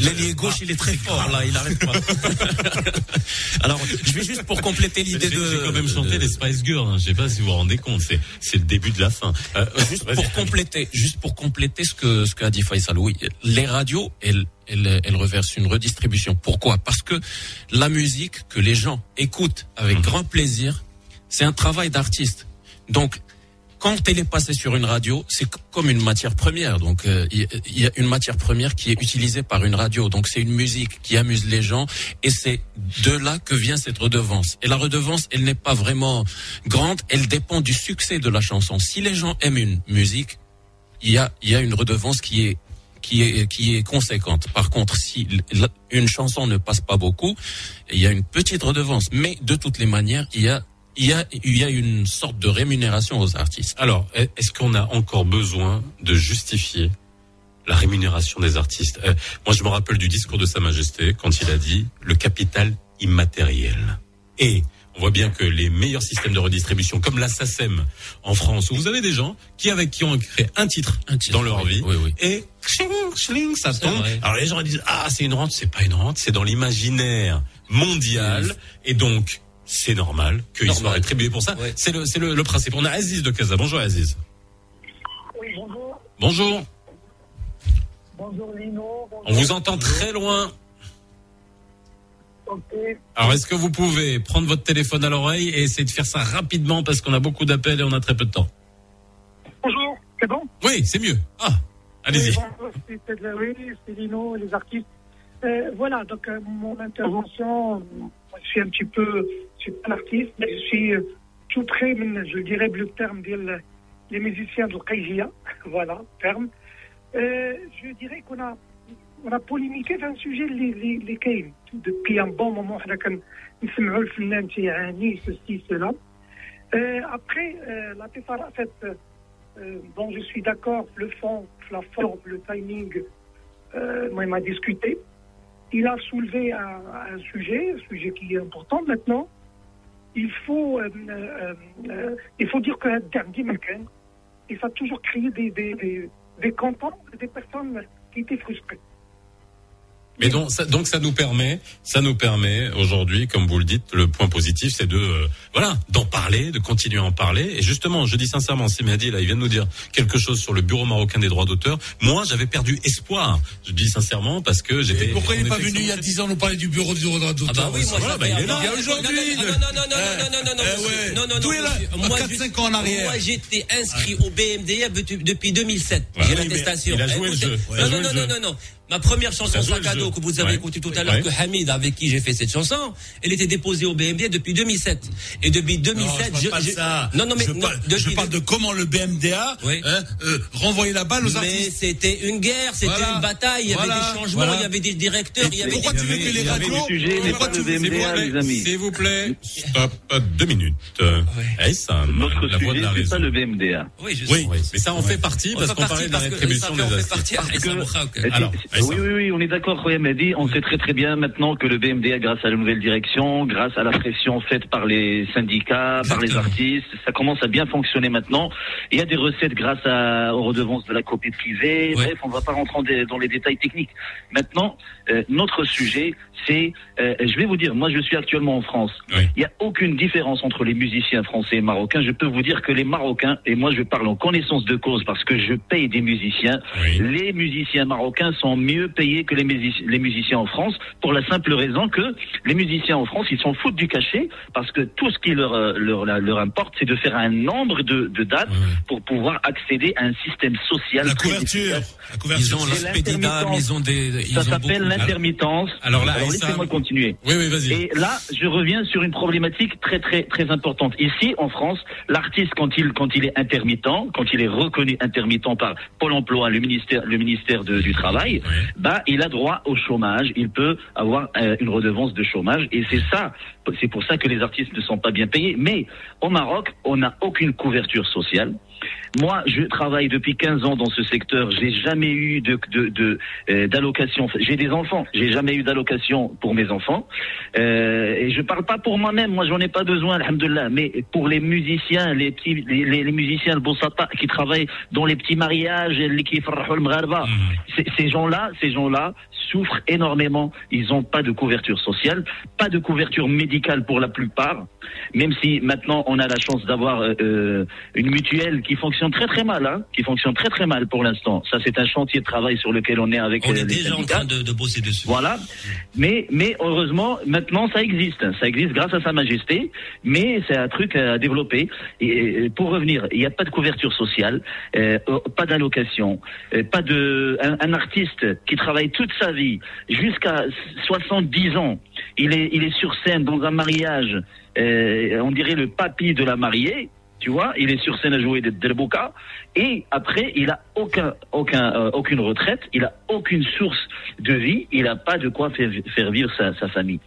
L'ailier gauche, il est très fort, là, il arrête pas. Alors, je vais juste pour compléter l'idée de. J'ai quand même chanté les Spice Girls. Hein. Je sais pas si vous vous rendez compte. C'est c'est le début de la fin. Euh, juste vas-y. pour compléter, juste pour compléter ce que ce qu'a dit Faisal. Oui, les radios, elles, elles, elles reversent une redistribution. Pourquoi? Parce que la musique que les gens écoutent avec grand plaisir, c'est un travail d'artiste. Donc quand elle est passée sur une radio, c'est comme une matière première. Donc, euh, il y, a une matière première qui est utilisée par une radio. Donc, c'est une musique qui amuse les gens, et c'est de là que vient cette redevance. Et la redevance, elle n'est pas vraiment grande. Elle dépend du succès de la chanson. Si les gens aiment une musique, il y a, il y a une redevance qui est qui est qui est conséquente. Par contre, si une chanson ne passe pas beaucoup, il y a une petite redevance. Mais de toutes les manières, il y a il y a il y a une sorte de rémunération aux artistes. Alors, est- est-ce qu'on a encore besoin de justifier la rémunération des artistes? Euh, Moi, je me rappelle du discours de Sa Majesté quand il a dit le capital immatériel. Et on voit bien que les meilleurs systèmes de redistribution, comme la SACEM en France, où vous avez des gens qui avec qui ont créé un titre, dans leur vie, et chling, chling, ça tombe. vrai. Alors les gens disent ah c'est une rente, c'est pas une rente, c'est dans l'imaginaire mondial, et donc c'est normal qu'ils soient rétribués pour ça. C'est le c'est le, le principe. On a Aziz de Casa. Bonjour Aziz. Oui, bonjour. Bonjour. Bonjour Lino. On vous entend très loin. Alors, est-ce que vous pouvez prendre votre téléphone à l'oreille et essayer de faire ça rapidement parce qu'on a beaucoup d'appels et on a très peu de temps? Bonjour, c'est bon? Oui, c'est mieux. Ah, allez-y. Oui, c'est Larry, c'est Lino, les artistes. Euh, voilà, donc euh, mon intervention, je suis un petit peu, je suis pas un artiste, mais je suis euh, tout près, je dirais le terme des les musiciens de Kaijia, voilà, terme. je dirais qu'on a on a polémiqué في un sujet اللي اللي اللي كاين depuis un bon moment حنا كنسمعوا الفنان تيعاني ceci cela. Euh, après, euh, la Tefara, en fait, euh, bon, je suis d'accord, le fond, la forme, le timing, euh, moi, il m'a discuté. Il a soulevé un, un sujet, un sujet qui est important maintenant. Il faut, euh, euh, euh, il faut dire que Derdi Melken, il a toujours créé des, des, des, des cantons, des personnes qui étaient frustrées. Mais donc ça, donc ça nous permet, ça nous permet aujourd'hui, comme vous le dites, le point positif, c'est de euh, voilà d'en parler, de continuer à en parler. Et justement, je dis sincèrement, c'est Mehdi là, il vient de nous dire quelque chose sur le Bureau marocain des droits d'auteur. Moi, j'avais perdu espoir. Je dis sincèrement parce que j'étais. Pourquoi il n'est pas venu il y a 10 ans nous parler du bureau du droit d'auteur Ah bah oui, moi, Voilà, bah, il est là. aujourd'hui. Non, non, non, non, non, non, non, non, non, Eh non, non, Tout est là. Moi, 4-5 juste- ans en arrière. Moi, j'étais inscrit au BMDA depuis- depuis 2007. Ouais, J'ai l'attestation. il a joué le jeu. Non, non, non, non, non. Ma première chanson sac le à dos que vous avez Ouais. écouté tout à l'heure, Ouais. que Hamid, avec qui j'ai fait cette chanson, elle était déposée au BMDA depuis 2007. Et depuis 2007, non, je parle pas de ça. non, non, mais je, non, parle, je de comment le BMDA Oui. hein, euh, renvoyait la balle aux mais artistes. c'était une guerre, c'était Voilà. une bataille, il y avait Voilà. des changements, Voilà. il y avait des directeurs, il y avait Pourquoi des... tu veux que les il y avait radios pourquoi pas tu le veux- les amis. s'il vous plaît, stop, deux minutes. Ça, Notre sujet, c'est pas le BMDA. Oui, je mais ça en fait partie parce qu'on parlait de la rétribution ça fait- des on Alors, oui, oui, oui, on est d'accord. On sait très très bien maintenant que le BMDA, grâce à la nouvelle direction, grâce à la pression faite par les syndicats, par les artistes, ça commence à bien fonctionner maintenant. Il y a des recettes grâce à, aux redevances de la copie privée. Ouais. Bref, on ne va pas rentrer dans les détails techniques. Maintenant, euh, notre sujet, c'est, euh, je vais vous dire, moi je suis actuellement en France. Oui. Il n'y a aucune différence entre les musiciens français et marocains. Je peux vous dire que les Marocains, et moi je parle en connaissance de cause parce que je paye des musiciens, Oui. les musiciens marocains sont mieux payés que les, musici- les musiciens en France pour la simple raison que les musiciens en France, ils s'en foutent du cachet parce que tout ce qui leur, euh, leur, leur, leur importe, c'est de faire un nombre de, de dates pour pouvoir accéder à un système social. La couverture. La couverture. Ils ont l'intermittence. ils ont des, ils Ça s'appelle l'intermittence. Alors là, laissez-moi continuer. Oui, oui, vas-y. Et là, je reviens sur une problématique très très très importante. Ici, en France, l'artiste quand il quand il est intermittent, quand il est reconnu intermittent par Pôle Emploi, le ministère le ministère de- du Travail, Ouais. bah il a droit au chômage. Il peut avoir euh, une redevance de chômage. Et c'est ça, c'est pour ça que les artistes ne sont pas bien payés. Mais au Maroc, on n'a aucune couverture sociale. Moi, je travaille depuis 15 ans dans ce secteur. J'ai jamais eu de de de, euh, d'allocation. J'ai des enfants. J'ai jamais eu d'allocation pour mes enfants. Euh, et je parle pas pour moi-même. Moi, j'en ai pas besoin, alhamdoulilah. Mais pour les musiciens, les petits, les, les, les musiciens, le bossata, qui travaillent dans les petits mariages, les qui ces- ces gens-là, ces gens-là souffrent énormément. Ils n'ont pas de couverture sociale, pas de couverture médicale pour la plupart. Même si maintenant on a la chance d'avoir euh, euh, une mutuelle qui fonctionne très très mal, hein, qui fonctionne très très mal pour l'instant. Ça, c'est un chantier de travail sur lequel on est avec On euh, est les déjà en train de, de bosser dessus. Voilà. Mais, mais heureusement, maintenant, ça existe. Ça existe grâce à Sa Majesté, mais c'est un truc à développer. Et, pour revenir, il n'y a pas de couverture sociale, euh, euh, pas d'allocation, pas de un, un artiste qui travaille toute sa vie jusqu'à 70 ans. Il est, il est sur scène dans un mariage. euh, on dirait le papy de la mariée. Tu vois, il est sur scène à jouer de Delboka et après il a aucun, aucun, euh, aucune retraite, il a aucune source de vie, il n'a pas de quoi faire, faire vivre sa, sa famille.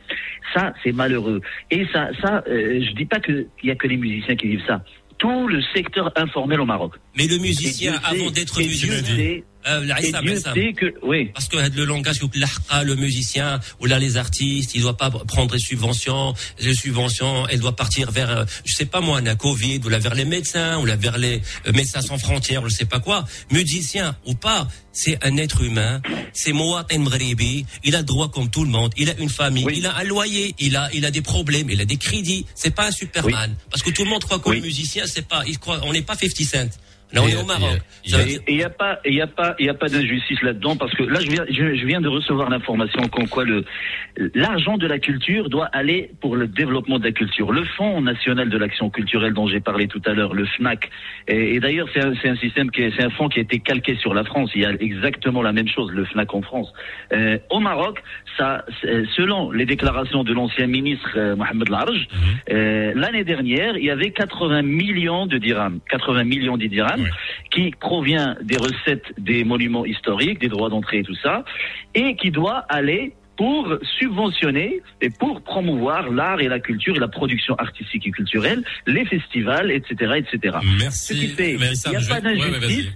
Ça, c'est malheureux. Et ça, ça, euh, je dis pas que il y a que les musiciens qui vivent ça. Tout le secteur informel au Maroc. Mais le musicien, avant d'être musicien, euh, Issa Dieu sait que, oui. Parce que le langage, le musicien, ou là les artistes, il doit pas prendre des subventions, les subventions, elle doit partir vers, euh, je sais pas moi, la Covid, ou là vers les médecins, ou là vers les euh, médecins sans frontières, ou je sais pas quoi. Musicien ou pas, c'est un être humain, c'est Mouatin Mghribi, il a le droit comme tout le monde, il a une famille, il a un loyer, il a, il a des problèmes, il a des crédits, c'est pas un Superman. Parce que tout le monde croit que le musicien, c'est pas, il croit, on n'est pas 50 Cent. Là, on est au Maroc. et- dire- Et il n'y a pas, il y a pas, il y a pas d'injustice là-dedans parce que là, je viens, je, je viens de recevoir l'information comme quoi le l'argent de la culture doit aller pour le développement de la culture. Le Fonds national de l'action culturelle dont j'ai parlé tout à l'heure, le FNAC, et, et d'ailleurs c'est un, système qui, est- c'est un fonds qui a été calqué sur la France. Il y a exactement la même chose, le FNAC en France. Euh, au Maroc, ça, selon les déclarations de l'ancien ministre euh, Mohamed Larj, euh, l'année dernière, il y avait 80 millions de dirhams, 80 millions de dirhams qui provient des recettes des monuments historiques, des droits d'entrée et tout ça, et qui doit aller pour subventionner et pour promouvoir l'art et la culture et la production artistique et culturelle, les festivals, etc., etc. Merci. Ce qui fait, il Mérissable. n'y a Je pas vais- ouais,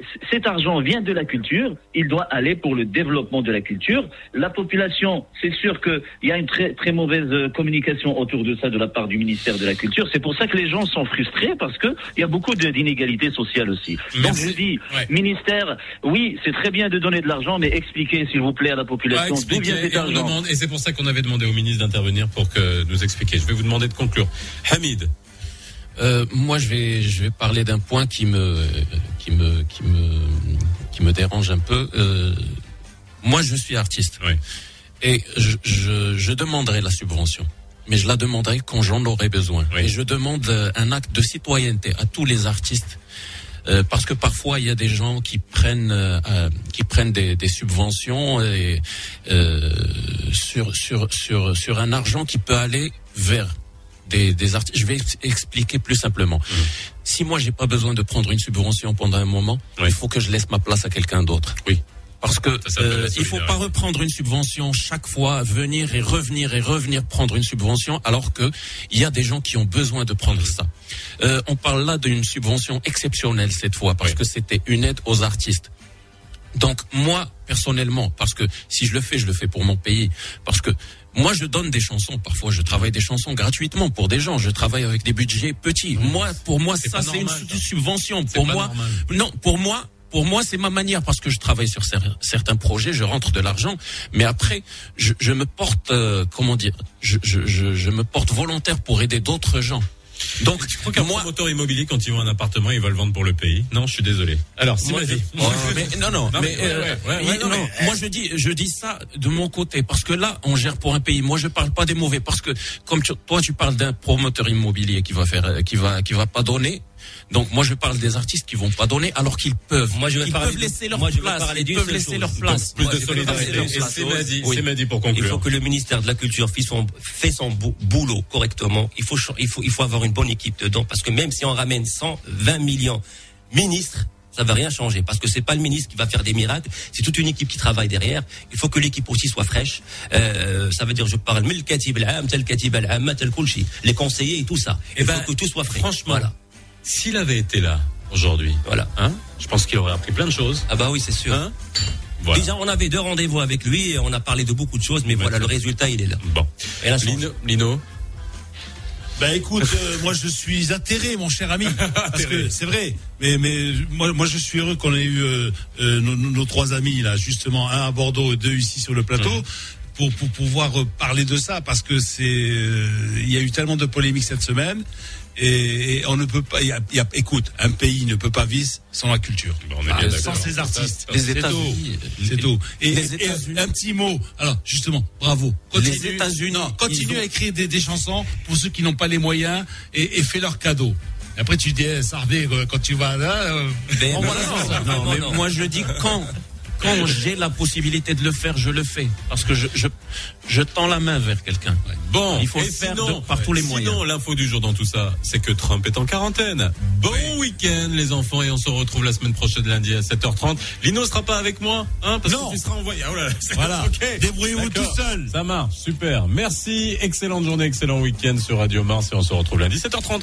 ouais, cet argent vient de la culture, il doit aller pour le développement de la culture. La population, c'est sûr qu'il y a une très, très mauvaise euh, communication autour de ça de la part du ministère de la Culture. C'est pour ça que les gens sont frustrés parce qu'il y a beaucoup d'inégalités sociales aussi. Donc je dis, ministère, oui, c'est très bien de donner de l'argent, mais expliquez s'il vous plaît à la Ouais, population d'où expliquez, vient cet et, argent. demande- et c'est pour ça qu'on avait demandé au ministre d'intervenir pour que nous expliquer. Je vais vous demander de conclure. Hamid. Euh, moi, je vais, je vais parler d'un point qui me, qui me, qui me, qui me dérange un peu. Euh, moi, je suis artiste. Et je, je, je demanderai la subvention. Mais je la demanderai quand j'en aurai besoin. Et je demande euh, un acte de citoyenneté à tous les artistes. Euh, parce que parfois il y a des gens qui prennent euh, euh, qui prennent des, des subventions et, euh, sur sur sur sur un argent qui peut aller vers des, des artistes. Je vais ex- expliquer plus simplement. Si moi j'ai pas besoin de prendre une subvention pendant un moment, il faut que je laisse ma place à quelqu'un d'autre. Oui. Parce que euh, il faut pas reprendre une subvention chaque fois, venir et revenir et revenir prendre une subvention, alors que il y a des gens qui ont besoin de prendre ça. Euh, on parle là d'une subvention exceptionnelle cette fois, parce que c'était une aide aux artistes. Donc moi personnellement, parce que si je le fais, je le fais pour mon pays, parce que moi je donne des chansons. Parfois, je travaille des chansons gratuitement pour des gens. Je travaille avec des budgets petits. Moi, pour moi, ça c'est une subvention. Pour moi, normal. non, pour moi. Pour moi, c'est ma manière parce que je travaille sur cer- certains projets, je rentre de l'argent, mais après, je, je me porte, euh, comment dire, je, je, je, je me porte volontaire pour aider d'autres gens. Donc, Je crois qu'un promoteur immobilier, quand il vend un appartement, il va le vendre pour le pays? Non, je suis désolé. Alors, si Moi, vas-y. mais non, non, mais, euh, ouais, ouais, ouais, non, moi je dis, je dis ça de mon côté parce que là, on gère pour un pays. Moi, je parle pas des mauvais parce que comme tu- toi, tu parles d'un promoteur immobilier qui va faire, euh, qui va, qui va pas donner. Donc moi, je parle des artistes qui vont pas donner alors qu'ils peuvent. Moi, je vais ils parler peuvent laisser leur moi, place. Ils peuvent laisser chose. leur place. plus Moi, de solidarité. Et c'est Mehdi, Oui. pour Il conclure. faut que le ministère de la Culture fait son, fait son bou- boulot correctement. Il faut, il, faut, il faut avoir une bonne équipe dedans. Parce que même si on ramène 120 millions ministres, ça va rien changer. Parce que c'est pas le ministre qui va faire des miracles. C'est toute une équipe qui travaille derrière. Il faut que l'équipe aussi soit fraîche. Euh, ça veut dire, je parle, katib al-am, tel katib al-amma, tel. Les conseillers et tout ça. Il Eh ben, faut que tout soit frais. franchement, Voilà. S'il avait été là aujourd'hui, Voilà. hein, je pense qu'il aurait appris plein de choses. Ah bah oui, c'est sûr. Hein Voilà. Déjà, on avait deux rendez-vous avec lui et on a parlé de beaucoup de choses, mais voilà, le résultat, il est là. Bon. Et là, Lino, Lino Ben écoute, euh, moi je suis atterré, mon cher ami, parce que c'est vrai. Mais mais moi moi je suis heureux qu'on ait eu euh, euh, nos, nos trois amis là, justement un à Bordeaux et deux ici sur le plateau. Pour, pour pouvoir euh, parler de ça parce que c'est euh, il y a eu tellement de polémiques cette semaine et, et on ne peut pas il y a, y a- écoute un pays ne peut pas vivre sans la culture. On est Ah, bien sans d'accord. ses artistes. Les États-Unis, c'est tout et, les et un petit mot. Alors justement bravo. Continue, Les États-Unis, continue à écrire des, des chansons pour ceux qui n'ont pas les moyens et, et fais leur cadeau. Et après tu dis, eh, Sardé, euh, quand tu vas là, euh, Ben, non, non. Non, mais moi je dis quand quand j'ai la possibilité de le faire, je le fais parce que je je, je tends la main vers quelqu'un. Bon, il faut le faire sinon, de- par tous les sinon, moyens. l'info du jour dans tout ça, c'est que Trump est en quarantaine. Bon week-end, les enfants, et on se retrouve la semaine prochaine lundi à 7h30. Lino sera pas avec moi, hein, parce Non. que tu seras envoyé. Ah, voilà, c'est- Voilà. ok. Débrouillez-vous tout seul. Ça marche, super. Merci, excellente journée, excellent week-end sur Radio Mars, et on se retrouve lundi 7h30.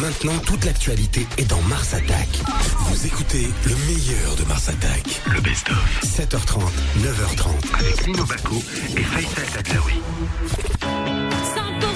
Maintenant, toute l'actualité est dans Mars Attack. Vous écoutez le meilleur de Mars Attack. Le best-of. 7h30, 9h30. Avec Lino Baco et Faisal Tadlaoui. 100%